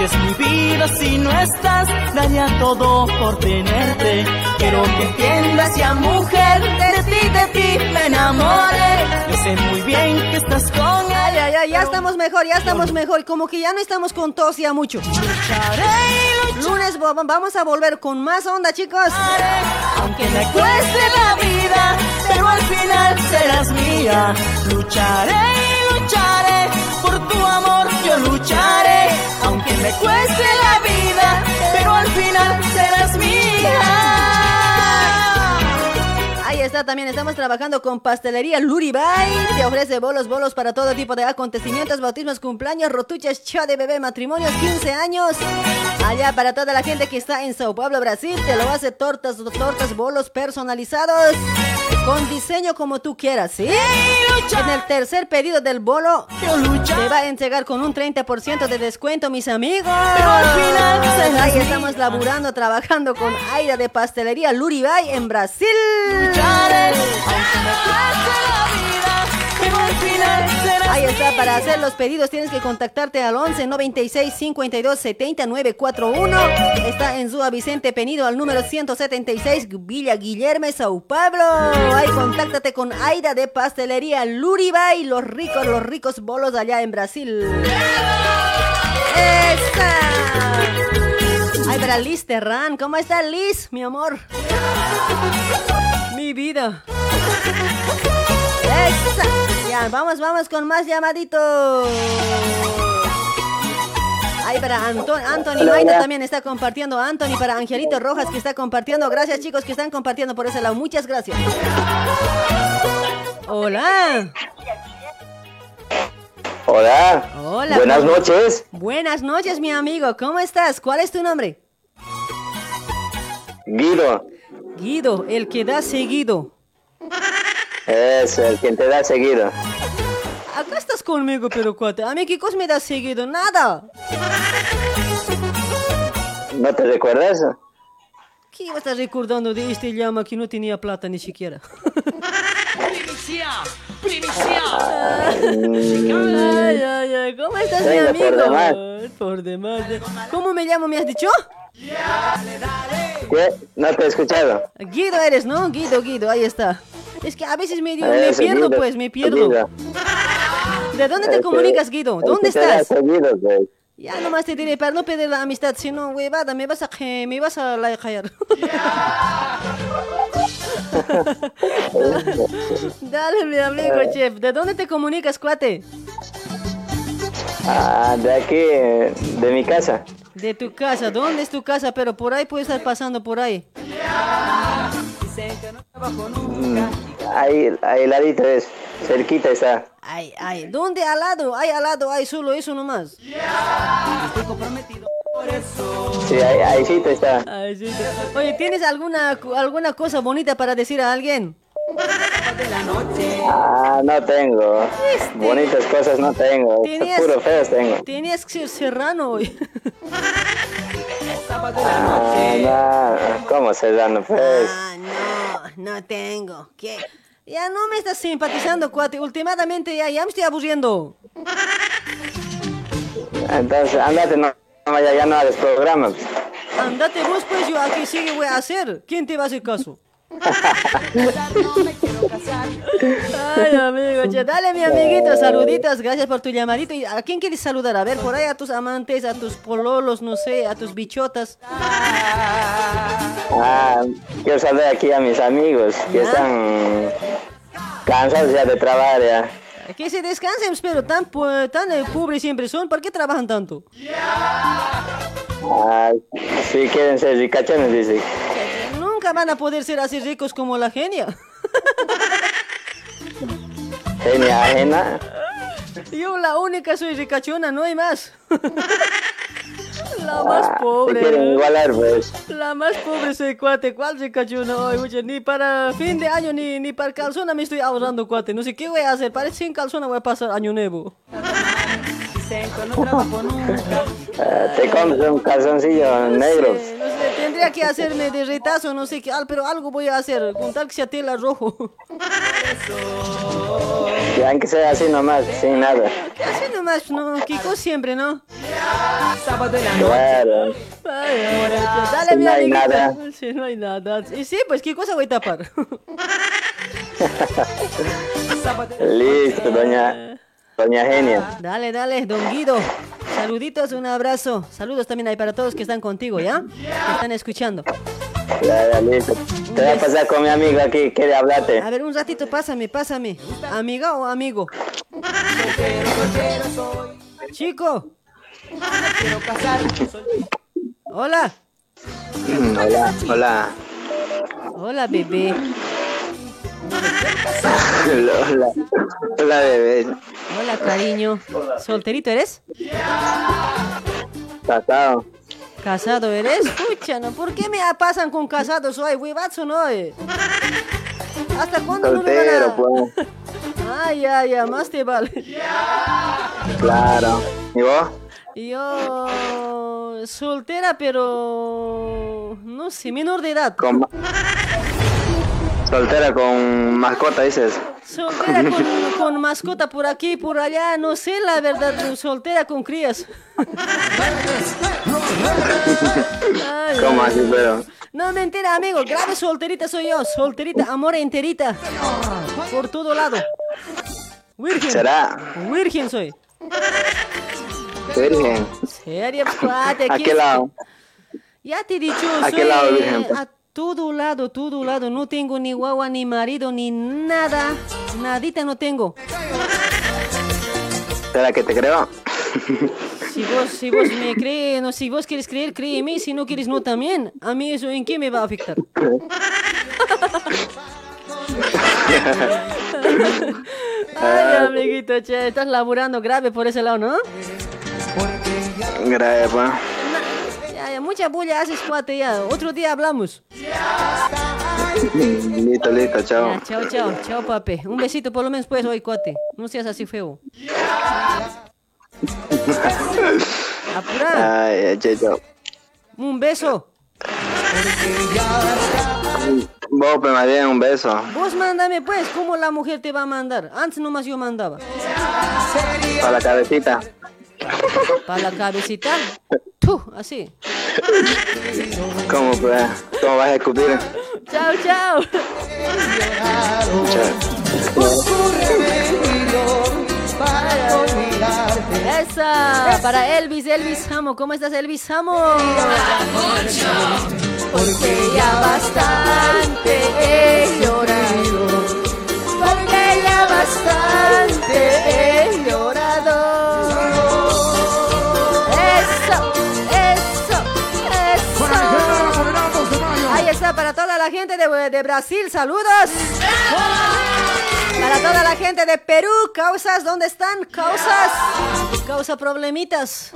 Es mi vida si no estás. Daría todo por tenerte. Quiero que entiendas ya mujer. De ti, de ti me enamoré. Yo sé muy bien que estás con él. Ay, ay, ay, ya estamos mejor, ya estamos mejor. Como que ya no estamos con tos ya mucho. Lunes vamos a volver con más onda, chicos. Aunque me cueste la vida, pero al final serás mía. Lucharé y lucharé por tu amor, yo lucharé. Aunque me cueste la vida, pero al final serás mía. También, estamos trabajando con Pastelería Luribay. Te ofrece bolos, bolos para todo tipo de acontecimientos, bautismos, cumpleaños, rotuchas, cha de bebé, matrimonios, 15 años. Allá para toda la gente que está en Sao Paulo, Brasil, te lo hace tortas, tortas, bolos personalizados. Con diseño como tú quieras, ¿sí? En el tercer pedido del bolo, te va a entregar con un 30% de descuento, mis amigos. Pero al final serás Ahí estamos laburando, trabajando con Aira de Pastelería Luribay en Brasil. Lucharé, aunque me cueste la vida, pero al final serás Ahí está, para hacer los pedidos tienes que contactarte al 11 96 52 70 941. Está en Zúa Vicente Penido al número 176 Villa Guillermo, Sao Paulo. Ahí contáctate con Aida de Pastelería Luribay, los ricos, los ricos bolos allá en Brasil. ¡Esa! Ay, para Liz Terran, ¿cómo está Liz, mi amor? Mi vida. Ya, vamos, vamos con más llamaditos. Ay, para Anton Anthony hola. también está compartiendo. Anthony para Angelito Rojas que está compartiendo. Gracias, chicos, que están compartiendo por ese lado. Muchas gracias. Hola. Hola. Hola. Buenas ¿cómo- noches. Buenas noches, mi amigo. ¿Cómo estás? ¿Cuál es tu nombre? Guido. Guido, el que da seguido. Es el quien te da seguido. Acá estás conmigo, pero cuate. A mí, ¿qué cosa me da seguido? Nada. ¿No te recuerdas? ¿Qué me estás recordando de este llama que no tenía plata ni siquiera? Primicia, primicia. Ay, ay, ay, ¿cómo estás, mi Venga, amigo? por demás. Por demás. ¿Cómo me llamo, me has dicho? ¿Qué? ¿No te he escuchado? Guido eres, ¿no? Guido, Guido, ahí está. Es que a veces me, me Eso, pierdo, Guido, pues, me pierdo. Guido. ¿De dónde te Es que- comunicas, Guido? ¿Dónde estás? seguido, pues. Ya nomás te diré para no perder la amistad, si no, huevada, me vas a me vas a la callar. Dale, mi amigo chef. ¿De dónde te comunicas, cuate? Ah, de aquí, eh, de mi casa. De tu casa. ¿Dónde es tu casa? Pero por ahí puede estar pasando por ahí. Mm, Ahí, ahí ladito es, cerquita está. Ay, ay. ¿Dónde al lado? Ay, al lado, hay solo eso nomás. Sí, ahí, ahí sí te está. Ay, sí, sí. Oye, ¿tienes alguna, alguna cosa bonita para decir a alguien? Ah, no tengo. Bonitas cosas no tengo. Tenías- Puro feos tengo. Tenías que ser serrano hoy. Ah, no, ¿cómo se dan pues? No, no tengo. ¿Qué? Ya no me estás simpatizando, cuate. Últimamente ya, ya me estoy aburriendo. Entonces, andate, no, ya, ya no hagas programa. Andate vos, pues yo aquí sí que voy a hacer. ¿Quién te va a hacer caso? Ay, amigo, che, dale mi amiguito, saluditos, gracias por tu llamadito. ¿Y ¿A quién quieres saludar? A ver, por ahí a tus amantes, a tus pololos, no sé, a tus bichotas. Ah, quiero saludar aquí a mis amigos que están cansados ya de trabajar ya. Que se descansen, pero tan, tan eh, pobres siempre son. ¿Por qué trabajan tanto? Ah, si quieren ser ricachones, dice. Nunca van a poder ser así ricos como la genia. Genia ajena. Yo la única soy ricachona, no hay más. La más Ah, pobre. quieren igualar, pues. La más pobre soy cuate. ¿Cuál ricachona? Ay, oye, ni para fin de año ni, ni para calzona me estoy ahorrando, cuate. No sé qué voy a hacer. Parece sin calzona voy a pasar año nuevo. Ah, te compras un calzoncillo negro. No sé, tendría que hacerme de retazo, no sé qué, al- pero algo voy a hacer. Con tal que sea tela rojo. Y aunque sea así nomás, sin nada. Así nomás, no, Kiko siempre, ¿no? Ay, ay, dale, Si mi no hay nada. Sí, no hay nada. Y sí, pues, ¿qué cosa voy a tapar? Listo, doña, doña Genia. Dale, dale, don Guido. Saluditos, un abrazo. Saludos también ahí para todos que están contigo, ¿ya? Que están escuchando. Ya, listo. Te voy a pasar con mi amigo aquí, quiere hablarte. A ver, un ratito, pásame, pásame. ¿Amiga o amigo? Chico. Hola. Hola, hola. Hola, bebé. Hola, hola. Hola, bebé. Hola, cariño. ¿Solterito eres? Casado. ¿Casado eres? ¿no? ¿Por qué me pasan con casados hoy? Huevazo, ¿no? ¿Hasta cuándo no me Soltero, pues. Ay, ay, ay, más te vale. Claro. ¿Y vos? Yo... Soltera, pero... No sé, menor de edad. Con Soltera con mascota, dices. Soltera con, con mascota por aquí, por allá, no sé la verdad, soltera con crías. Ay, ¿Cómo así, pero? No, mentira, amigo, grave solterita soy yo, solterita, amor enterita, por todo lado. Virgen. ¿Será? Virgen soy. Virgen. Serio, cuate, ¿A qué lado? Ya te he dicho, ¿A soy qué lado, virgen, a todo lado, todo lado. No tengo ni guagua, ni marido, ni nada. Nadita no tengo. ¿Será que te creo? Si vos, si vos me crees, no, si vos quieres creer, cree en mí. Si no quieres, no también. A mí eso, ¿en qué me va a afectar? Ay, amiguito, che, estás laburando grave por ese lado, ¿no? Grave, pues. Ya, ya, mucha bulla haces, cuate, ya. Otro día hablamos. Listo, listo, chao. Ya, chao, chao, chao, papi. Un besito por lo menos, pues, hoy, cuate. No seas así feo. Apura. Ay, chao, chao. Un beso. Vos, pues, más bien, un beso. Vos mándame, pues, ¿cómo la mujer te va a mandar? Antes nomás yo mandaba. Para la cabecita. Para la cabecita. Tú, así. ¿Cómo, pues? ¿Cómo vas a escupir? Chao, chao. Chao. Esa, para Elvis, Elvis Amo. ¿Cómo estás, Elvis Amo? Porque ya bastante de, Brasil, saludos. Para toda la gente de Perú, causas, ¿dónde están? Causas. Causa problemitas.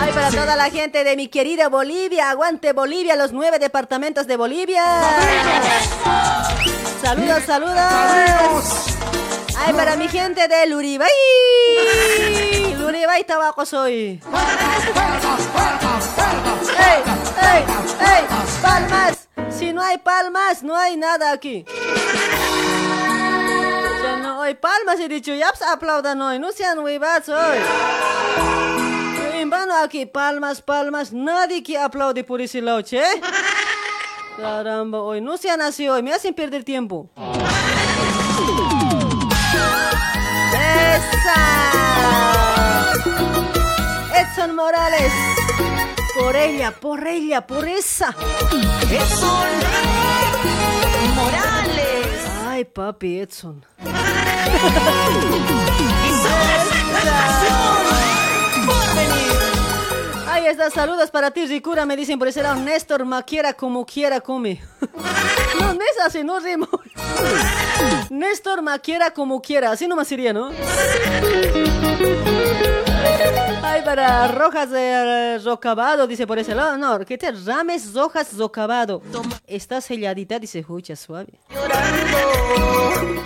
Ay, para toda la gente de mi querida Bolivia, aguante Bolivia, los nueve departamentos de Bolivia. Saludos, saludos. Ay, para mi gente de Luribay. Luribay, tabaco soy. ¡Ey, ey, ey! ¡Palmas! Si no hay palmas, no hay nada aquí. No hay palmas, he dicho. Ya aplaudan hoy. No sean huevados hoy. En vano aquí, palmas, palmas. Nadie que aplaude por ese lado, che. Caramba, hoy no sean así hoy. Me hacen perder tiempo. ¡Esa! Edson Morales. Por ella, por ella, por esa. Edson Morales. Ay, papi, Edson. Ahí está, saludos para ti, Ricura. Me dicen por ese lado, Néstor Maquiera como quiera come. no, no es así, no rimo. Néstor Maquiera como quiera, así nomás sería, ¿no? Ay, para Rojas de Rocabado, dice por ese lado. No, ¿qué te? Rames Rojas Rocabado. Está selladita, dice, escucha suave.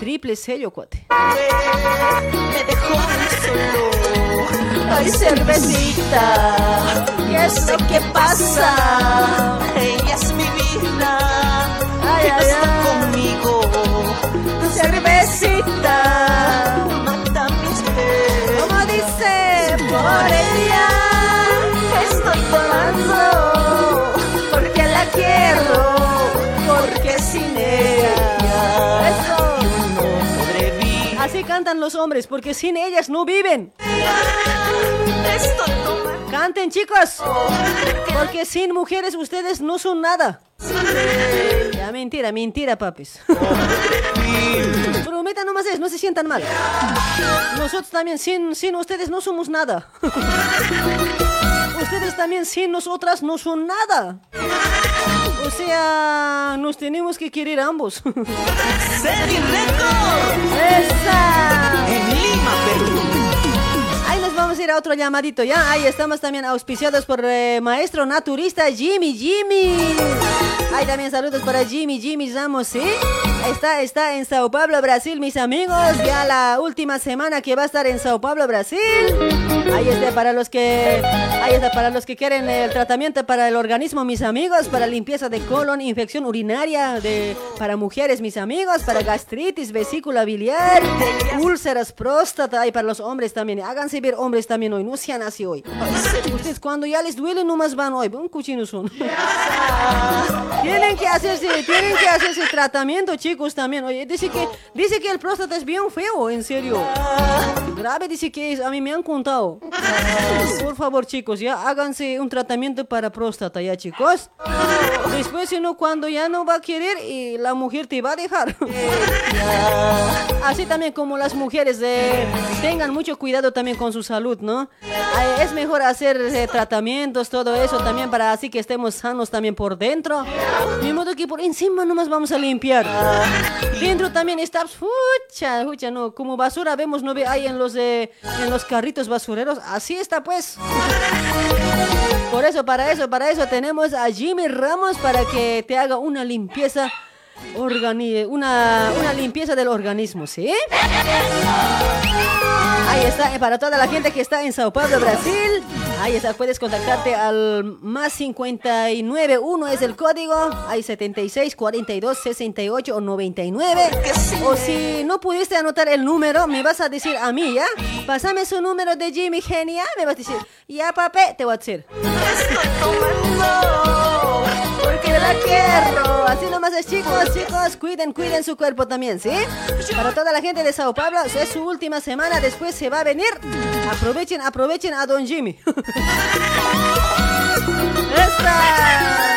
Triple sello, cuate. Me dejó solo. Ay, cervecita. ¿Qué es lo que pasa? Ella es mi vida. Ay, ay, Está ay. conmigo. Cervecita. Cantan los hombres, porque sin ellas no viven. Canten, chicos. Porque sin mujeres ustedes no son nada. Ya, mentira, mentira, papis. Prometa nomás es, no se sientan mal. Nosotros también, sin, sin ustedes no somos nada. Ustedes también sin nosotras no son nada. O sea, nos tenemos que querer ambos. ¡Esa! En Lima, Perú. Ahí nos vamos a ir a otro llamadito, ¿ya? Ahí estamos también auspiciados por eh, maestro naturista Jimmy, Jimmy. Ahí también saludos para Jimmy, Jimmy Ramos, ¿sí? Está, está en Sao Paulo, Brasil, mis amigos. Ya la última semana que va a estar en Sao Paulo, Brasil. Ahí está para los que, ahí está para los que quieren el tratamiento para el organismo, mis amigos, para limpieza de colon, infección urinaria de, para mujeres, mis amigos, para gastritis, vesícula biliar, úlceras, próstata, y para los hombres también. Háganse ver hombres también hoy, no sean así hoy. Ustedes cuando ya les duele nomás van hoy, un cuchino son. tienen que hacerse, tienen que hacerse tratamiento, chicos, también. Oye, dice que, dice que el próstata es bien feo, en serio. Grave dice que es, a mí me han contado. Por favor, chicos, ya háganse un tratamiento para próstata, ya, chicos. Después, si no, cuando ya no va a querer y la mujer te va a dejar. Así también como las mujeres eh, tengan mucho cuidado también con su salud, ¿no? Es mejor hacer eh, tratamientos, todo eso también para así que estemos sanos también por dentro. De modo que por encima nomás vamos a limpiar. Dentro también está, fucha, fucha, no, como basura vemos, no ve ahí en los, eh, en los carritos basureros. Así está pues. Por eso, para eso, para eso tenemos a Jimmy Ramos para que te haga una limpieza organi una, una limpieza del organismo, ¿sí? Ahí está, eh, para toda la gente que está en Sao Paulo, Brasil. Ahí está, puedes contactarte al más 59, 1 es el código. Hay 76, 42, 68 o 99. O si no pudiste anotar el número, me vas a decir a mí, ¿ya? Pásame su número de Jimmy Genia, me vas a decir, ya papi, te voy a decir. Así nomás es chicos, chicos, cuiden, cuiden su cuerpo también, ¿sí? Para toda la gente de Sao Paulo, es su última semana, después se va a venir. Aprovechen, aprovechen a Don Jimmy. ¡Esta!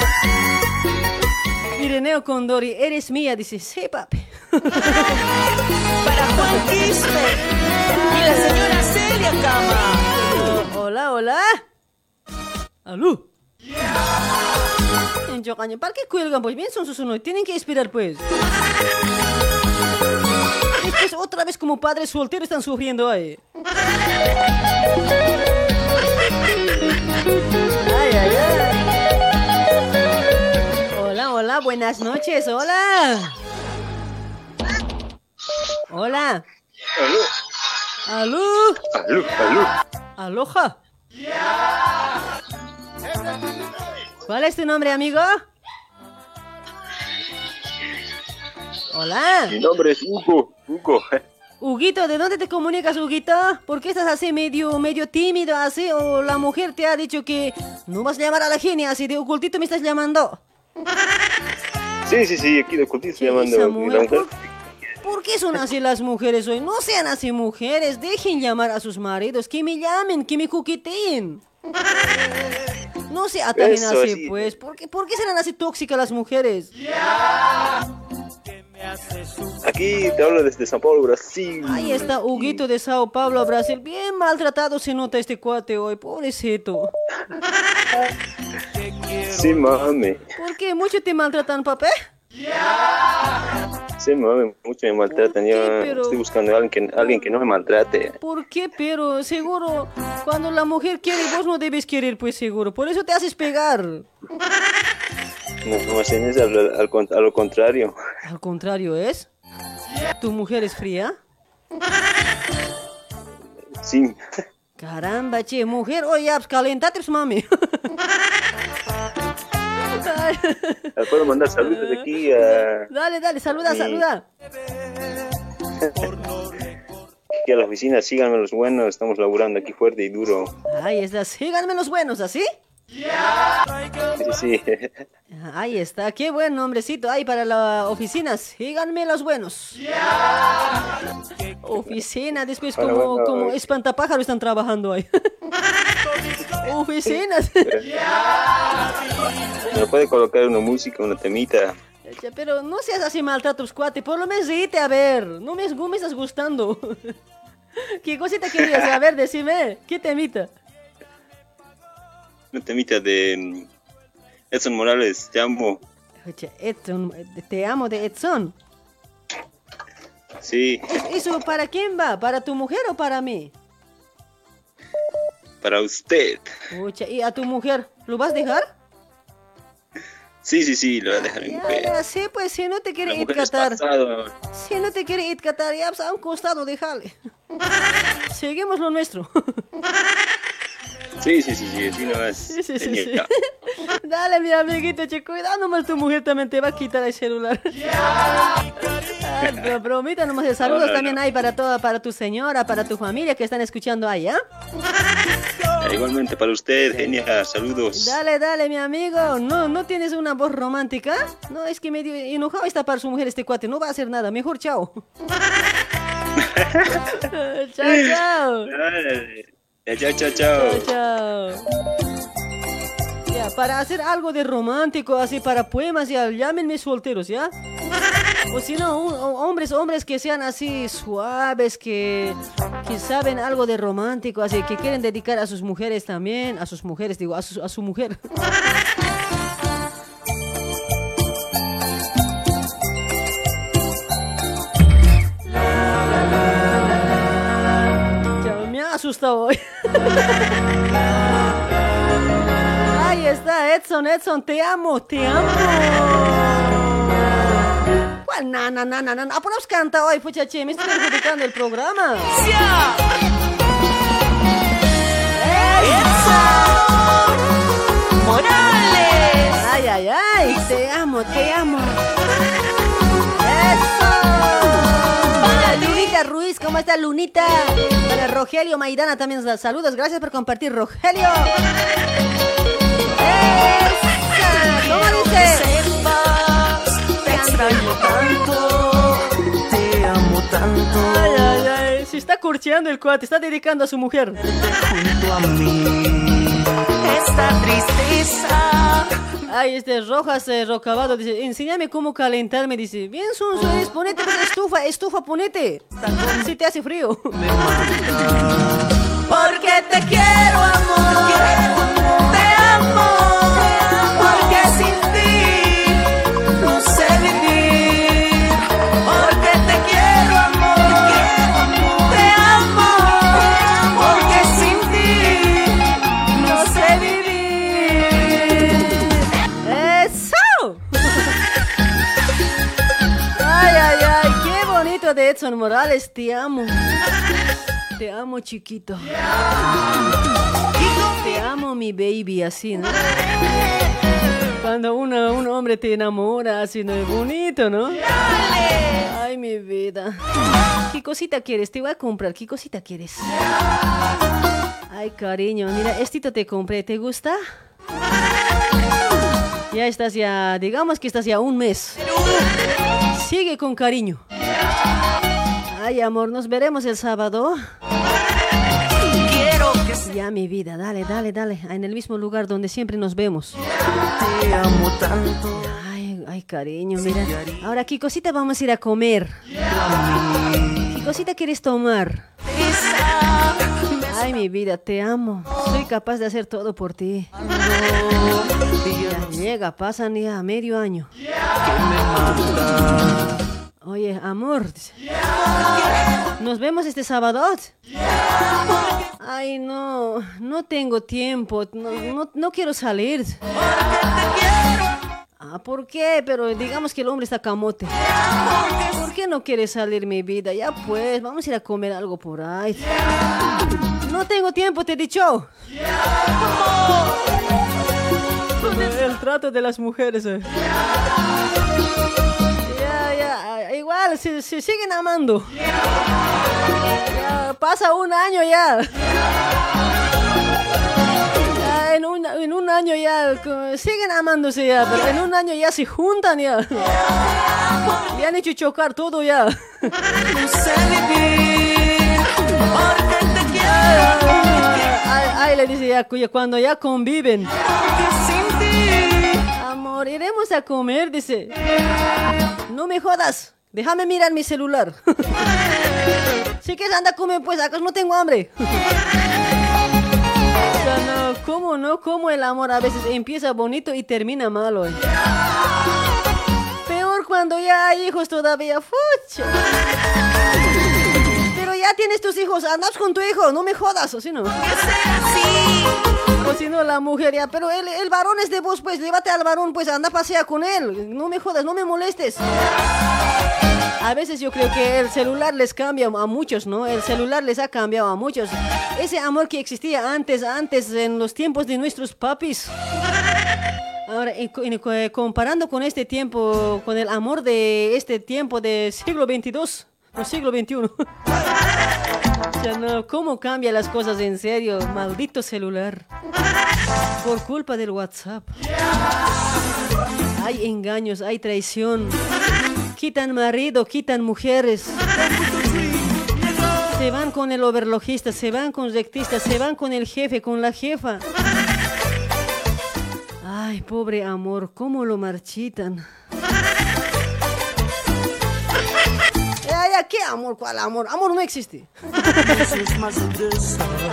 Ireneo Condori, eres mía, dice, sí, papi. Para Juan Quispe y la señora Celia Cama. Hola, hola. Aló. En Chocaño, ¿para qué cuelgan? Pues bien son sus uno, tienen que esperar pues. Después otra vez como padres solteros están sufriendo ahí. Ay, ay, ay. Hola, hola, buenas noches, hola. Hola. Aló. Aló, aló. Aloha. ¿Cuál es tu nombre, amigo? Hola. Mi nombre es Hugo, Hugo. Huguito, ¿de dónde te comunicas, Huguito? ¿Por qué estás así medio, medio tímido así? ¿O la mujer te ha dicho que no vas a llamar a la genia así de ocultito me estás llamando? Sí, sí, sí, aquí de ocultito estoy llamando. mujer. ¿Por qué son así las mujeres hoy? No sean así mujeres, dejen llamar a sus maridos, que me llamen, que me coqueteen. No se atajen Eso, así, sí. pues. ¿Por qué, ¿Por qué serán así tóxicas las mujeres? Aquí te hablo desde San Paulo, Brasil. Ahí está Huguito de Sao Paulo, Brasil. Bien maltratado se nota este cuate hoy, pobrecito. Sí, mami. ¿Por qué? ¿Mucho te maltratan, papá? Sí, mami, mucho me maltratan. Yo pero- estoy buscando a alguien que, alguien que no me maltrate. ¿Por qué? Pero seguro, cuando la mujer quiere, vos no debes querer, pues seguro. Por eso te haces pegar. No, no me enseñes al, a lo contrario. Al contrario, ¿es? ¿Tu mujer es fría? Sí. Caramba, che, mujer, oye, calentate, mami. Ay, Le puedo mandar saludos de aquí a, dale, dale, saluda, saluda. aquí a la oficina. Síganme los buenos. Estamos laburando aquí fuerte y duro. Ahí está, síganme los buenos, ¿así? Sí. Ahí está, qué buen nombrecito hay para la oficina. Síganme los buenos. Oficina, después como, bueno, como espantapájaros están trabajando ahí. Oficinas. ¿Me puede colocar una música, una temita? Pero no seas así maltratos, cuate. Por lo menos reíte, a ver. No me, no me estás gustando. ¿Qué cosita querías? A ver, decime. ¿Qué temita? Una temita de mm, Edson Morales. Te amo. Edson, te amo de Edson. Sí, ¿Eso para quién va? ¿Para tu mujer o para mí? para usted. ¿y a tu mujer lo vas a dejar? Sí, sí, sí, lo voy a dejar en mujer. ya, sí, pues si no te quiere itcatar. Si no te quiere itcatar, ya pues, a un costado, déjale. Seguimos lo nuestro. Sí, sí, sí, sí, así no es. Sí, sí, sí, sí. Dale, mi amiguito, che, cuidado nomás tu mujer también te va a quitar el celular. Ay, pero bromita nomás de saludos No, no, también hay para toda, para tu señora, para tu familia que están escuchando ahí, ¿ah? Igualmente para usted, genial, saludos. Dale, dale, mi amigo. No, ¿no tienes una voz romántica? No, es que medio enojado está para su mujer este cuate. No va a hacer nada. Mejor chao. chao, chao. Dale. Chao, chao, chao. Chao, chao. Ya, para hacer algo de romántico, así para poemas, ya, llámenme solteros, ¿ya? O si no, hombres, hombres que sean así suaves, que, que saben algo de romántico, así que quieren dedicar a sus mujeres también, a sus mujeres, digo, a su, a su mujer. asustado hoy. Ahí está, Edson, Edson, te amo, te amo. ¿Cuál nana, nana, nana? ¿A nos canta hoy, puchache? Me estoy perjudicando el programa. Morales. Ay, ay, ay, te amo, te amo. ¡Eso! Ruiz, ¿cómo está Lunita? Para Rogelio Maidana también los saludos. Gracias por compartir, Rogelio. Esa, ¿Cómo dice? te extraño tanto, te amo tanto. Ay, ay, ay, se está curcheando el cuate, está dedicando a su mujer. Esta tristeza Ay, este Rojas eh, Rocabado dice, enséñame cómo calentarme, dice. Bien, Sonso, es, ponete pues, estufa, estufa, ponete. Si te hace frío. Porque te quiero, amor. Te de Edson Morales, te amo. Te amo, chiquito. Te amo, mi baby, así, ¿no? Cuando una- un hombre te enamora, así, ¿no? Es bonito, ¿no? Ay, mi vida. ¿Qué cosita quieres? Te voy a comprar. ¿Qué cosita quieres? Ay, cariño, mira, estito te compré. ¿Te gusta? Ya estás ya, digamos que estás ya un mes. Sigue con cariño. Ay, amor, nos veremos el sábado. Quiero que Ya, mi vida, dale, dale, dale. En el mismo lugar donde siempre nos vemos. te amo tanto. Ay, ay, cariño, mira. Ahora, ¿qué cosita vamos a ir a comer? ¿Qué cosita quieres tomar? Ay, mi vida, te amo. Soy capaz de hacer todo por ti. Ya llega, pasan ya medio año. Oye, amor. Nos vemos este sábado. Ay, no, no tengo tiempo. No, no, quiero salir. Ah, ¿por qué? Pero digamos que el hombre está camote. ¿Por qué no quieres salir, mi vida? Ya pues, vamos a ir a comer algo por ahí. No tengo tiempo, te he dicho. El trato de las mujeres. eh. Igual, se siguen amando. Ya, pasa un año ya. Ya, en, un, en un año ya, siguen amándose ya, pero en un año ya se juntan ya. Le han hecho chocar todo ya. Ay, le dice ya, cuando ya conviven. Iremos a comer, dice. No me jodas, déjame mirar mi celular. Si quieres anda a comer, pues acá no tengo hambre. No, ¿cómo no? ¿Cómo el amor a veces empieza bonito y termina malo? eh? Peor cuando ya hay hijos todavía. Fucha. Pero ya tienes tus hijos, andas con tu hijo, no me jodas, o si no. O si no, la mujer ya, pero el, el varón es de vos, pues, llévate al varón, pues, anda pasea con él. No me jodas, no me molestes. A veces yo creo que el celular les cambia a muchos, ¿no? El celular les ha cambiado a muchos. Ese amor que existía antes, antes, en los tiempos de nuestros papis. Ahora, comparando con este tiempo, con el amor de este tiempo de siglo 22 o siglo 21. Ya no, ¿cómo cambian las cosas en serio? Maldito celular. Por culpa del WhatsApp. Hay engaños, hay traición. Quitan marido, quitan mujeres. Se van con el overlogista, se van con rectista, se van con el jefe, con la jefa. Ay, pobre amor, cómo lo marchitan. ¿Qué amor? ¿Cuál amor? Amor no existe.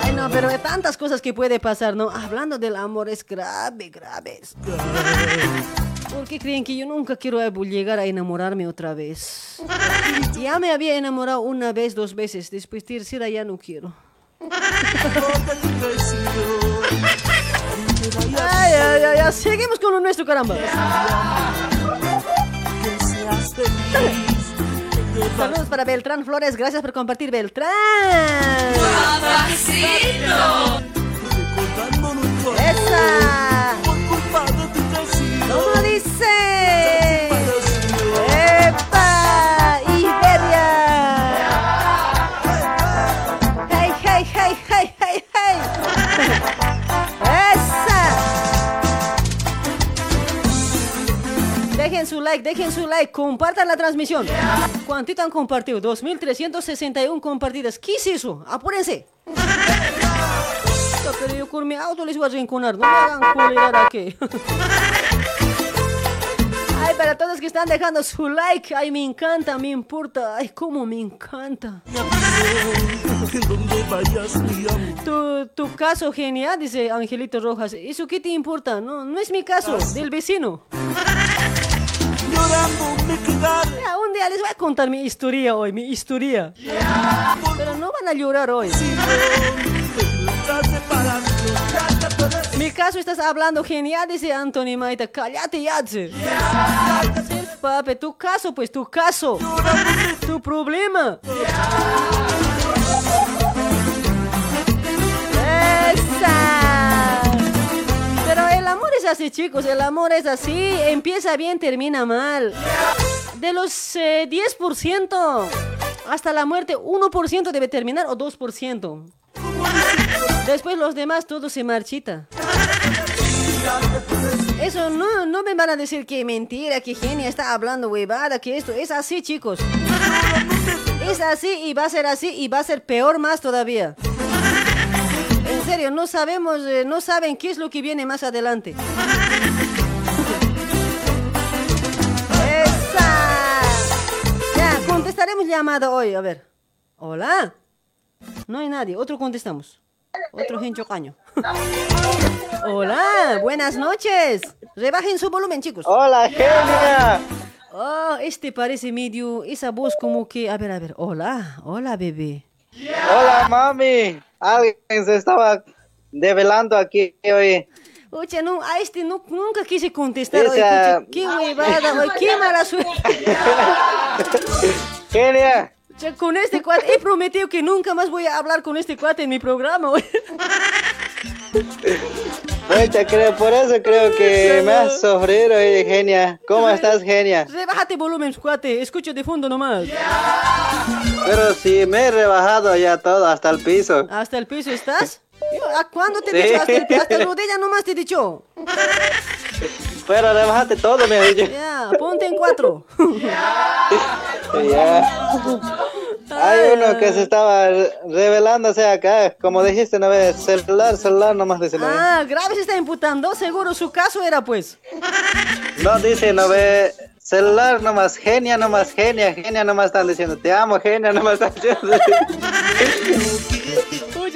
Ay, no, pero hay tantas cosas que puede pasar, ¿no? Hablando del amor es grave, grave. ¿Por qué creen que yo nunca quiero llegar a enamorarme otra vez? Ya me había enamorado una vez, dos veces. Después tercera ya no quiero. Ay, ay, ay, ay, seguimos con lo nuestro, caramba. Saludos para Beltrán Flores, gracias por compartir, Beltrán. ¡Esa! ¿Cómo dice? Su like. dejen su like, compartan la transmisión. ¿Cuántito han compartido? 2.361 compartidas. ¿Qué es eso? Apúrense. Pero yo con mi auto les voy a rinconar. No me hagan culear aquí. Ay, para todos que están dejando su like. Ay, me encanta, me importa. Ay, cómo me encanta. Tu, tu caso genial, dice Angelito Rojas. ¿Eso qué te importa? No, no es mi caso, del vecino. Ya, un día les voy a contar mi historia hoy, mi historia. Pero no van a llorar hoy. Mi caso estás hablando genial, dice Anthony Maita. Cállate, Yatze. Sí, papi, tu caso, pues tu caso. Tu problema. Amor es así, chicos. El amor es así. Empieza bien, termina mal. De los eh, 10%, hasta la muerte, 1% debe terminar o 2%. Después los demás todo se marchita. Eso no, no me van a decir que mentira, que genia está hablando huevada, que esto es así, chicos. Es así y va a ser así y va a ser peor más todavía. En serio, no sabemos, eh, no saben qué es lo que viene más adelante. ¡Esa! Ya, contestaremos llamada hoy, a ver. Hola. No hay nadie, otro contestamos. Otro gencho caño. Hola, buenas noches. Rebajen su volumen, chicos. Hola, genia. Oh, este parece medio, esa voz como que, a ver, a ver. Hola, hola, bebé. Hola, mami. Alguien se estaba develando aquí hoy. Oye, no, a este no, nunca quise contestar hoy. Esa- pucha, qué huevada, hoy, qué mala suerte. Genia. Con este cuate, he prometido que nunca más voy a hablar con este cuate en mi programa. Pucha, creo, por eso creo que me has sufrido, oye, genia. ¿Cómo estás, genia? Rebájate volumen, cuate, escucho de fondo nomás. Pero si me he rebajado ya todo hasta el piso. ¿Hasta el piso estás? ¿A cuándo te he Sí. dicho hasta el piso? Hasta rodilla nomás te he dicho. Pero rebajate todo, me has dicho. Ya, ponte en cuatro. Ya. Hay uno que se estaba re- revelándose acá, como dijiste una vez, celular, celular, nomás dice. Ah, grave se está imputando, seguro su caso era pues. No dice, no ve, celular nomás, genia nomás, genia, genia nomás están diciendo, te amo, genia nomás están diciendo.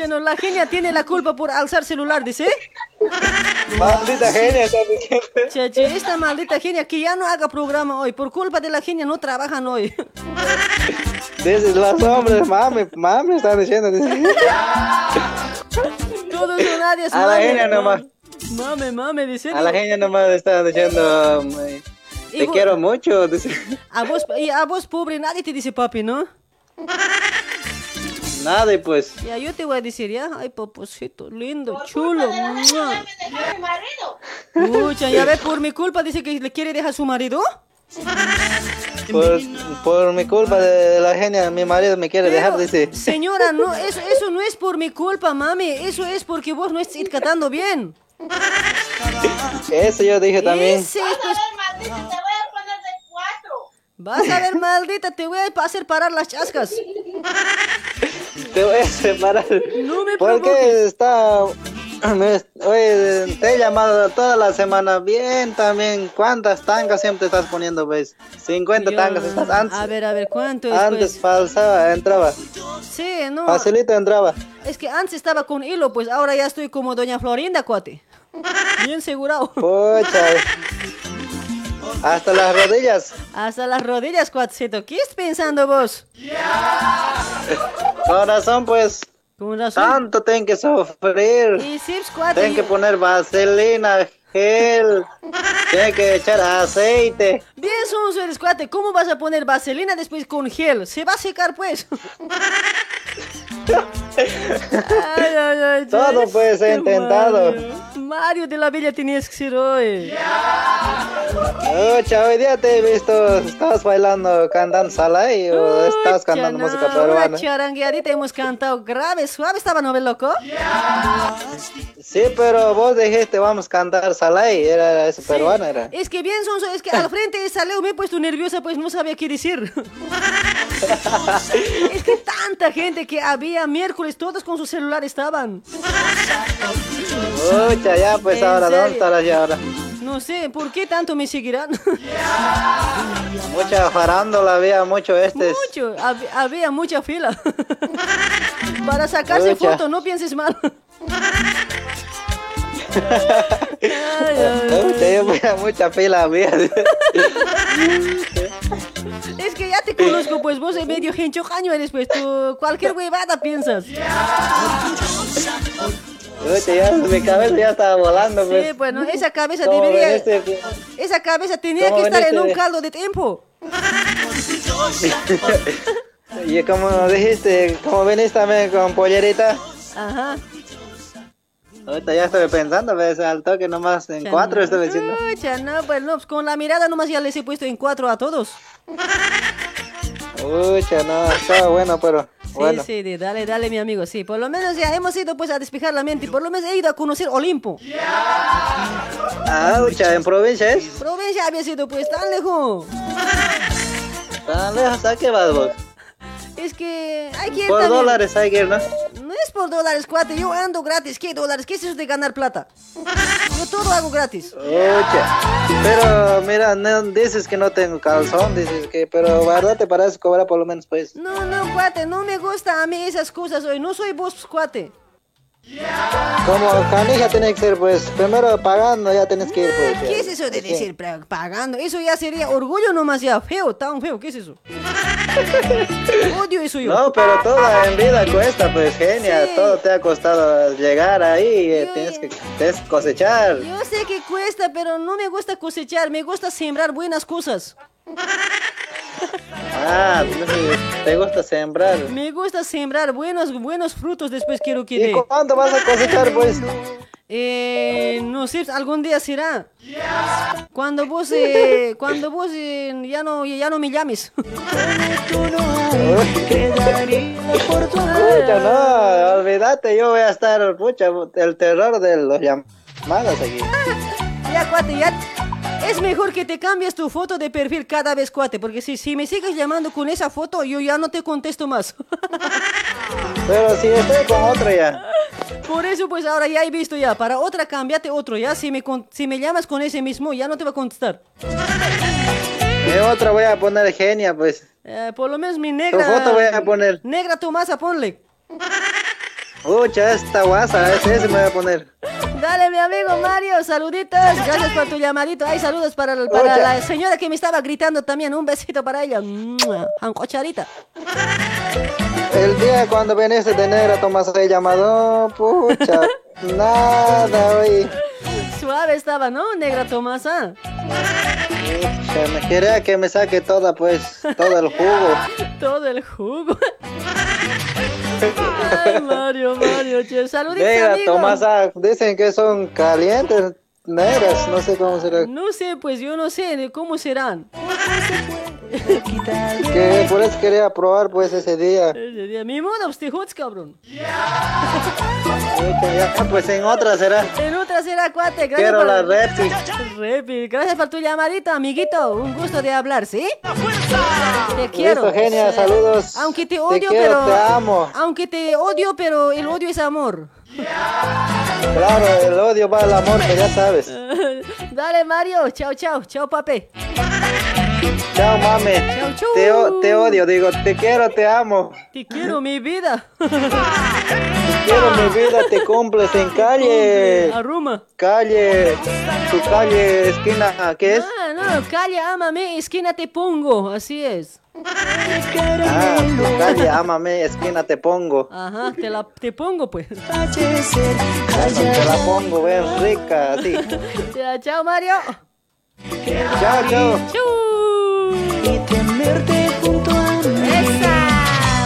Oye, no, la genia tiene la culpa por alzar celular, dice. Maldita genia. Che, che, esta maldita genia que ya no haga programa hoy. Por culpa de la genia no trabajan hoy. Dice, los hombres, mami, mami están diciendo. Todos son nadie es A la genia nomás. Mame, mame, dice. A la genia nomás están diciendo, "Ay, Y te vos- quiero mucho, dice. A vos, y a vos, pobre, nadie te dice papi, ¿no? Nada, y pues. Ya, yo te voy a decir, ya. Ay, paposito, lindo, chulo. mua. Pucha, ya ve, por mi culpa dice que le quiere dejar a su marido. Por, por mi culpa de la genia, mi marido me quiere dejar, dice. Señora, no, eso, eso no es por mi culpa, mami. Eso es porque vos no estás catando bien. Eso yo dije también. Ese es, pues, Vas a ver, maldita, te voy a hacer parar las chascas. Te voy a separar. No me Porque está. Oye, te he llamado toda la semana bien también. ¿Cuántas tangas siempre estás poniendo, ves? 50 Yo- tangas estás antes. A ver, a ver, ¿cuánto es? Antes pues? falsaba, entraba. Sí, no. Facilito entraba. Es que antes estaba con hilo, pues ahora ya estoy como doña Florinda, cuate. Bien segurado. Pucha. Hasta las rodillas. Hasta las rodillas, cuatcito. ¿Qué estás pensando vos? Corazón, pues. Con razón. Tanto tengo que sufrir. Y Sips, cuate. Tengo que poner vaselina, gel. Tengo que echar aceite. Bien sonso eres, cuate. ¿Cómo vas a poner vaselina después con gel? Se va a secar, pues. Ay, ay, ay, Todo pues he qué intentado. Mario. Mario de la Bella tenías que ser hoy. Ocha, hoy día te he visto, estabas bailando, cantando salay o estás cantando música peruana. Charangueadita hemos cantado grave, suave, estaba no loco. Sí, pero vos dijiste vamos a cantar salay, era, era eso peruana era. Es que bien, Sonso, es que al frente de me he puesto nerviosa, pues no sabía qué decir. es que tanta gente que había miércoles, todos con su celular estaban. Ocha, ya pues ¿En ahora, ¿dónde serio? estarás ya ahora? No sé, ¿por qué tanto me seguirán? Mucha farándola había, mucho este. Mucho, hab- había mucha fila. Para sacarse Mucha. foto, no pienses mal. Mucha, mucha fila había. Es que ya te conozco, pues vos de medio gencho caño eres, pues tú cualquier huevada piensas. Ya mi cabeza ya estaba volando pues. Sí, bueno, esa cabeza ¿Cómo debería... veniste? Esa cabeza tenía ¿Cómo que estar en veniste un caldo de tiempo. Y como dijiste, como viniste también con pollerita, Ajá. ahorita ya estoy pensando, pues al toque nomás en cuatro estoy diciendo. Pucha, no, pues no, pues, con la mirada nomás ya les he puesto en cuatro a todos. Ucha, no, estaba bueno, pero bueno. sí, de- dale, dale, mi amigo, sí. Por lo menos ya hemos ido pues a despejar la mente y por lo menos he ido a conocer Olimpo. Ah, ucha, en provincia es. Provincia había sido pues tan lejos. Tan lejos, ¿a qué vas vos? Es que hay que Por también. dólares hay que ir, ¿no? No es por dólares, cuate. Yo ando gratis. ¿Qué dólares? ¿Qué es eso de ganar plata? Yo todo hago gratis. Ucha, pero mira, no, dices que no tengo calzón, dices que, pero verdad te parece cobrar por lo menos pues. No, no, cuate. No me gusta a mí esas cosas hoy. No soy vos, cuate. Como canija tiene que ser pues, primero pagando ya tienes que ir pues. ¿Qué es eso de decir pagando? Eso ya sería orgullo nomás ya. Feo, tan feo. ¿Qué es eso? Odio eso yo. No, pero toda en vida cuesta, pues genia, todo te ha costado llegar ahí, eh, tienes que tienes que cosechar. Yo sé que cuesta, pero no me gusta cosechar. Me gusta sembrar buenas cosas. Ah, entonces, te gusta sembrar. Me gusta sembrar buenos, buenos frutos. Después quiero que ¿Y cuándo vas a cosechar, pues? Eh, no sé, algún día será. Cuando vos, eh, cuando vos eh, ya no, ya no me llames. Pucha, no, olvídate, yo voy a estar, pucha, el terror de los llamadas aquí. Ya, cuate, ya. Es mejor que te cambies tu foto de perfil cada vez, cuate, porque si, si me sigues llamando con esa foto, yo ya no te contesto más. Pero si estoy con otra ya. Por eso, pues ahora ya he visto ya. Para otra, cámbiate otro, ya. Si me, con- si me llamas con ese mismo, ya no te va a contestar. En otra voy a poner genia, pues. Eh, por lo menos mi Tu negra. foto voy a poner. Negra Tomasa, ponle. Pucha, esta guasa, ese, ese me voy a poner. Dale, mi amigo Mario, saluditos. Gracias por tu llamadito. Hay saludos para, la señora que me estaba gritando también. Un besito para ella. Ancocharita. El día cuando viniste de negra, Tomás el llamado, pucha, nada, oye. Suave estaba, ¿no? Negra Tomasa. Me quería que me saque toda, pues, todo el jugo. Todo el jugo. Ay, Mario, Mario, che. Saluditos, Negra, amigo. Tomasa, dicen que son calientes, negras, no sé cómo será. No sé, pues yo no sé de cómo serán. Que por eso quería probar, pues, ese día. Ese día, Mi usted jods, cabrón. Ya, pues en otra será. En otra será cuate. Gracias Quiero por... la. Repi, Gracias por tu llamadito, amiguito. Un gusto de hablar, ¿sí? Te quiero. Listo, genia, saludos. Aunque te Te odio, quiero, pero. te amo. Aunque te odio, pero el odio es amor. Claro, el odio va al amor, que ya sabes. Dale, Mario. Chao, chao. Chao, papi. Chao, mami. Te, o- te odio, digo, te quiero, te amo. Te quiero, mi vida. Te quiero, mi vida, te cumples en calle. Arruma. Calle, tu calle, esquina, ¿qué es? Ah, no, calle, ámame, esquina te pongo. Así es. Ah, tu calle, ámame, esquina te pongo. Ajá, te la te pongo, pues. Bueno, te la pongo bien rica, así. Chao, Mario. Chao, chao. y tenerte junto a mí.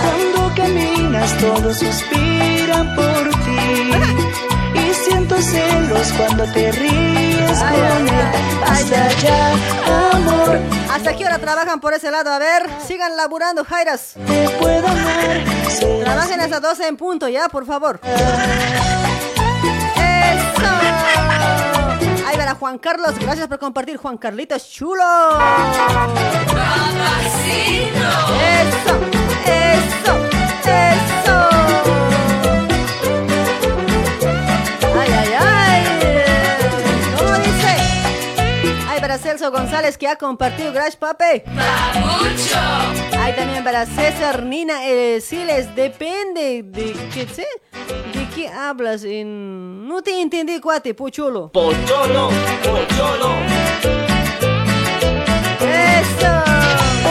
Cuando caminas todos suspiran por ti y siento celos cuando te ríes con él. Hasta ya, amor. ¿Hasta qué hora trabajan por ese lado? A ver, sigan laburando, Jairas. Te puedo amar. Trabajen hasta 12 en punto, ya, por favor. ¡Eso! Verá Juan Carlos. Gracias por compartir, Juan Carlitos Chulo. Eso, eso, eso. Ay, ay, ay. ¿Cómo dice? Ay, para Celso González que ha compartido. Gracias, papi. Hay también para César Nina eh, Siles. Depende de qué sé. ¿De qué hablas? En... No te entendí, cuate, pocholo. Pocholo, pocholo. Eso.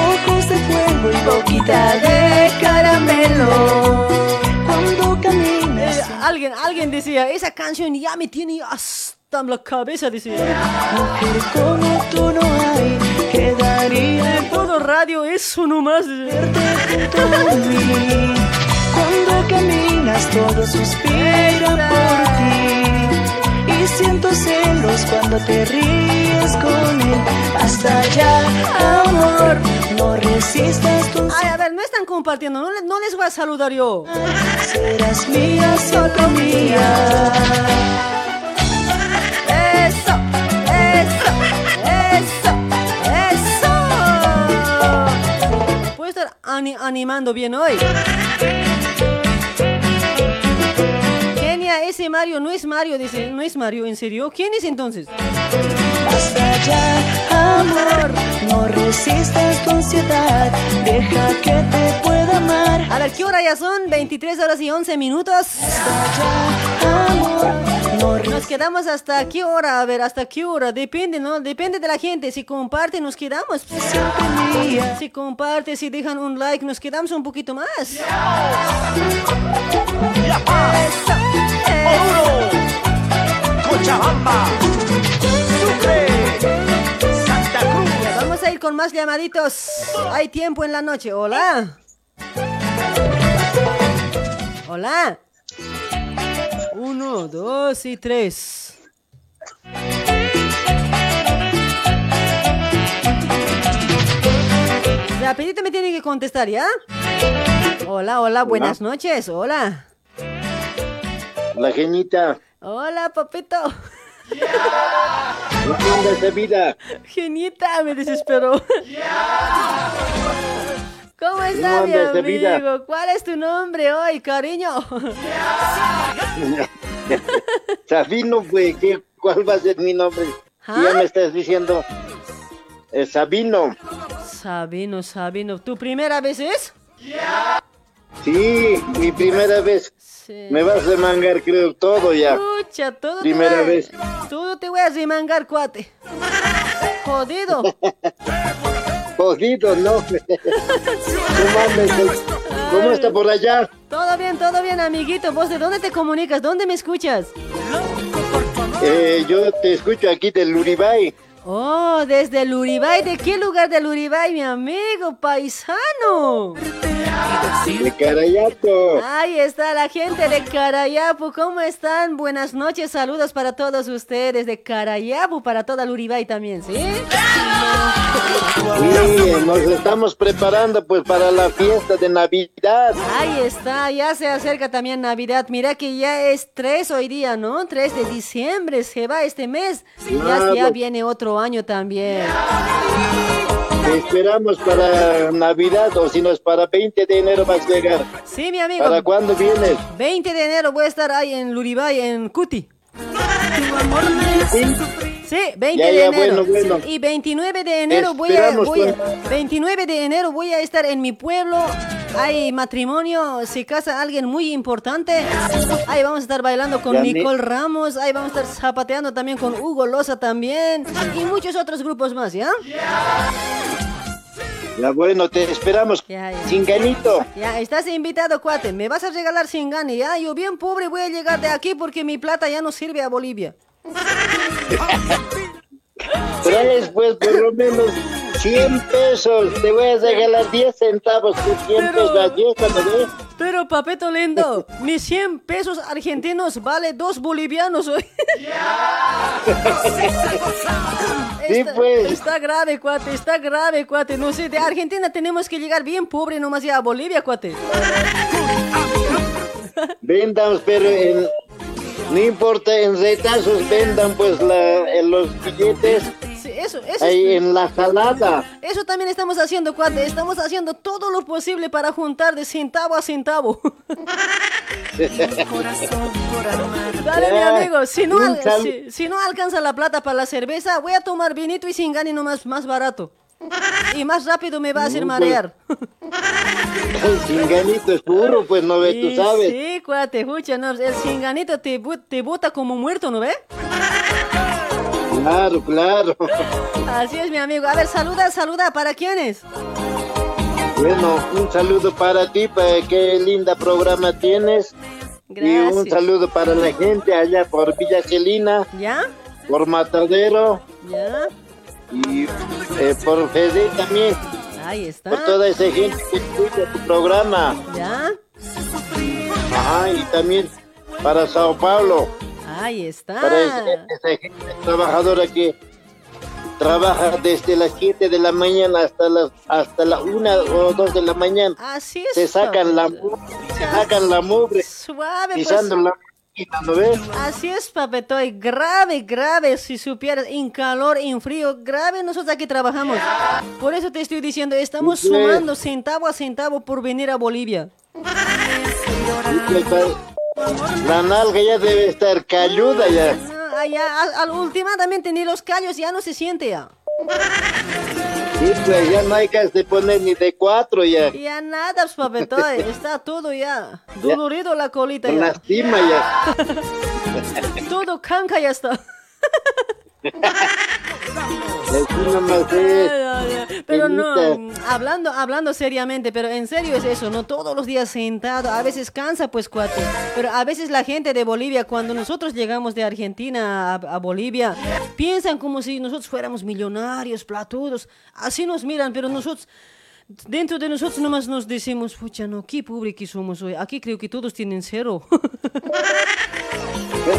Ojos de fuego y boquita de caramelo. Cuando caminas. Eh, alguien, alguien decía, esa canción ya me tiene hasta la cabeza, decía. Mujer como tú no hay, quedaría En todo radio eso nomás. junto a mí. Cuando caminas todos suspiran por ti Y siento celos cuando te ríes con él Hasta ya, amor, no resistas tú Ay, a ver, no están compartiendo, no, no les voy a saludar yo. Serás mía, solo mía Eso, eso, eso, eso. Puedo estar ani- animando bien hoy. Kenia, ese Mario no es Mario, dice, no es Mario, ¿en serio? ¿Quién es entonces? Hasta ya, amor, no resistas tu ansiedad Deja que te pueda amar A ver, ¿qué hora ya son? 23 horas y 11 minutos. Amor, no Nos quedamos hasta qué hora, a ver, hasta qué hora, depende, ¿no? Depende de la gente, si comparte nos quedamos. Si comparte, si dejan un like, nos quedamos un poquito más. Vamos a ir con más llamaditos. Hay tiempo en la noche. Hola. Hola. Uno, dos y tres. Rapidito me tienen que contestar, ¿ya? Hola, hola, buenas noches. Hola. La genita. Hola, papito. ¿Dónde está vida? Genieta, me desesperó. ¿Cómo está mi vida? amigo? ¿Cuál es tu nombre hoy, cariño? Sabino, ¿qué, ¿cuál va a ser mi nombre? ¿Ah? Ya me estás diciendo. Eh, Sabino. Sabino, Sabino. ¿Tu primera vez es? Sí, mi primera vez. Sí. Me vas a mangar, creo, todo ya. Escucha, todo Primera vez. Todo te voy a remangar, cuate. Jodido. Jodido, ¿no? ¿Cómo está por allá? Todo bien, todo bien, amiguito. ¿Vos de dónde te comunicas? ¿Dónde me escuchas? Eh, yo te escucho aquí del Uribay. Oh, desde el Uribay. ¿De qué lugar del Uribay, mi amigo paisano? De Carayato. Ahí está la gente de Carayapu. ¿Cómo están? Buenas noches. Saludos para todos ustedes de Carayapu, para toda el Uribay también, ¿sí? Sí, nos estamos preparando pues para la fiesta de Navidad. Ahí está, ya se acerca también Navidad. Mira que ya es 3 hoy día, ¿no? 3 de diciembre se va este mes. Ya viene otro año también. Te esperamos para Navidad o si no es para 20 de enero vas a llegar. Sí, mi amigo. ¿Para cuándo vienes? 20 de enero voy a estar ahí en Luribay, en Cuti. Sí, 20 Ya, de ya, enero. bueno, bueno. Sí, Y 29 de enero voy a, voy a- pues. 29 de enero voy a estar en mi pueblo. Hay matrimonio, se casa alguien muy importante. Ahí vamos a estar bailando con Nicole Ramos. Ahí vamos a estar zapateando también con Hugo Loza también. Y muchos otros grupos más, ¿ya? Ya bueno, te esperamos. Ya, ya. Ya, estás invitado, cuate. Me vas a regalar sin gane, ¿ya? Yo bien pobre voy a llegar de aquí porque mi plata ya no sirve a Bolivia. Traes pues por lo menos 100 pesos. Te voy a regalar 10 centavos. Por 100 pesos. Aquí está, ¿no ves? Pero papito lindo, mis 100 pesos argentinos vale dos bolivianos hoy. Sí, Está, pues. está grave, cuate, está grave, cuate. No sé, de Argentina tenemos que llegar bien pobre nomás ya a Bolivia, cuate. Vendan, pero en, no importa, en retazos vendan pues la, en los billetes Sí, eso, eso, ahí es- en la salada. eso también estamos haciendo, cuate. Estamos haciendo todo lo posible para juntar de centavo a centavo. Dale, mi Ya, amigo, si no, si, si no alcanza la plata para la cerveza, voy a tomar vinito y sin gane nomás más barato. Y más rápido me va a hacer pues. marear. El cinganito es puro, pues no ve, tú sabes. Sí, cuate, escucha, no, el cinganito te, te bota como muerto, ¿no ve? Claro, claro. Así es, mi amigo. A ver, saluda, saluda, ¿para quiénes? Bueno, un saludo para ti, para qué linda programa tienes. Y un Gracias. saludo para la gente allá por Villa Celina, ¿Ya? por Matadero ¿Ya? y eh, por Fede también, Ahí está. por toda esa gente que escucha tu programa. ¿Ya? Ajá, y también para Sao Paulo, Ahí está. para esa, esa gente trabajadora que trabaja desde las 7 de la mañana hasta las hasta la 1 o 2 de la mañana. Así es. Se sacan la se sacan la mugre Suave, pues. pisando la ¿no ves? Así es, papetoy. Grave, grave. Si supieras, en calor, en frío, grave, nosotros aquí trabajamos. Por eso te estoy diciendo, estamos sumando centavo a centavo por venir a Bolivia. La nalga ya debe estar calluda ya. No, allá, al, al- últimamente ni los callos ya no se siente ya. Sí, pues ya no hay que de poner ni de cuatro ya. Ya nada, pues, papetoy. Está todo ya. Dolorido la colita ya. lastima ya. Todo canca ya está. Pero no, hablando, hablando seriamente, pero en serio es eso, no todos los días sentado, a veces cansa pues cuate, pero a veces la gente de Bolivia, cuando nosotros llegamos de Argentina a, a Bolivia, piensan como si nosotros fuéramos millonarios, platudos, así nos miran, pero nosotros... Dentro de nosotros nomás nos decimos, pucha, no, qué pobre que somos hoy. Aquí creo que todos tienen cero.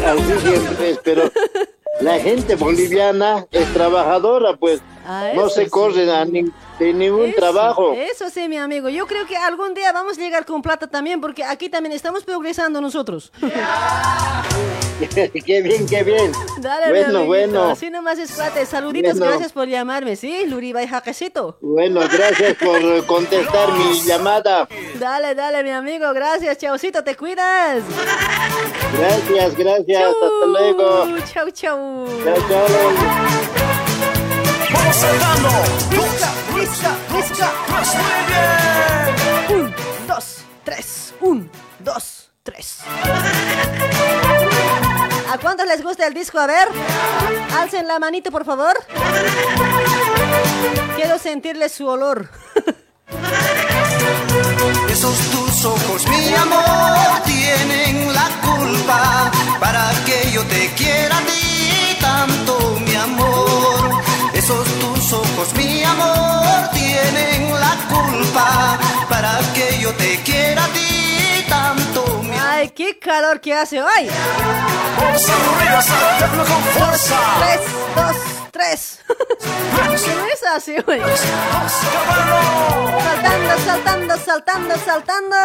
Así siempre es, pero la gente boliviana es trabajadora, pues Ah, no se sí. corre a ni- de ningún Eso, trabajo. Eso sí, mi amigo. Yo creo que algún día vamos a llegar con plata también, porque aquí también estamos progresando nosotros. qué bien, qué bien. Dale, bueno, bueno. Así nomás es. Saluditos, Bueno. gracias por llamarme, ¿sí? Luriba y Jaquecito. Bueno, gracias por contestar mi llamada. Dale, dale, mi amigo. Gracias, chaucito, te cuidas. Gracias, gracias. Hasta luego. Chau, chau. Chao, chao. Vamos saltando. Disca, disca, disca. Un, dos, tres. Un, dos, tres. ¿A cuántos les gusta el disco? A ver, alcen la manito, por favor. Quiero sentirles su olor. Esos tus ojos, mi amor, tienen la culpa para que yo te quiera a ti tanto, mi amor. Esos tus ojos, mi amor, tienen la culpa para que yo te quiera a ti tanto, mi. Ay, qué calor que hace hoy. Vamos arriba, con fuerza. Tres, dos, tres. ¿Qué es así, güey? Saltando, saltando, saltando, saltando.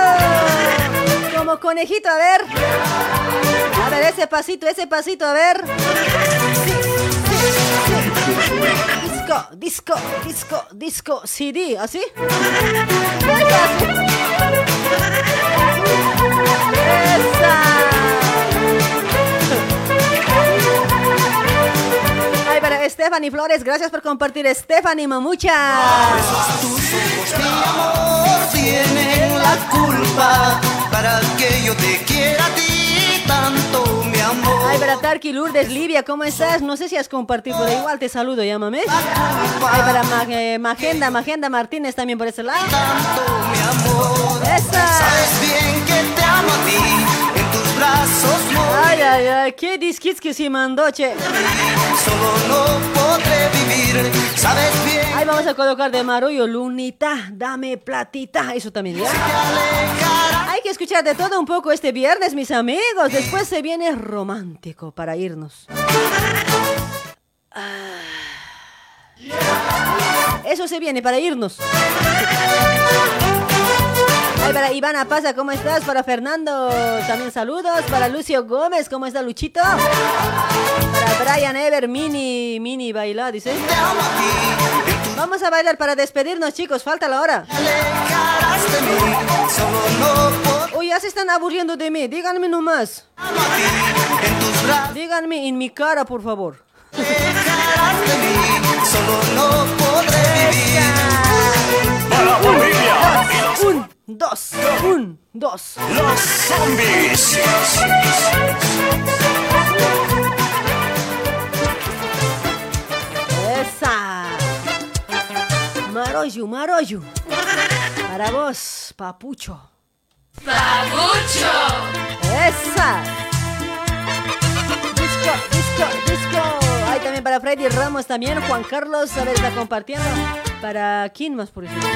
Como conejito, a ver. A ver, ese pasito, ese pasito, a ver. Disco, disco, disco, disco, CD, ¿así? Ay, para Stephanie Flores, gracias por compartir. Stephanie Mamucha. Tienen la culpa para que yo te quiera a ti tanto, amor. Ay, para Tarki Lourdes, Livia, ¿cómo estás? No sé si has compartido, pero igual te saludo, llámame. Ay, para eh, Magenda, Magenda Martínez también por ese lado. Esa. Sabes bien que te amo a ti, en tus brazos no. Ay, ay, ay, qué disquits que se mandó, che. Solo no podré vivir, sabes bien. Ay, vamos a colocar de Marullo, Lunita, dame platita. Eso también, ¿ya? Que escuchar de todo un poco este viernes, mis amigos. Después se viene romántico para irnos. Ah. Eso se viene para irnos. Ay, para Ivana Pasa, ¿cómo estás? Para Fernando, también saludos. Para Lucio Gómez, ¿cómo está Luchito? Para Brian Ever, mini, mini baila, dice. Vamos a bailar para despedirnos, chicos. Falta la hora. Ya se están aburriendo de mí. Díganme nomás. Díganme en mi cara, por favor. Un, dos, un, dos. Los zombies. Esa. Marollo, marollo. Para vos, papucho. ¡Papucho! Esa. Disco, disco, disco. Ahí también para Freddy Ramos también. Juan Carlos, a ver, está compartiendo. Para quién más, por ejemplo.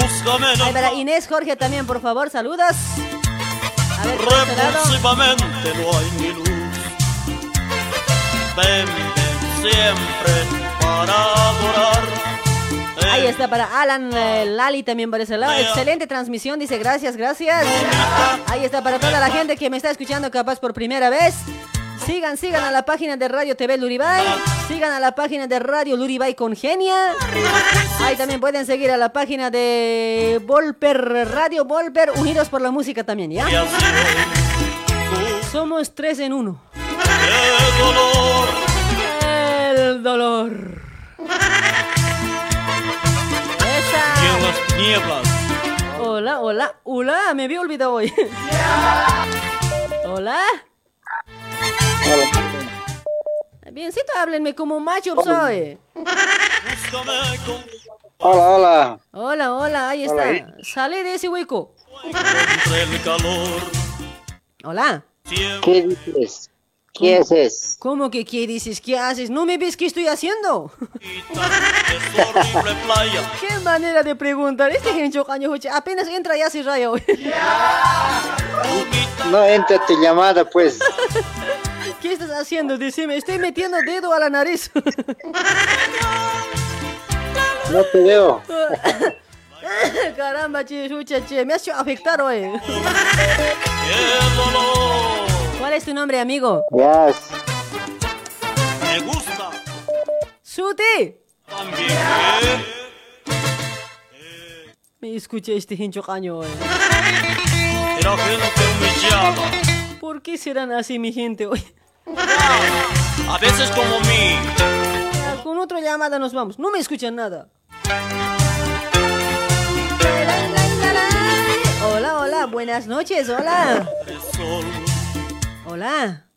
Búscame Ahí para Inés Jorge también, por favor, saludos. A ver, repulsivamente no hay ni luz. Ven, ven siempre. Ahí está para Alan eh, Lali también por ese lado. Excelente transmisión, dice gracias, gracias. Ahí está para toda la gente que me está escuchando capaz por primera vez. Sigan, sigan a la página de Radio TV Luribay. Sigan a la página de Radio Luribay con Genia. Ahí también pueden seguir a la página de Volper Radio Volper Unidos por la Música también, ¿ya? Somos tres en uno. El dolor. Y en las tinieblas. Hola, hola, hola, me había olvidado hoy. hola. Biencito, háblenme como macho soy. Hola, hola. Hola, hola, ahí está. Hola. Sale de ese hueco. Hola. ¿Qué dices? ¿Qué haces? ¿Cómo que qué dices? ¿Qué haces? ¿No me ves qué estoy haciendo? ¿Qué manera de preguntar? Este gencho apenas entra ya se raya hoy. No entra tu llamada, pues. ¿Qué estás haciendo? Decime, estoy metiendo dedo a la nariz. No te veo. Caramba, che, chucha, che, me has hecho afectar hoy. ¿Cuál es tu nombre, amigo? Yes. Me gusta ¡Suti! también. Me escucha este hincho caño hoy. Era gente humillada. ¿Por qué serán así mi gente hoy? A veces como mí. Con otra llamada nos vamos. No me escuchan nada. Hola, hola, buenas noches, hola. Hola.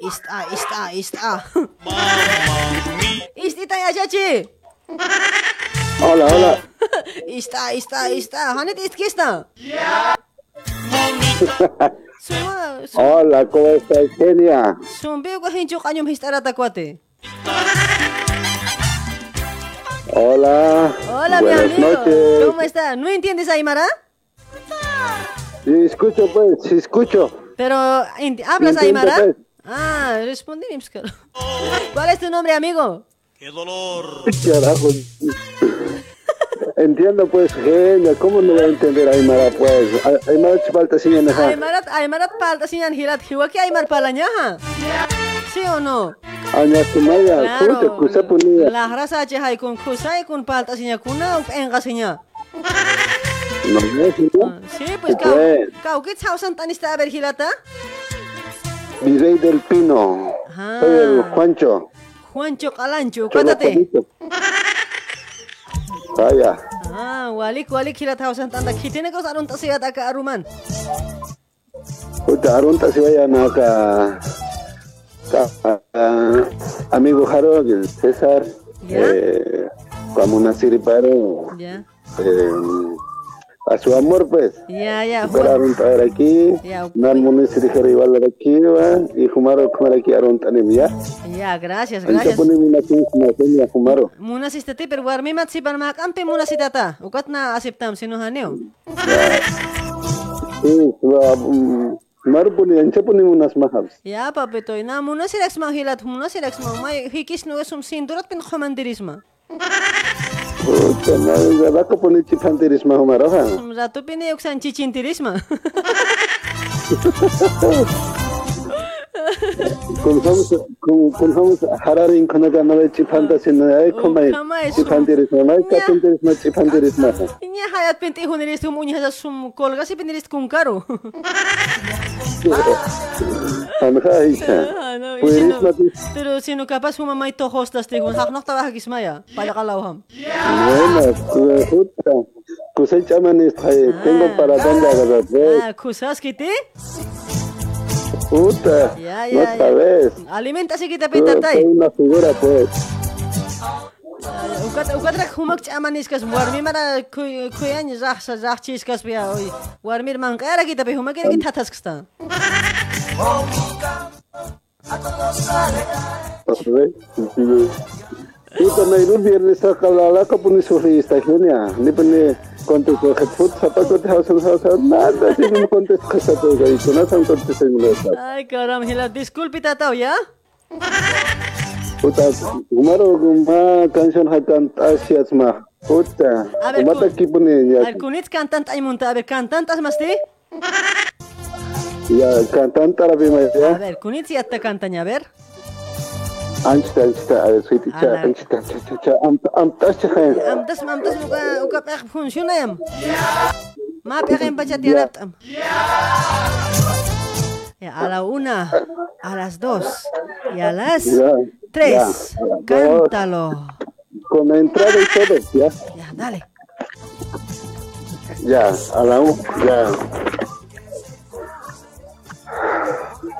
Está, está, está. Istita ya chachi. Hola, hola. Está, está, está. Hanet ist kista. Hola, ¿cómo estás, Genia? Son veo que hincho caño me estará tacuate. Hola. Hola, mi amigo. noches. ¿Cómo está? ¿No entiendes Aymara? Sí, escucho, pues, sí, escucho. Pero, ¿hablas Aymara? pues. Ah, respondí. ¿Cuál es tu nombre, amigo? Qué dolor. Carajo. Entiendo, pues, Genia. ¿Cómo no voy a entender Aymara, pues? Aymara te falta sin enojar. Aymarat, Aymarat palta sinyan hirat hiwa que Aymar palañaja. ¿Sí o no? Aña tu maya, ¿cómo te escucha ponía? La raza che hay con kusay con palta sinya kuna enga sinya. No, sí, pues ¿Qué kau que chausan tan está ver hilata? Mi rey del pino. Ah. Soy el Juancho. Juancho Calancho, cuéntate. Vaya. Ah, walik walik hilat hausan tanda kitine kau sarun tasiyat aka aruman. Puta, arunta si vayan acá. acá, ah, amigo Jaro, el César. Ya. Eh, como una siriparo. Ya. Eh, a su amor, pues. Ya, ya, Para Juan. traer aquí, Ya. nan munisi dijera igual de aquí, va, y Jumaro comer aquí aron tanim, ya. Ya, gracias, gracias. pone mina kung kumasen ya Jumaro. Munasistati, pero warmimat si parmak ampe munasitata. Ukat na asiptam sino haneo. Sí, va, mm, Jumaro pone, ancha pone unas mahabs. Ya, papito, na munasirex mahilat, munasirex ma, may hikis no esum sindurat pin khomandirisma. Puta, no, ya va a poner chifanteris más Jumaro, ha. Ratu pine uksan chichintirisma. Kung vamos, kung, kung vamos hararin kono ga nawe chifantas in ay komay kamay, sum- chifanteris más, ay kapenteris más chifanteris más. Inya hayat pinti huniris tum unya hasa sum kolga si piniris kung karo. Anja hija. Ah, no, y Pues si no- más Pero si no capaz huma may to hostas te gun hak nokta bahagis maya. Pala kalawham. Bueno, pues, puta. Kusay chaman es ay, tengo para dónde agarrar, pues. Ah, kusas kiti? Puta. Ya, No ya, ya. sabes. Alimenta si kita Soy pitatay. una figura, pues. Ukat ukat rak humak chamanis kas warmi mara kuy kuyan zah sa zah chis kas pia oi. Warmi man kara kita pe humak kita tas kasta. ¿sabes? Puta, me iba viernes a calala que pone su revista genia. Ni pone contestó que put zapato te hausan hausan nada. Si no me contestas que se te gay. Con eso contesté en inglés. Ay, karam hila disculpi tatao ya. Puta, kumaro kuma canción hakan asias ma. Puta, A ver, kumata kun- ki pone ya. Al kunit cantant ay munta, a ver cantantas masti? Ya, cantante árabe ma A ya. ver, kunit si atta cantanya, a ver. Yam. Ma pek baca tiarap tam. Ya, a la una, a las dos y a las Ya, tres. ya. Cántalo. Con entrada y todo, ya. Ya, dale. Ya, a la una, ya.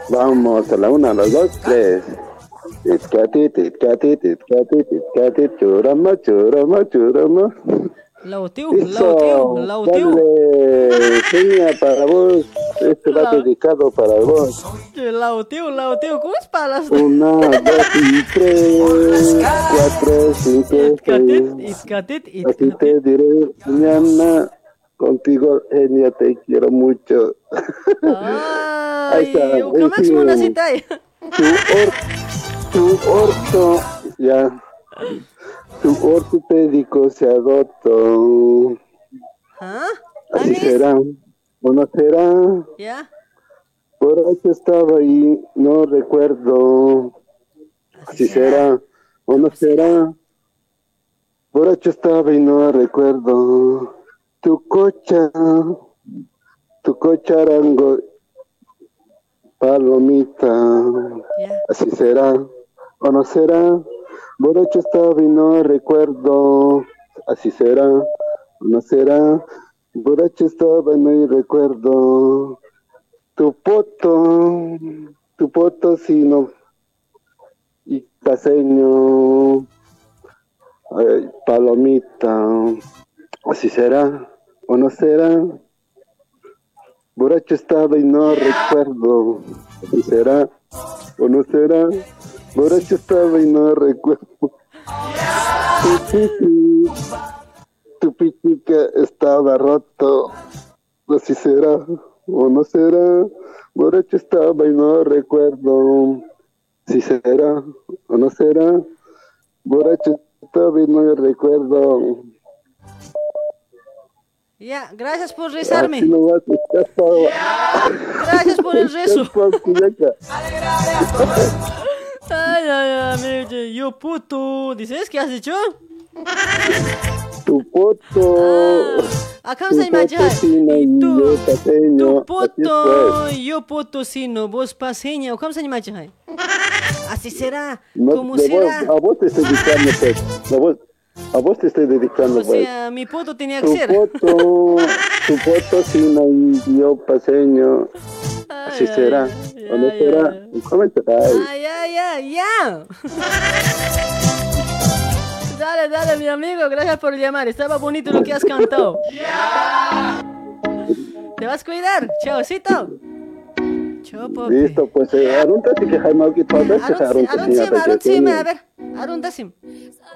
Vamos a la una, a las dos, tres. Titcati, titcati, titcati, titcati, churama, churama, churama. Lautiu, lautiu, lautiu. seña para vos. Este va dedicado para vos. Lautiu, lautiu. ¿Cómo es para las Una, dos y tres, cuatro, cinco, seis. Así te diré mañana. Contigo, genia, te quiero mucho. Ahí está. Ay, es muna tu- orto, ya. Tu ortopédico se agotó. ¿Ah? Así será, o no será. ¿Ya? Por eso estaba ahí, no recuerdo. Así será, o no será. Borracho estaba y no recuerdo. Tu cocha, tu cocharango, palomita. Así será, o no será. Borracho estaba y no recuerdo. Así será, o no será. Borracho estaba y no recuerdo. Tu poto, tu poto sino y paseño, ay, palomita, así será o no será. Borracho estaba y no recuerdo, así será o no será. Borracho estaba y no recuerdo. Tu pichi, tu pichica estaba roto, así será o no será. Borracho estaba y no recuerdo si será o no será. Borracho estaba y no recuerdo. Ya, gracias por rezarme. Gracias por el rezo. Ay, ay, ay, yo puto. ¿Dices qué has dicho? Tu tu se me poto sino y paseño. Tu puto, es, yo puto sino, vos paseña. ¿Cómo se? Jai? Así será, pues. No, como de vos- será. a vos te estoy dedicando, pues. A vos, a vos te estoy dedicando, O pues. sea, mi puto tenía que Tu ser. poto, tu poto sino yo paseño. Así será. ¿O no será? ¿Cómo será? Ay, ay, ay, ya. Dale, dale, mi amigo, gracias por llamar. Estaba bonito lo que has cantado. Te vas a cuidar. Chaucito. Chao, papi. Listo, pues eh, arunta que Jaime aquí todo que se arunta Arun sí sim, hasta arun que sim, tiene. a ver. Arun dasim.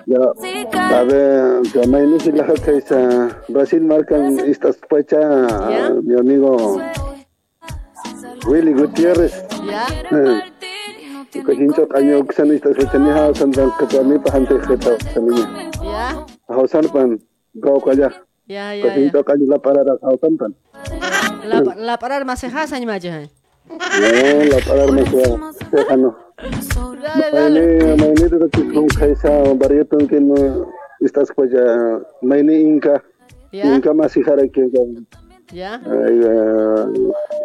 Ya, a ver, ya me inicio la que ah, Brasil marcan estas fechas mi amigo Willy Gutiérrez. Ya. Que hincho año que se estas fechas ni ha san dan que tu mi pa ante que ta sani. Ya. Hausan pan gau kaya. Ya, Que ya, ya. hincho año la parada hausan pan. La, la parar más cejas año más ya. No, la parada me queda. Déjano. Dale, dale. Maine, maine de que con kaisa barrieta que no estas fechas maine inca. Ya. Inca más hijara que Ya. Ay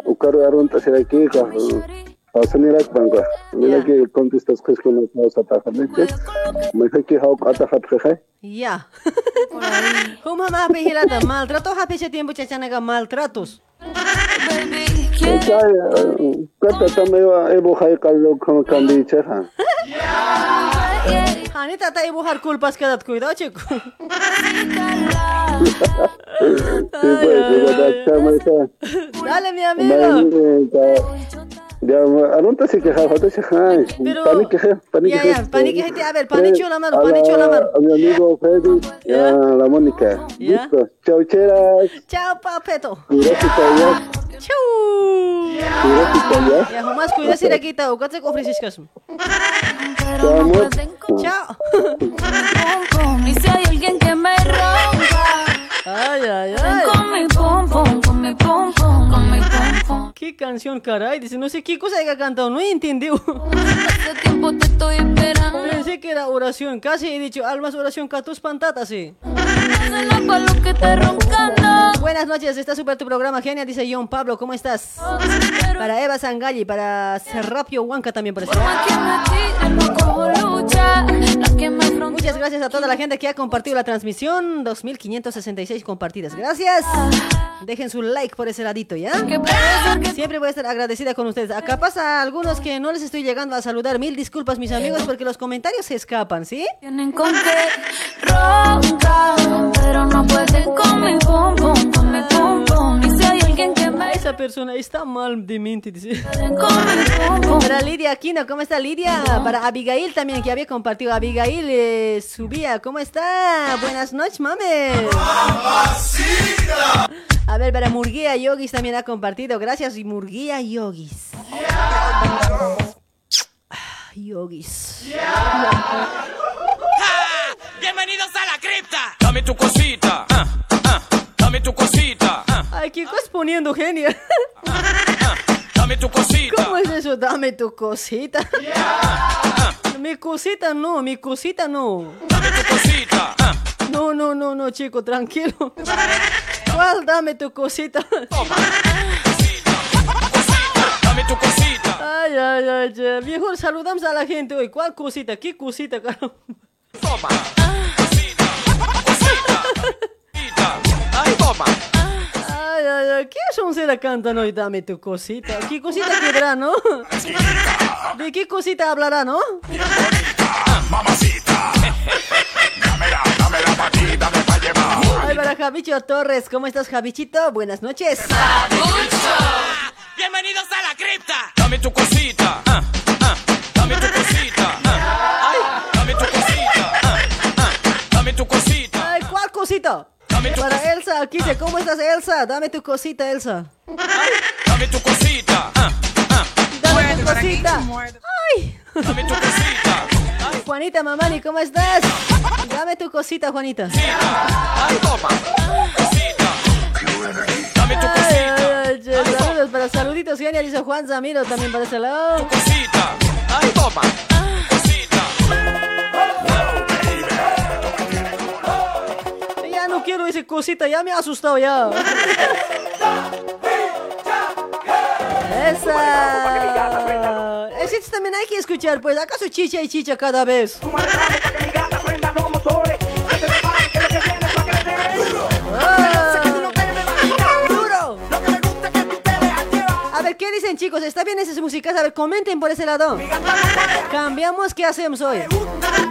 ukaru arunta será que ka Pasanira bangka. Mila que contestas que es que no vas a tajar leche. Me dice que hau kata hat jeje. Ya. Hum hama pehilata maltrato ha peche tiempo chachanaga maltratos. Esa kata tameva ebo hai kallo como cambi cheja. Hani tata ibu har culpas quedat cuidado chico. Dale mi amigo. Arunta sí que hau hata cheja. Pani que pani Ya que. ya, pani que gente a ver, pani chula mano, A pani mano. A mi amigo Freddy, la Mónica. Listo. Chau, cheras. Chao papeto. Gracias, ya. Chau. Ya. Ya humas cuida si quita o. Chao. Chao. Y si hay alguien que me rompa, Ay, ay, ven ay. con mi pum pum, con mi con pum. ¿Qué canción, caray? Dice, no sé qué cosa haya cantado, no entendió. Hace tiempo te estoy esperando. Pensé que era oración, casi he dicho, almas oración, catus pantatas, sí. Buenas noches, está súper tu programa, genia, dice John Pablo, ¿cómo estás? Para Eva Sangalli, para Serrapio Huanca también por eso. Muchas gracias a toda la gente que ha compartido la transmisión, 2566 compartidas. Gracias. Dejen su like por ese ladito, ¿ya? Siempre voy a estar agradecida con ustedes. Acá pasa a algunos que no les estoy llegando a saludar. Mil disculpas, mis amigos, porque los comentarios se escapan, ¿sí? Tienen con qué roncar, pero no pueden con mi pum pum, con mi pum pum. Y si hay alguien que me Esa persona está mal de mente, dice. Para Lidia Aquino, ¿cómo está Lidia? Para Abigail también, que había compartido. Abigail eh, subía, ¿cómo está? Buenas noches, mames. A ver, para Murguía Yogis también ha compartido. Gracias, y Murguía Yogis. Ah, Yogis. Bienvenidos a la cripta. Dame tu cosita. ah, ah, Dame tu cosita. ah, Ay, ¿qué estás poniendo, genia? Dame tu cosita. ¿Cómo es eso? Dame tu cosita. Mi cosita no, mi cosita no. Dame tu cosita. No, no, no, no, chico, tranquilo. ¿Cuál? Dame tu cosita. Dame tu cosita. Ay, ay, ay, ya. Mejor saludamos a la gente hoy. ¿Cuál cosita? ¿Qué cosita, carajo? Toma. Ay, toma. Ay, ay, ay. ¿Qué son será cantan hoy? Dame tu cosita. ¿Qué cosita quedará, no? ¿De qué cosita hablará, no? Ay, para Javicho Torres. ¿Cómo estás, Javichito? Buenas noches. Bienvenidos a la cripta. Dame tu cosita. ah, ah, Dame tu cosita. ah, Ay, dame tu cosita. ah, ah, Dame tu cosita. Ay, ¿cuál cosita? Para Elsa, aquí dice, ¿cómo estás, Elsa? Dame tu cosita, Elsa. Dame tu cosita. ah, Dame tu cosita. Ay. Dame tu cosita. Juanita Mamani, ¿cómo estás? Dame tu cosita, Juanita. Ay, toma. Dame tu Ay, ay, ay, che, saludos para saluditos, genial, dice Juan Zamiro también para ese lado. cosita. Ay, toma. Quiero ese cosita, ya me ha asustado ya. Esa. Ese también hay que escuchar, pues. ¿Acaso chicha y chicha cada vez? Ah, ¿qué dicen chicos? ¿Está bien ese musical? A ver, comenten por ese lado. Cambiamos, ¿qué hacemos hoy?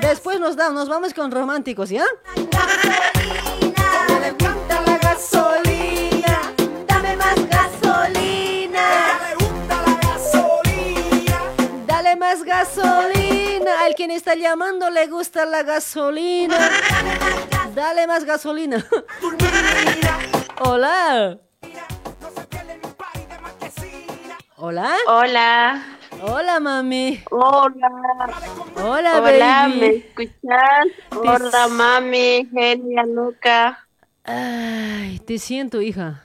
Después nos damos, nos vamos con románticos, ¿ya? Quien está llamando le gusta la gasolina. Dale más gasolina. Hola. Hola. Hola. Hola, mami. Hola. Hola, Hola, baby. ¿me escuchas? Hola, mami, genia, Luca. Ay, te siento, hija.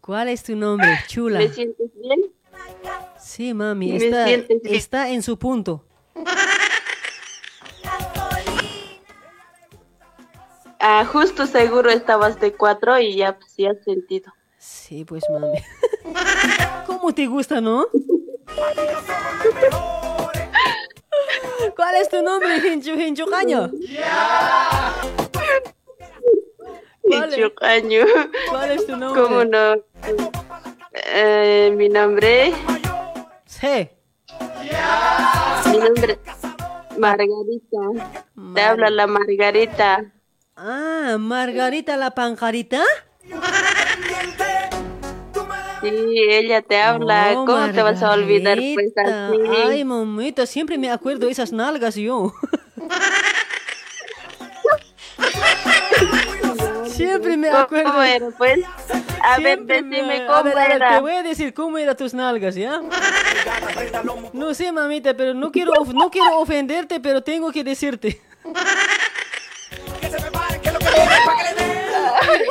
¿Cuál es tu nombre, chula? ¿Me sientes bien? Sí, mami, ¿Me está, en su punto. Ah, justo seguro estabas de cuatro y ya, pues, ya has sentido. Sí, pues, mami. ¿Cómo te gusta, no? ¿Cuál es tu nombre, Hinchu, Hinchu Caño? ¿Cuál es? Pichucaño. ¿Cuál es tu nombre? ¿Cómo no? Eh, mi nombre. Sí. Mi nombre. Margarita. Te habla la Margarita. Ah, Margarita la panjarita. Sí, ella te habla. Oh, ¿Cómo te vas a olvidar? Pues así. Ay, mamita, siempre me acuerdo de esas nalgas yo. siempre me acuerdo. ¿Cómo era, pues? A ver, Siempre me- decime cómo ver, ver, era. Te voy a decir cómo eran tus nalgas, ¿ya? No sé, mamita, pero no quiero, no quiero ofenderte, pero tengo que decirte.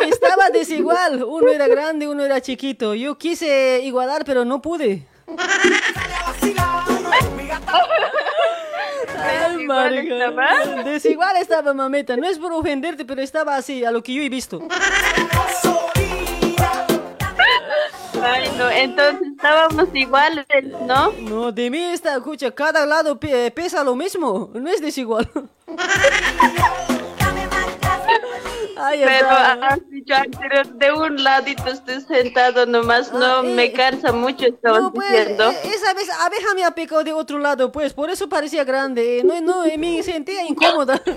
Estaba desigual. Uno era grande, uno era chiquito. Yo quise igualar, pero no pude. Ay. Desigual estaba, mamita. No es por ofenderte, pero estaba así, a lo que yo he visto. Ay, no, entonces estábamos iguales, ¿no? No, de mí está, escucha, cada lado pe- pesa lo mismo. No es desigual. Ay, Pero anterior, de un ladito estoy sentado nomás, no me cansa mucho, estabas No, pues, diciendo. eh, esa vez abeja me ha picado de otro lado, pues, por eso parecía grande. No, no, eh, me sentía incómoda.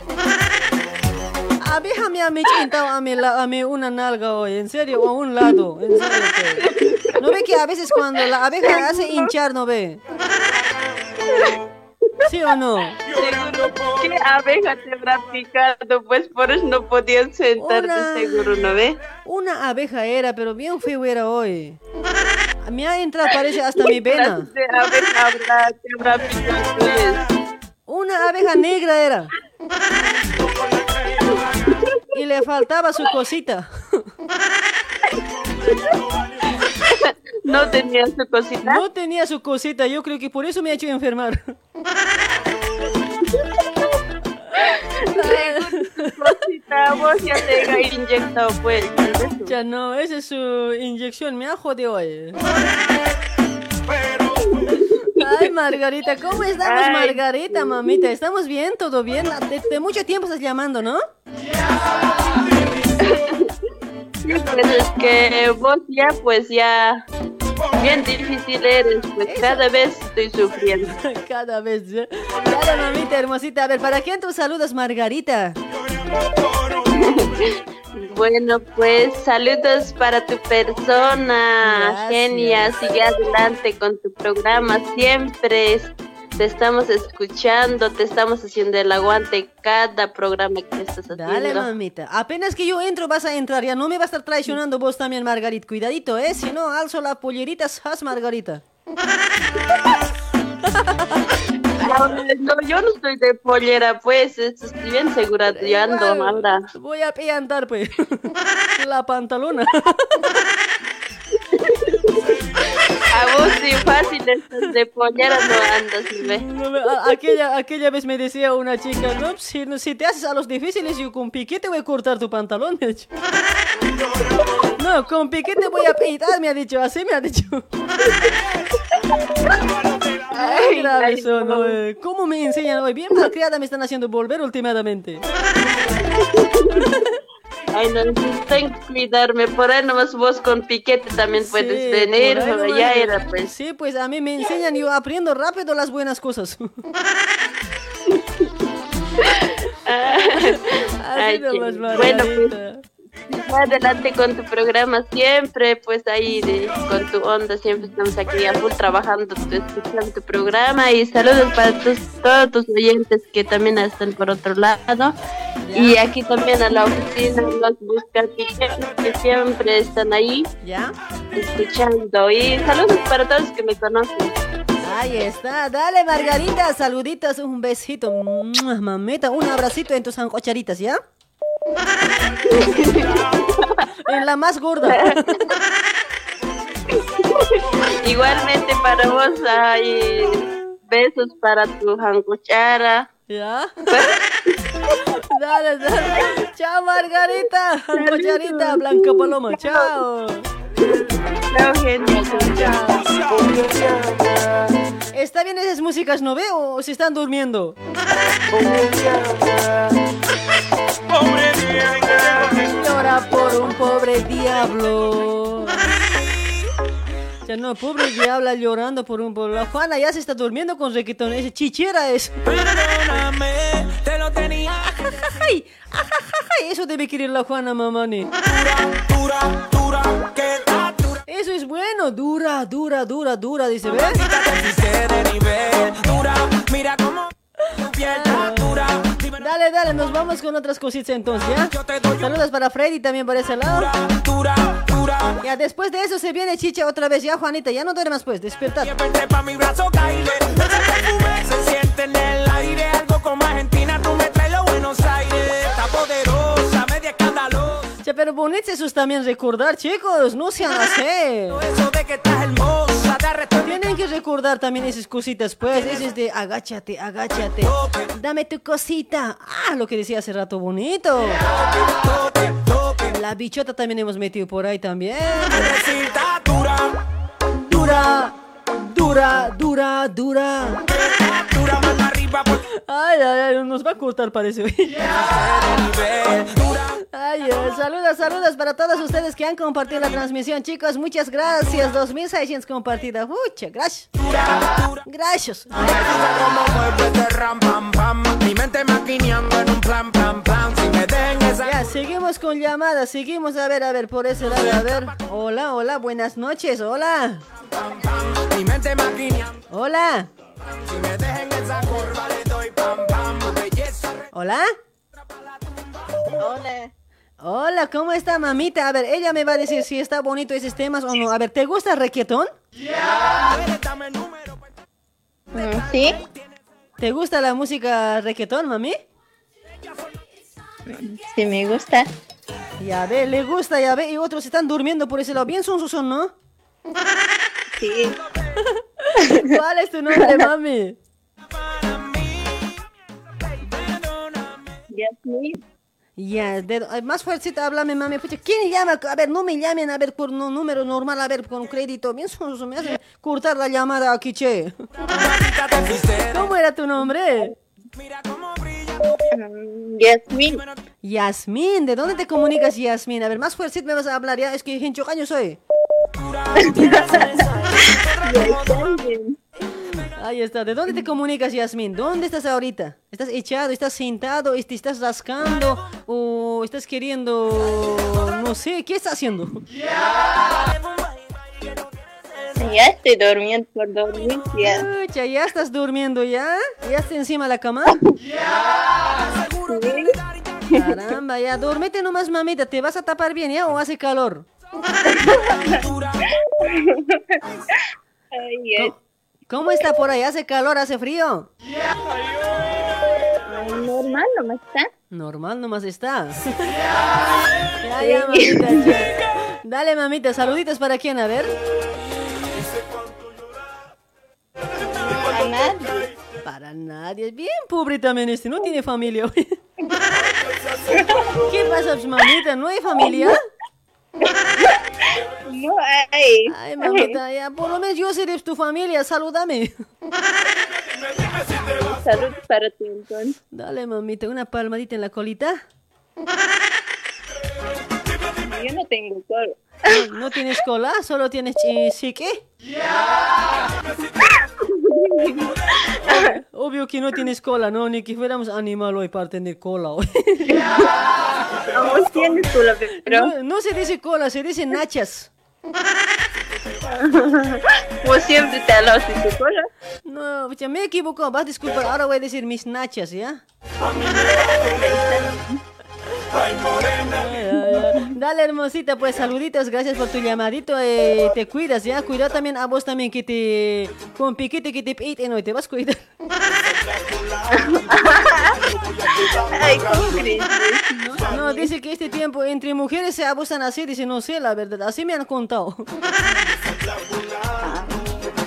Abeja me ha mechintado a mi, la- a mi una nalga hoy, en serio, a un lado, en serio. pues. ¿No ve que a veces cuando la abeja hace hinchar, no ve? ¿Sí o no? Seguro, ¿qué abeja te habrá picado? Pues por eso no podías sentarte, Una- seguro, ¿no ve? Una abeja era, pero bien feo era hoy. Me ha entrado, parece, hasta mi ¿Qué vena. clase de abeja habrá, te habrá picado? pues? Una abeja negra era. Y le faltaba su cosita. ¿No tenía su cosita? No tenía su cosita, yo creo que por eso me ha hecho enfermar. Cosita, vos ya te inyectado, pues. Ya no, esa es su inyección, me ha jodido hoy. Ay, Margarita, ¿cómo estamos, Ay. Margarita, mamita? ¿Estamos bien? ¿Todo bien? De, de mucho tiempo estás llamando, ¿no? Sí, pues es que vos ya, pues ya, bien difícil eres, pues cada vez estoy sufriendo. Cada vez. ¿eh? Dale, mamita hermosita. A ver, ¿para quién tus saludos, Margarita? Bueno, pues saludos para tu persona, Gracias. genia, sigue adelante con tu programa, siempre te estamos escuchando, te estamos haciendo el aguante cada programa que estás haciendo. Dale, mamita. Apenas que yo entro, vas a entrar. Ya no me vas a estar traicionando vos también, Margarita. Cuidadito, ¿eh? Si no, alzo la pollerita, haz Margarita. No, yo no estoy de pollera, pues, estoy bien segura, yo ando ahora. Voy a piantar, pues. la pantalona. A vos sí fácil de pollera, no andas, ¿sí ve? No me- a- aquella, aquella vez me decía una chica, no, si, si te haces a los difíciles, yo con piquete voy a cortar tu pantalón, me ha dicho. No, con piquete voy a peitar, me ha dicho, así me ha dicho. Ay, son, eh. ¿Cómo me enseñan hoy? Bien malcriada me están haciendo volver últimamente. Ay, no, tengo que cuidarme, por ahí nomás vos con piquete también puedes Sí, venir, ahí pero nomás, ya era pues. Sí, pues a mí me enseñan, yo aprendo rápido las buenas cosas. Ay, Así nomás, qué- bueno, pues. Adelante con tu programa siempre, pues ahí de- con tu onda, siempre estamos aquí a full trabajando, escuchando tu programa y saludos para tus, todos tus oyentes que también están por otro lado. Y aquí también a la oficina, los buscapicheros que siempre están ahí ¿Ya? escuchando. Y saludos para todos que me conocen. Ahí está, dale Margarita, saluditos, un besito, mamita, un abracito en tus sancocharitas, ¿ya? en la más gorda. Igualmente para vos hay besos para tu jancuchara. ¿Ya? dale, dale. Chao Margarita, sancocharita, Blanca Paloma, chao. Chao, gente. ¿Está bien esas músicas, no veo? ¿O se están durmiendo? Llora por un pobre diablo. Ya no, pobre diabla llorando por un pobre. La Juana ya se está durmiendo con requetón. Ese chichera es. Perdóname, te lo tenía. Eso debe querer la Juana, mamani. Dura, dura, que dura. Eso es bueno. Dura, dura, dura, dura, dice, ¿ves? Quise de nivel. Dura, mira cómo tu piel está dura. Dale, dale, nos vamos con otras cositas entonces, ¿ya? Saludos para Freddy también por ese lado. Ya, después de eso se viene Chicha otra vez, ya, Juanita, ya no duermas pues, despertar. Pero bonito eso es también recordar, chicos, no sean así. Eso de que estás hermosa, te arresto. Tienen que recordar también esas cositas, pues, ese es de agáchate, agáchate, dame tu cosita. Ah, lo que decía hace rato, bonito. La bichota también hemos metido por ahí también. dura, dura, dura, dura, dura. Dura mano arriba Ay, ay, ay, nos va a cortar, parece. Ay, ay, saludos, saludos para todos ustedes que han compartido la transmisión, chicos. Muchas gracias. 2600 compartidas. Muchas gracias. Gracias. Mi mente maquineando en un plan plan plan. Seguimos con llamadas, seguimos a ver, a ver, por ese lado, a ver. Hola, hola, buenas noches, hola. Hola. Hola. Hola. Hola, ¿cómo está mamita? A ver, ella me va a decir si está bonito esos temas o no. A ver, ¿te gusta el reggaetón? Mm, ¿Sí? ¿Te gusta la música reggaetón, mami? Sí, me gusta. Ya ve, le gusta, ya ve, y otros están durmiendo por ese lado. Bien son son, ¿no? Sí. ¿Cuál es tu nombre, mami? Yasmin. Ya, más fuercita, háblame, mami. Pucha, ¿quién llama? A ver, no me llamen, a ver, por un número normal, a ver, con crédito. Bien son son, me hacen cortar la llamada aquí, che. ¿Cómo era tu nombre? Mm, Yasmin. Yasmín, ¿de dónde te comunicas, Yasmín? A ver, más fuercita me vas a hablar, ya, es que en años soy. Ahí está, ¿de dónde te comunicas, Yasmín? ¿Dónde estás ahorita? ¿Estás echado, estás sentado, te estás rascando o estás queriendo, no sé, qué estás haciendo? Estoy durmiendo por dormir. Ya. Pucha, ¿ya estás durmiendo ya? ¿Ya estás encima de la cama? Caramba, ya, duérmete nomás, mamita, ¿te vas a tapar bien ya o hace calor? Ay. ¿Cómo está por ahí? ¿Hace calor, hace frío? Ay, Normal, no está. Normal nomás está. ya, ya, mamita. ya. Dale, mamita, saluditos para quién, a ver. A nadie. Para nadie. Es bien pobre también este, no tiene familia. ¿Qué pasa, pues, mamita? ¿No hay familia? No hay. Ay, mamita, ya, por lo menos yo seré tu familia, salúdame. Salud para ti, entonces. Dale, mamita, una palmadita en la colita. Yo no tengo coro. ¿No, no tienes cola? ¿Solo tienes chi- psique? Obvio que no tienes cola, ¿no? Ni que fuéramos animal hoy para tener cola hoy. Vos tienes cola, pero... No, no se dice cola, se dice nachas. Vos siempre te hablas de cola. No, pucha, me equivoco, vas a disculpar, ahora voy a decir mis nachas, ¿ya? Ay. Dale, hermosita, pues saluditos, gracias por tu llamadito. eh, te cuidas, ¿ya? Cuida también a vos también que te. Con piquete que te piten hoy, te vas a cuidar. Ay, ¿cómo crees? No, dice que este tiempo entre mujeres se abusan así, dice, no sé, la verdad, así me han contado.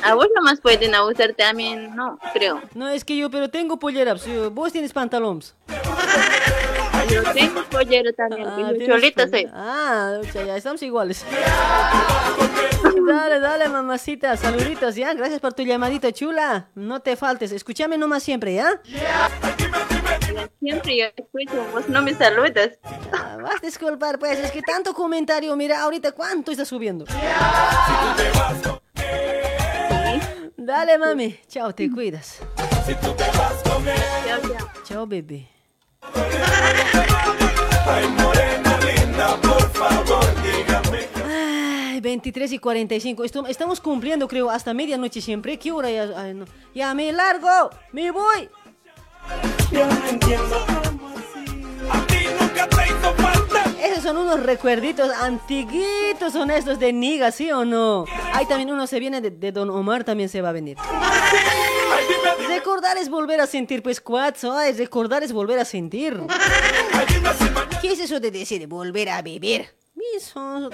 A vos nomás pueden abusarte, a mí no, creo. No, es que yo, pero tengo pollera, yo- vos tienes pantalones. Yo tengo pollero también, Ah, cholita soy. Ah, sea, ya estamos iguales. Dale, dale, mamacita, saluditos, ¿ya? Gracias por tu llamadito, chula. No te faltes, escúchame nomás siempre, ¿ya? Siempre yo escucho, vos no me saludas. Ah, Vas a disculpar, pues, es que tanto comentario, mira, ahorita cuánto está subiendo. Dale, mami. Chao, te cuidas. Chao, bebé. Ay, 23 y 45. Esto- estamos cumpliendo, creo, hasta medianoche siempre. ¿Qué hora ya? Ay, no. Ya me largo. Me voy. Esos son unos recuerditos antiguitos, son estos de Niga, ¿sí o no? Ahí también uno se viene de, de Don Omar, también se va a venir. Recordar es volver a sentir, pues, cuatro, ay, recordar es volver a sentir. ¿Qué es eso de decir volver a vivir? Misos.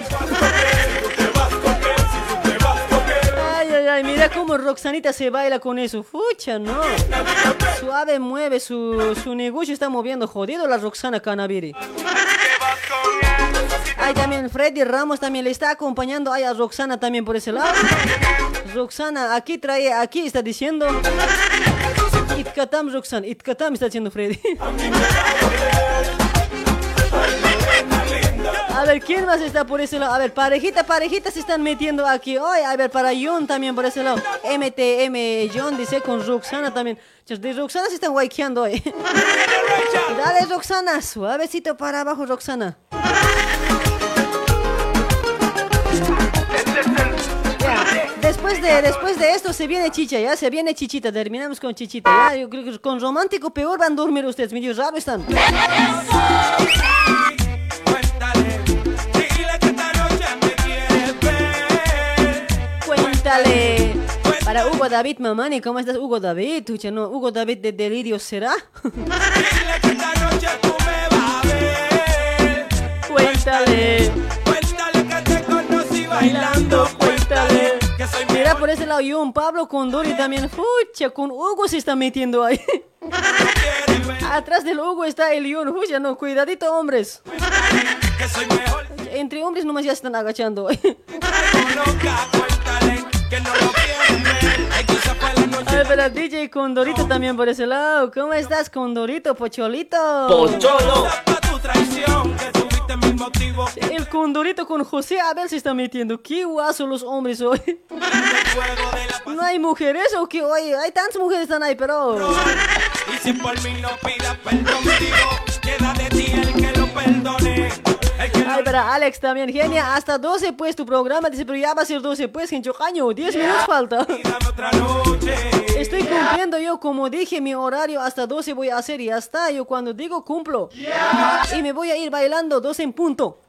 Ay, ay, ay, mira cómo Roxanita se baila con eso. Fucha, no. Suave mueve su, su negocio, está moviendo jodido la Roxana Canaviri. Ay, también Freddy Ramos también le está acompañando ay, a Roxana también por ese lado. Roxana, aquí trae, aquí está diciendo. Itkatam Roxana, Itkatam está diciendo Freddy. A ver, ¿quién más está por ese lado? A ver, parejita, parejita se están metiendo aquí hoy. A ver, para John también por ese lado. MTM John dice con Roxana también. De Roxana se están guayqueando hoy. Dale, Roxana, suavecito para abajo, Roxana. Después de, esto se viene chicha, ya se viene chichita, terminamos con chichita, ya, yo creo que con romántico peor van a dormir ustedes, medio raro están. Cuéntale. Para Hugo David Mamani, ¿cómo estás Hugo David? Tucha, no, Hugo David de Delirio será. Cuéntale. Bailando, cuéntale. Mira por ese lado, yo, un Pablo con Dori también. Fucha, con Hugo se está metiendo ahí. Atrás del Hugo está el Ion. Fucha, no, cuidadito, hombres. Entre hombres nomás ya se están agachando. A ver, pero DJ Condorito también por ese lado. ¿Cómo estás, Condorito, Pocholito? Pocholo. El Condorito con José Abel se está metiendo. Qué guaso los hombres hoy. No hay mujeres o qué? Oye, hay tantas mujeres están ahí, pero. Y si por mí no pidas perdón, digo, queda de ti el que lo perdone. Ay, para Alex también, genia. Hasta 12 pues tu programa. Dice, pero ya va a ser 12 pues, Gencho Caño. 10 minutos falta. Estoy cumpliendo yo, como dije, mi horario hasta 12 voy a hacer y ya está. Yo cuando digo cumplo. Y me voy a ir bailando 12 en punto.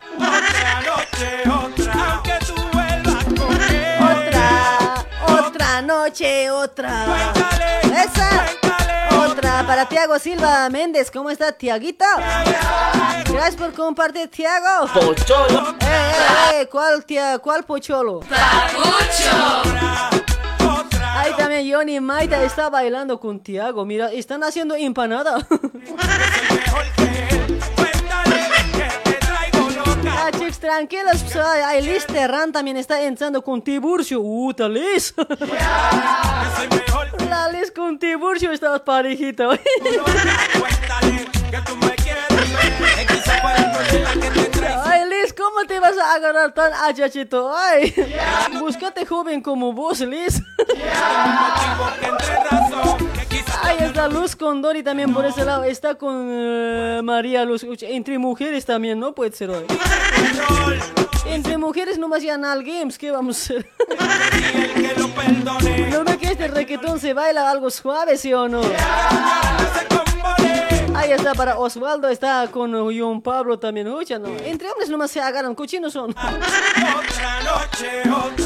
Otra, otra noche, otra. Esa. Otra para Tiago Silva Méndez. ¿Cómo está, Tiaguito? Gracias por compartir, Tiago. Pocholo. Eh, eh, eh, ¿cuál, tia, cuál pocholo? Ahí también Johnny Maida está bailando con Tiago. Mira, están haciendo empanada. tranquilos. pues, ay, ay, Liz Terran también está entrando con Tiburcio. Uh, tal Liz. La Liz con Tiburcio está parejita. ¿cómo te vas a agarrar tan achachito? Ay, búscate joven como vos, Liz. Ay, esta luz Saludos con Dori también por ese lado. Está con eh, María Luz. Entre mujeres también, ¿no? Puede ser hoy. Entre mujeres nomás ya Nal Games, ¿qué vamos a hacer? ¿No ve que este requetón se baila algo suave, sí o no? Ahí está para Osvaldo, está con John Pablo también. Ucha, no. Entre hombres nomás se agarran, cochinos son.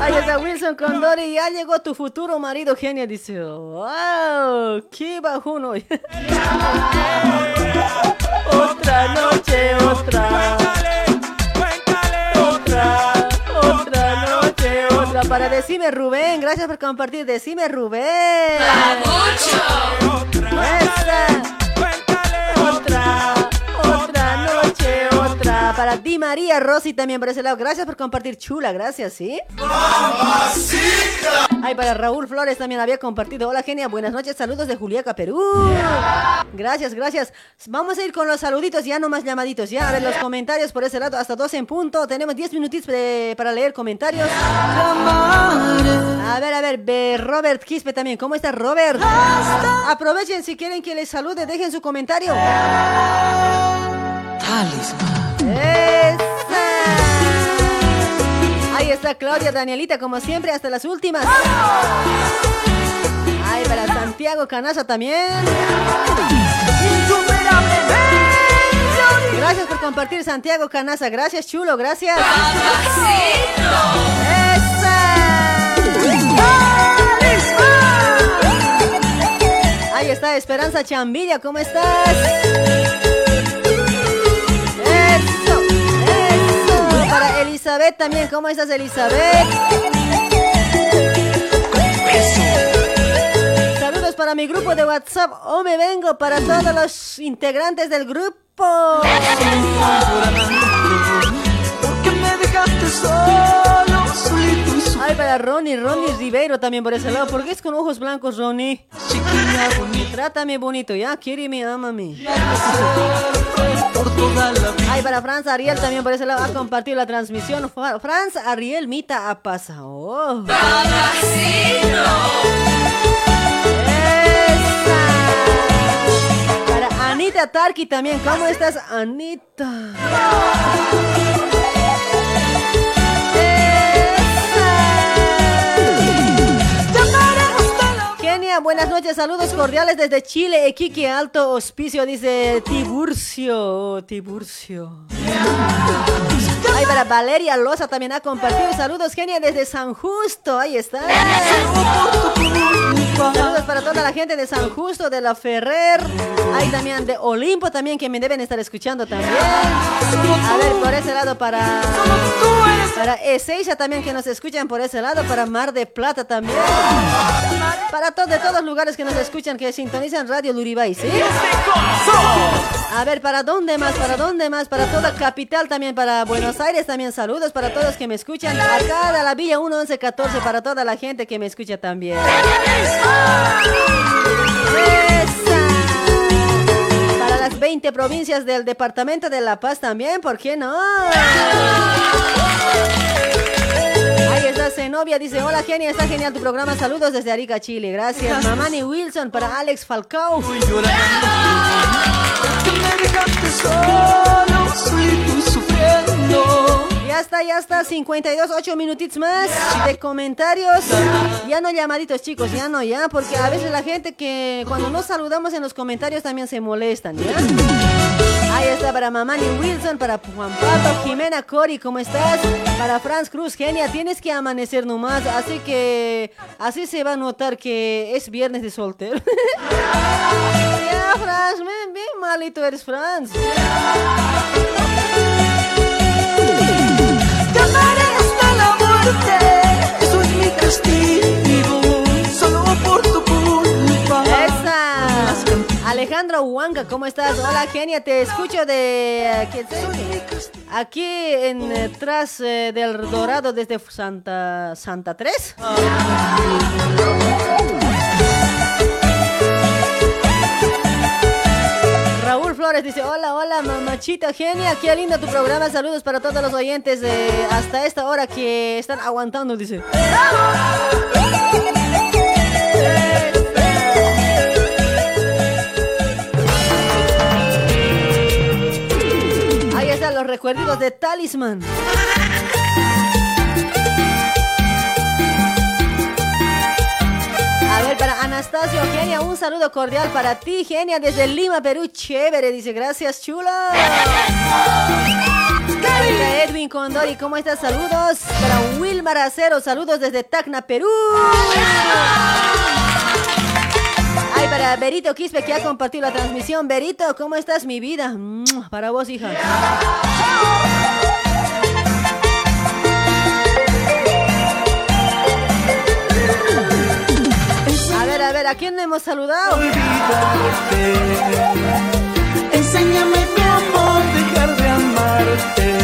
Ahí está Wilson con Dori. Ya llegó tu futuro marido, genia. Dice, wow, qué bajón hoy. otra noche, otra. Otra, otra noche, otra. Para decime Rubén, gracias por compartir. Decime Rubén. Otra, otra noche, Di María Rosy también por ese lado. Gracias por compartir, chula, gracias, ¿sí? Ay, para Raúl Flores también había compartido. Hola, genia, buenas noches, saludos de Juliaca, Perú. Gracias, gracias. Vamos a ir con los saluditos, ya no más llamaditos. Ya, a ver los comentarios por ese lado, hasta 12 en punto. Tenemos 10 minutitos de- para leer comentarios. A ver, a ver, ve Robert Quispe también. ¿Cómo está Robert? Aprovechen si quieren que les salude, dejen su comentario. ¡Esa! Ahí está Claudia Danielita, como siempre, hasta las últimas. Ay, para Santiago Canaza también. Gracias por compartir, Santiago Canaza. Gracias, chulo, gracias. ¡Esa! Ahí está Esperanza Chambilla, ¿cómo estás? Elizabeth también, ¿cómo estás, Elizabeth? Saludos para mi grupo de WhatsApp. O me vengo para todos los integrantes del grupo. Porque me dejaste solo, Ay, para Ronnie, Ronnie Ribeiro también por ese lado. ¿Por qué es con ojos blancos, Ronnie? Trátame bonito, ¿ya? Quiéreme, ámame. Ay, para Franz Ariel también por ese lado. Ha compartido la transmisión. Fra- Franz Ariel Mita ha pasado. Esa. Para Anita Tarki también. ¿Cómo estás, Anita? Buenas noches, saludos cordiales desde Chile, Equique Alto Hospicio, dice Tiburcio, Tiburcio. Ay, para Valeria Loza también ha compartido, saludos Kenia desde San Justo, ahí está. Saludos para toda la gente de San Justo, de la Ferrer, hay también de Olimpo también que me deben estar escuchando también. A ver, por ese lado para... Para Ezeiza también que nos escuchan por ese lado, para Mar de Plata también. Para todos de todos los lugares que nos escuchan, que sintonizan Radio Luribay, ¿sí? A ver, ¿para dónde más? ¿Para dónde más? Para toda capital también, para Buenos Aires también saludos, para todos que me escuchan. Acá de la Villa 1114, para toda la gente que me escucha también. Esa. Las 20 provincias del departamento de La Paz también, ¿por qué no? Ahí está Zenobia, dice, hola Genia, está genial tu programa, saludos desde Arica, Chile, gracias. Mamani Wilson para Alex Falcao. Solo, sufriendo. Ya está, ya está, 52, 8 minutitos más de comentarios. Ya no llamaditos, chicos, ya no, ya, porque a veces la gente que cuando nos saludamos en los comentarios también se molestan, ¿ya? Ahí está para Mamani Wilson, para Juan Pablo, Jimena Cori, ¿cómo estás? Para Franz Cruz, genia, tienes que amanecer nomás, así que así se va a notar que es viernes de soltero. ya, Franz, bien, bien malito eres, Franz. Te amaré hasta la muerte. Eso es mi castigo. Solo por tu culpa. Esa. Alejandro Huanca, ¿cómo estás? Hola, genia, te escucho de aquí en eh, tras eh, del Dorado desde Santa Santa 3. Flores dice, hola, hola, mamachita genia, qué lindo tu programa, saludos para todos los oyentes hasta esta hora que están aguantando, dice. Ahí están los recuerditos de Talisman. Anastasio, Genia, un saludo cordial para ti, Genia, desde Lima, Perú. Chévere, dice, gracias, chulo. Para Edwin Condori, ¿cómo estás? Saludos. Para Wilmar Acero, saludos desde Tacna, Perú. Ay, para Berito Quispe, que ha compartido la transmisión. Berito, ¿cómo estás, mi vida? Para vos, hija. A ver, a ver, ¿a quién le hemos saludado? Enséñame cómo dejar de amarte.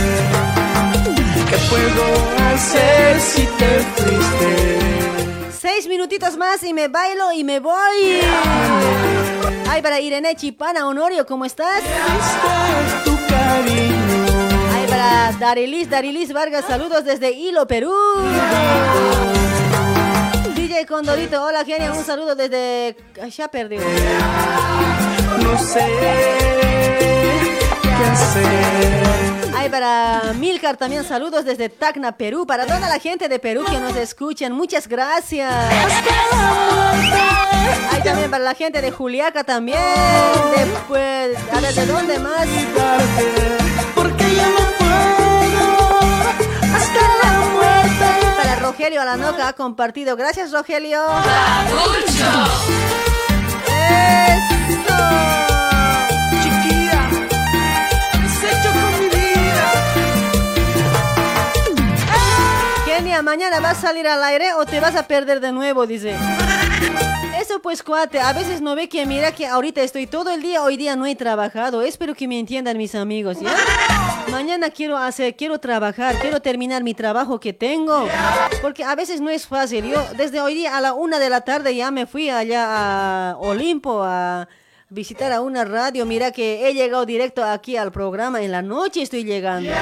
¿Qué puedo hacer si te fuiste? Seis minutitos más y me bailo y me voy. Ay, para Irene Chipana, Honorio, ¿cómo estás? Tu cariño. Ay, para Darilis, Darilis Vargas, saludos desde Hilo, Perú. Condorito, hola genia, un saludo desde... Ay, ya perdió. No sé qué hacer. Ay, para Milcar también saludos desde Tacna, Perú. Para toda la gente de Perú que nos escuchan, muchas gracias. Ay, también para la gente de Juliaca también. Después, a ver, ¿de dónde más? Rogelio Alanoca ha compartido. Gracias, Rogelio. ¡Eso! Mañana vas a salir al aire o te vas a perder de nuevo, dice. Eso pues, cuate, a veces no ve que mira que ahorita estoy todo el día, hoy día no he trabajado. Espero que me entiendan mis amigos, ¿ya? Mañana quiero hacer, quiero trabajar, quiero terminar mi trabajo que tengo. Porque a veces no es fácil. Yo desde hoy día a la una de la tarde ya me fui allá a Olimpo a visitar a una radio. Mira que he llegado directo aquí al programa. En la noche estoy llegando.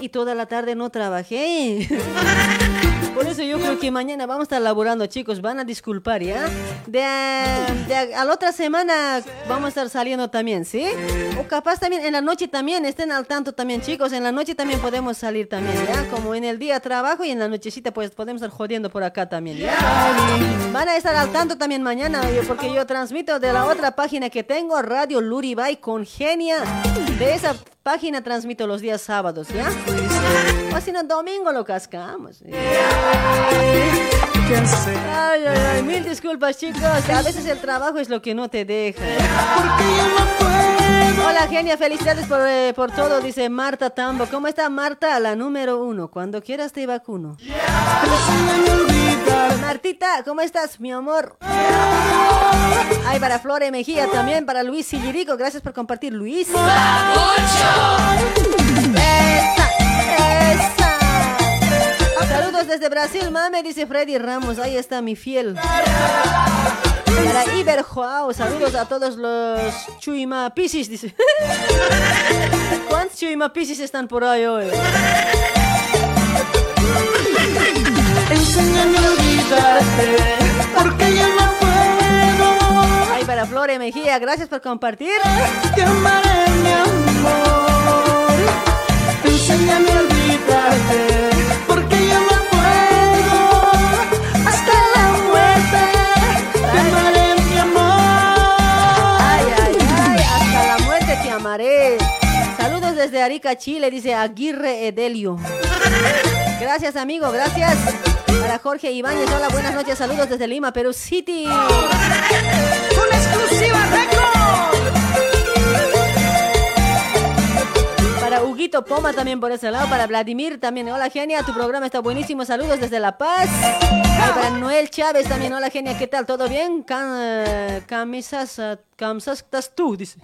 Y toda la tarde no trabajé. Por eso yo creo que mañana vamos a estar laborando, chicos. Van a disculpar, ¿ya? De, de a la otra semana vamos a estar saliendo también, ¿sí? O capaz también en la noche también, estén al tanto también, chicos. En la noche también podemos salir también, ¿ya? Como en el día trabajo y en la nochecita pues podemos estar jodiendo por acá también, ¿ya? Van a estar al tanto también mañana, porque yo transmito de la otra página que tengo, Radio Luribay con Genia. De esa página transmito los días sábados, ¿ya? O si no, domingo lo cascamos. ¿Qué hacer? Ay, ay, ay, mil disculpas chicos, a veces el trabajo es lo que no te deja. Hola genia, felicidades por, eh, por todo, dice Marta Tambo. ¿Cómo está Marta? La número uno, cuando quieras te vacuno. Martita, ¿cómo estás, mi amor? Ay, para Flore Mejía también, para Luis Sillirico, gracias por compartir, Luis. ¡Esa! ¡Esa! Saludos desde Brasil, mame, dice Freddy Ramos. Ahí está mi fiel. Para Iber Joao, saludos a todos los Chuima Piscis, dice. ¿Cuántos Chuima Piscis están por ahí hoy? Enséñame a olvidarte. Porque yo no puedo. Ay, para Flore Mejía, gracias por compartir. Te amaré, mi amor. Enséñame a olvidarte. Porque yo no desde Arica, Chile, dice Aguirre Edelio. Gracias, amigo, gracias. Para Jorge Ibáñez, hola, buenas noches, saludos desde Lima, Perú City. Una exclusiva récord. Para Huguito Poma también por ese lado, para Vladimir también, hola genia, tu programa está buenísimo, saludos desde La Paz. Ay, para Noel Chávez también, hola genia, ¿qué tal? ¿Todo bien? Cam- camisas, eh, camisas, estás tú, dice.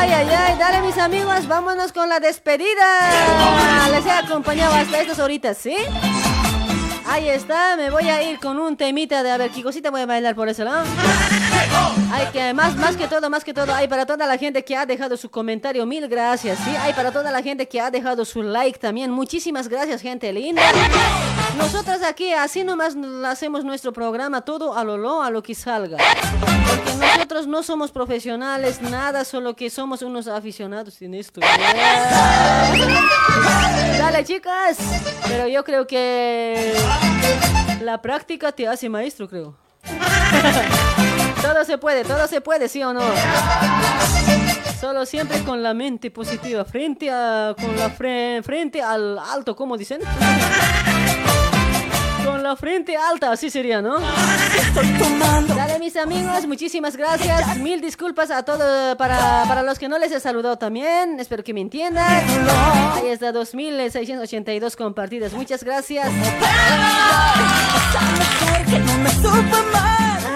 Ay, ay, ay, dale mis amigos, vámonos con la despedida. Les he acompañado hasta estas horitas, ¿sí? Ahí está, me voy a ir con un temita de, a ver, qué cosita voy a bailar por ese lado. Hay que, más, más que todo, más que todo, hay para toda la gente que ha dejado su comentario, mil gracias, ¿sí? Hay para toda la gente que ha dejado su like también, muchísimas gracias, gente linda. Nosotros aquí, así nomás hacemos nuestro programa, todo a lo lo, a lo que salga. Porque nosotros no somos profesionales, nada, solo que somos unos aficionados en esto. Dale, chicas. Pero yo creo que la práctica te hace maestro, creo. Todo se puede, todo se puede, ¿sí o no? Solo siempre con la mente positiva, frente a con la fre- frente al alto, ¿cómo dicen? Con la frente alta, así sería, ¿no? Dale, mis amigos, muchísimas gracias. Mil disculpas a todos para, para los que no les he saludado también. Espero que me entiendan. Ahí está, 2682 compartidas. Muchas gracias.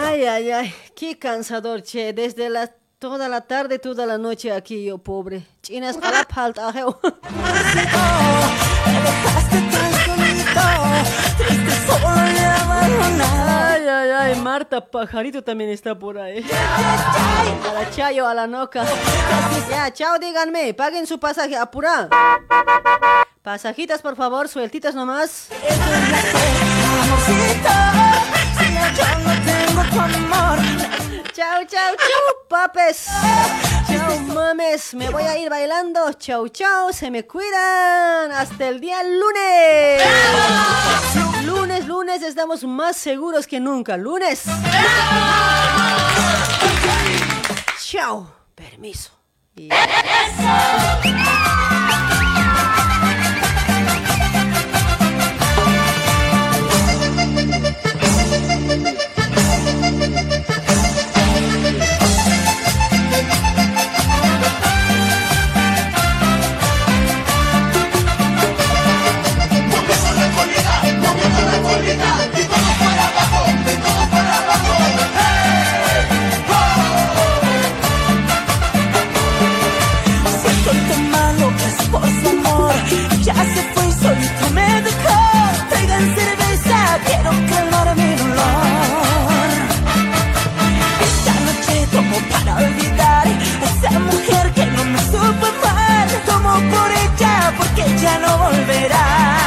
Ay, ay, ay. Qué cansador, che. Desde la toda la tarde, toda la noche aquí yo, pobre. Chinas. Ay, ay, ay, Marta Pajarito también está por ahí. A la Chayo, a la Noca. Ya, chao, díganme, paguen su pasaje, apura. Pasajitas, por favor, sueltitas nomás. Chao, chao, chao, papes. Chao, mames. Me voy a ir bailando. Chao, chao. Se me cuidan. Hasta el día lunes. Lunes, lunes estamos más seguros que nunca. Lunes. Chao. Permiso. Y- por ella porque ya no volverá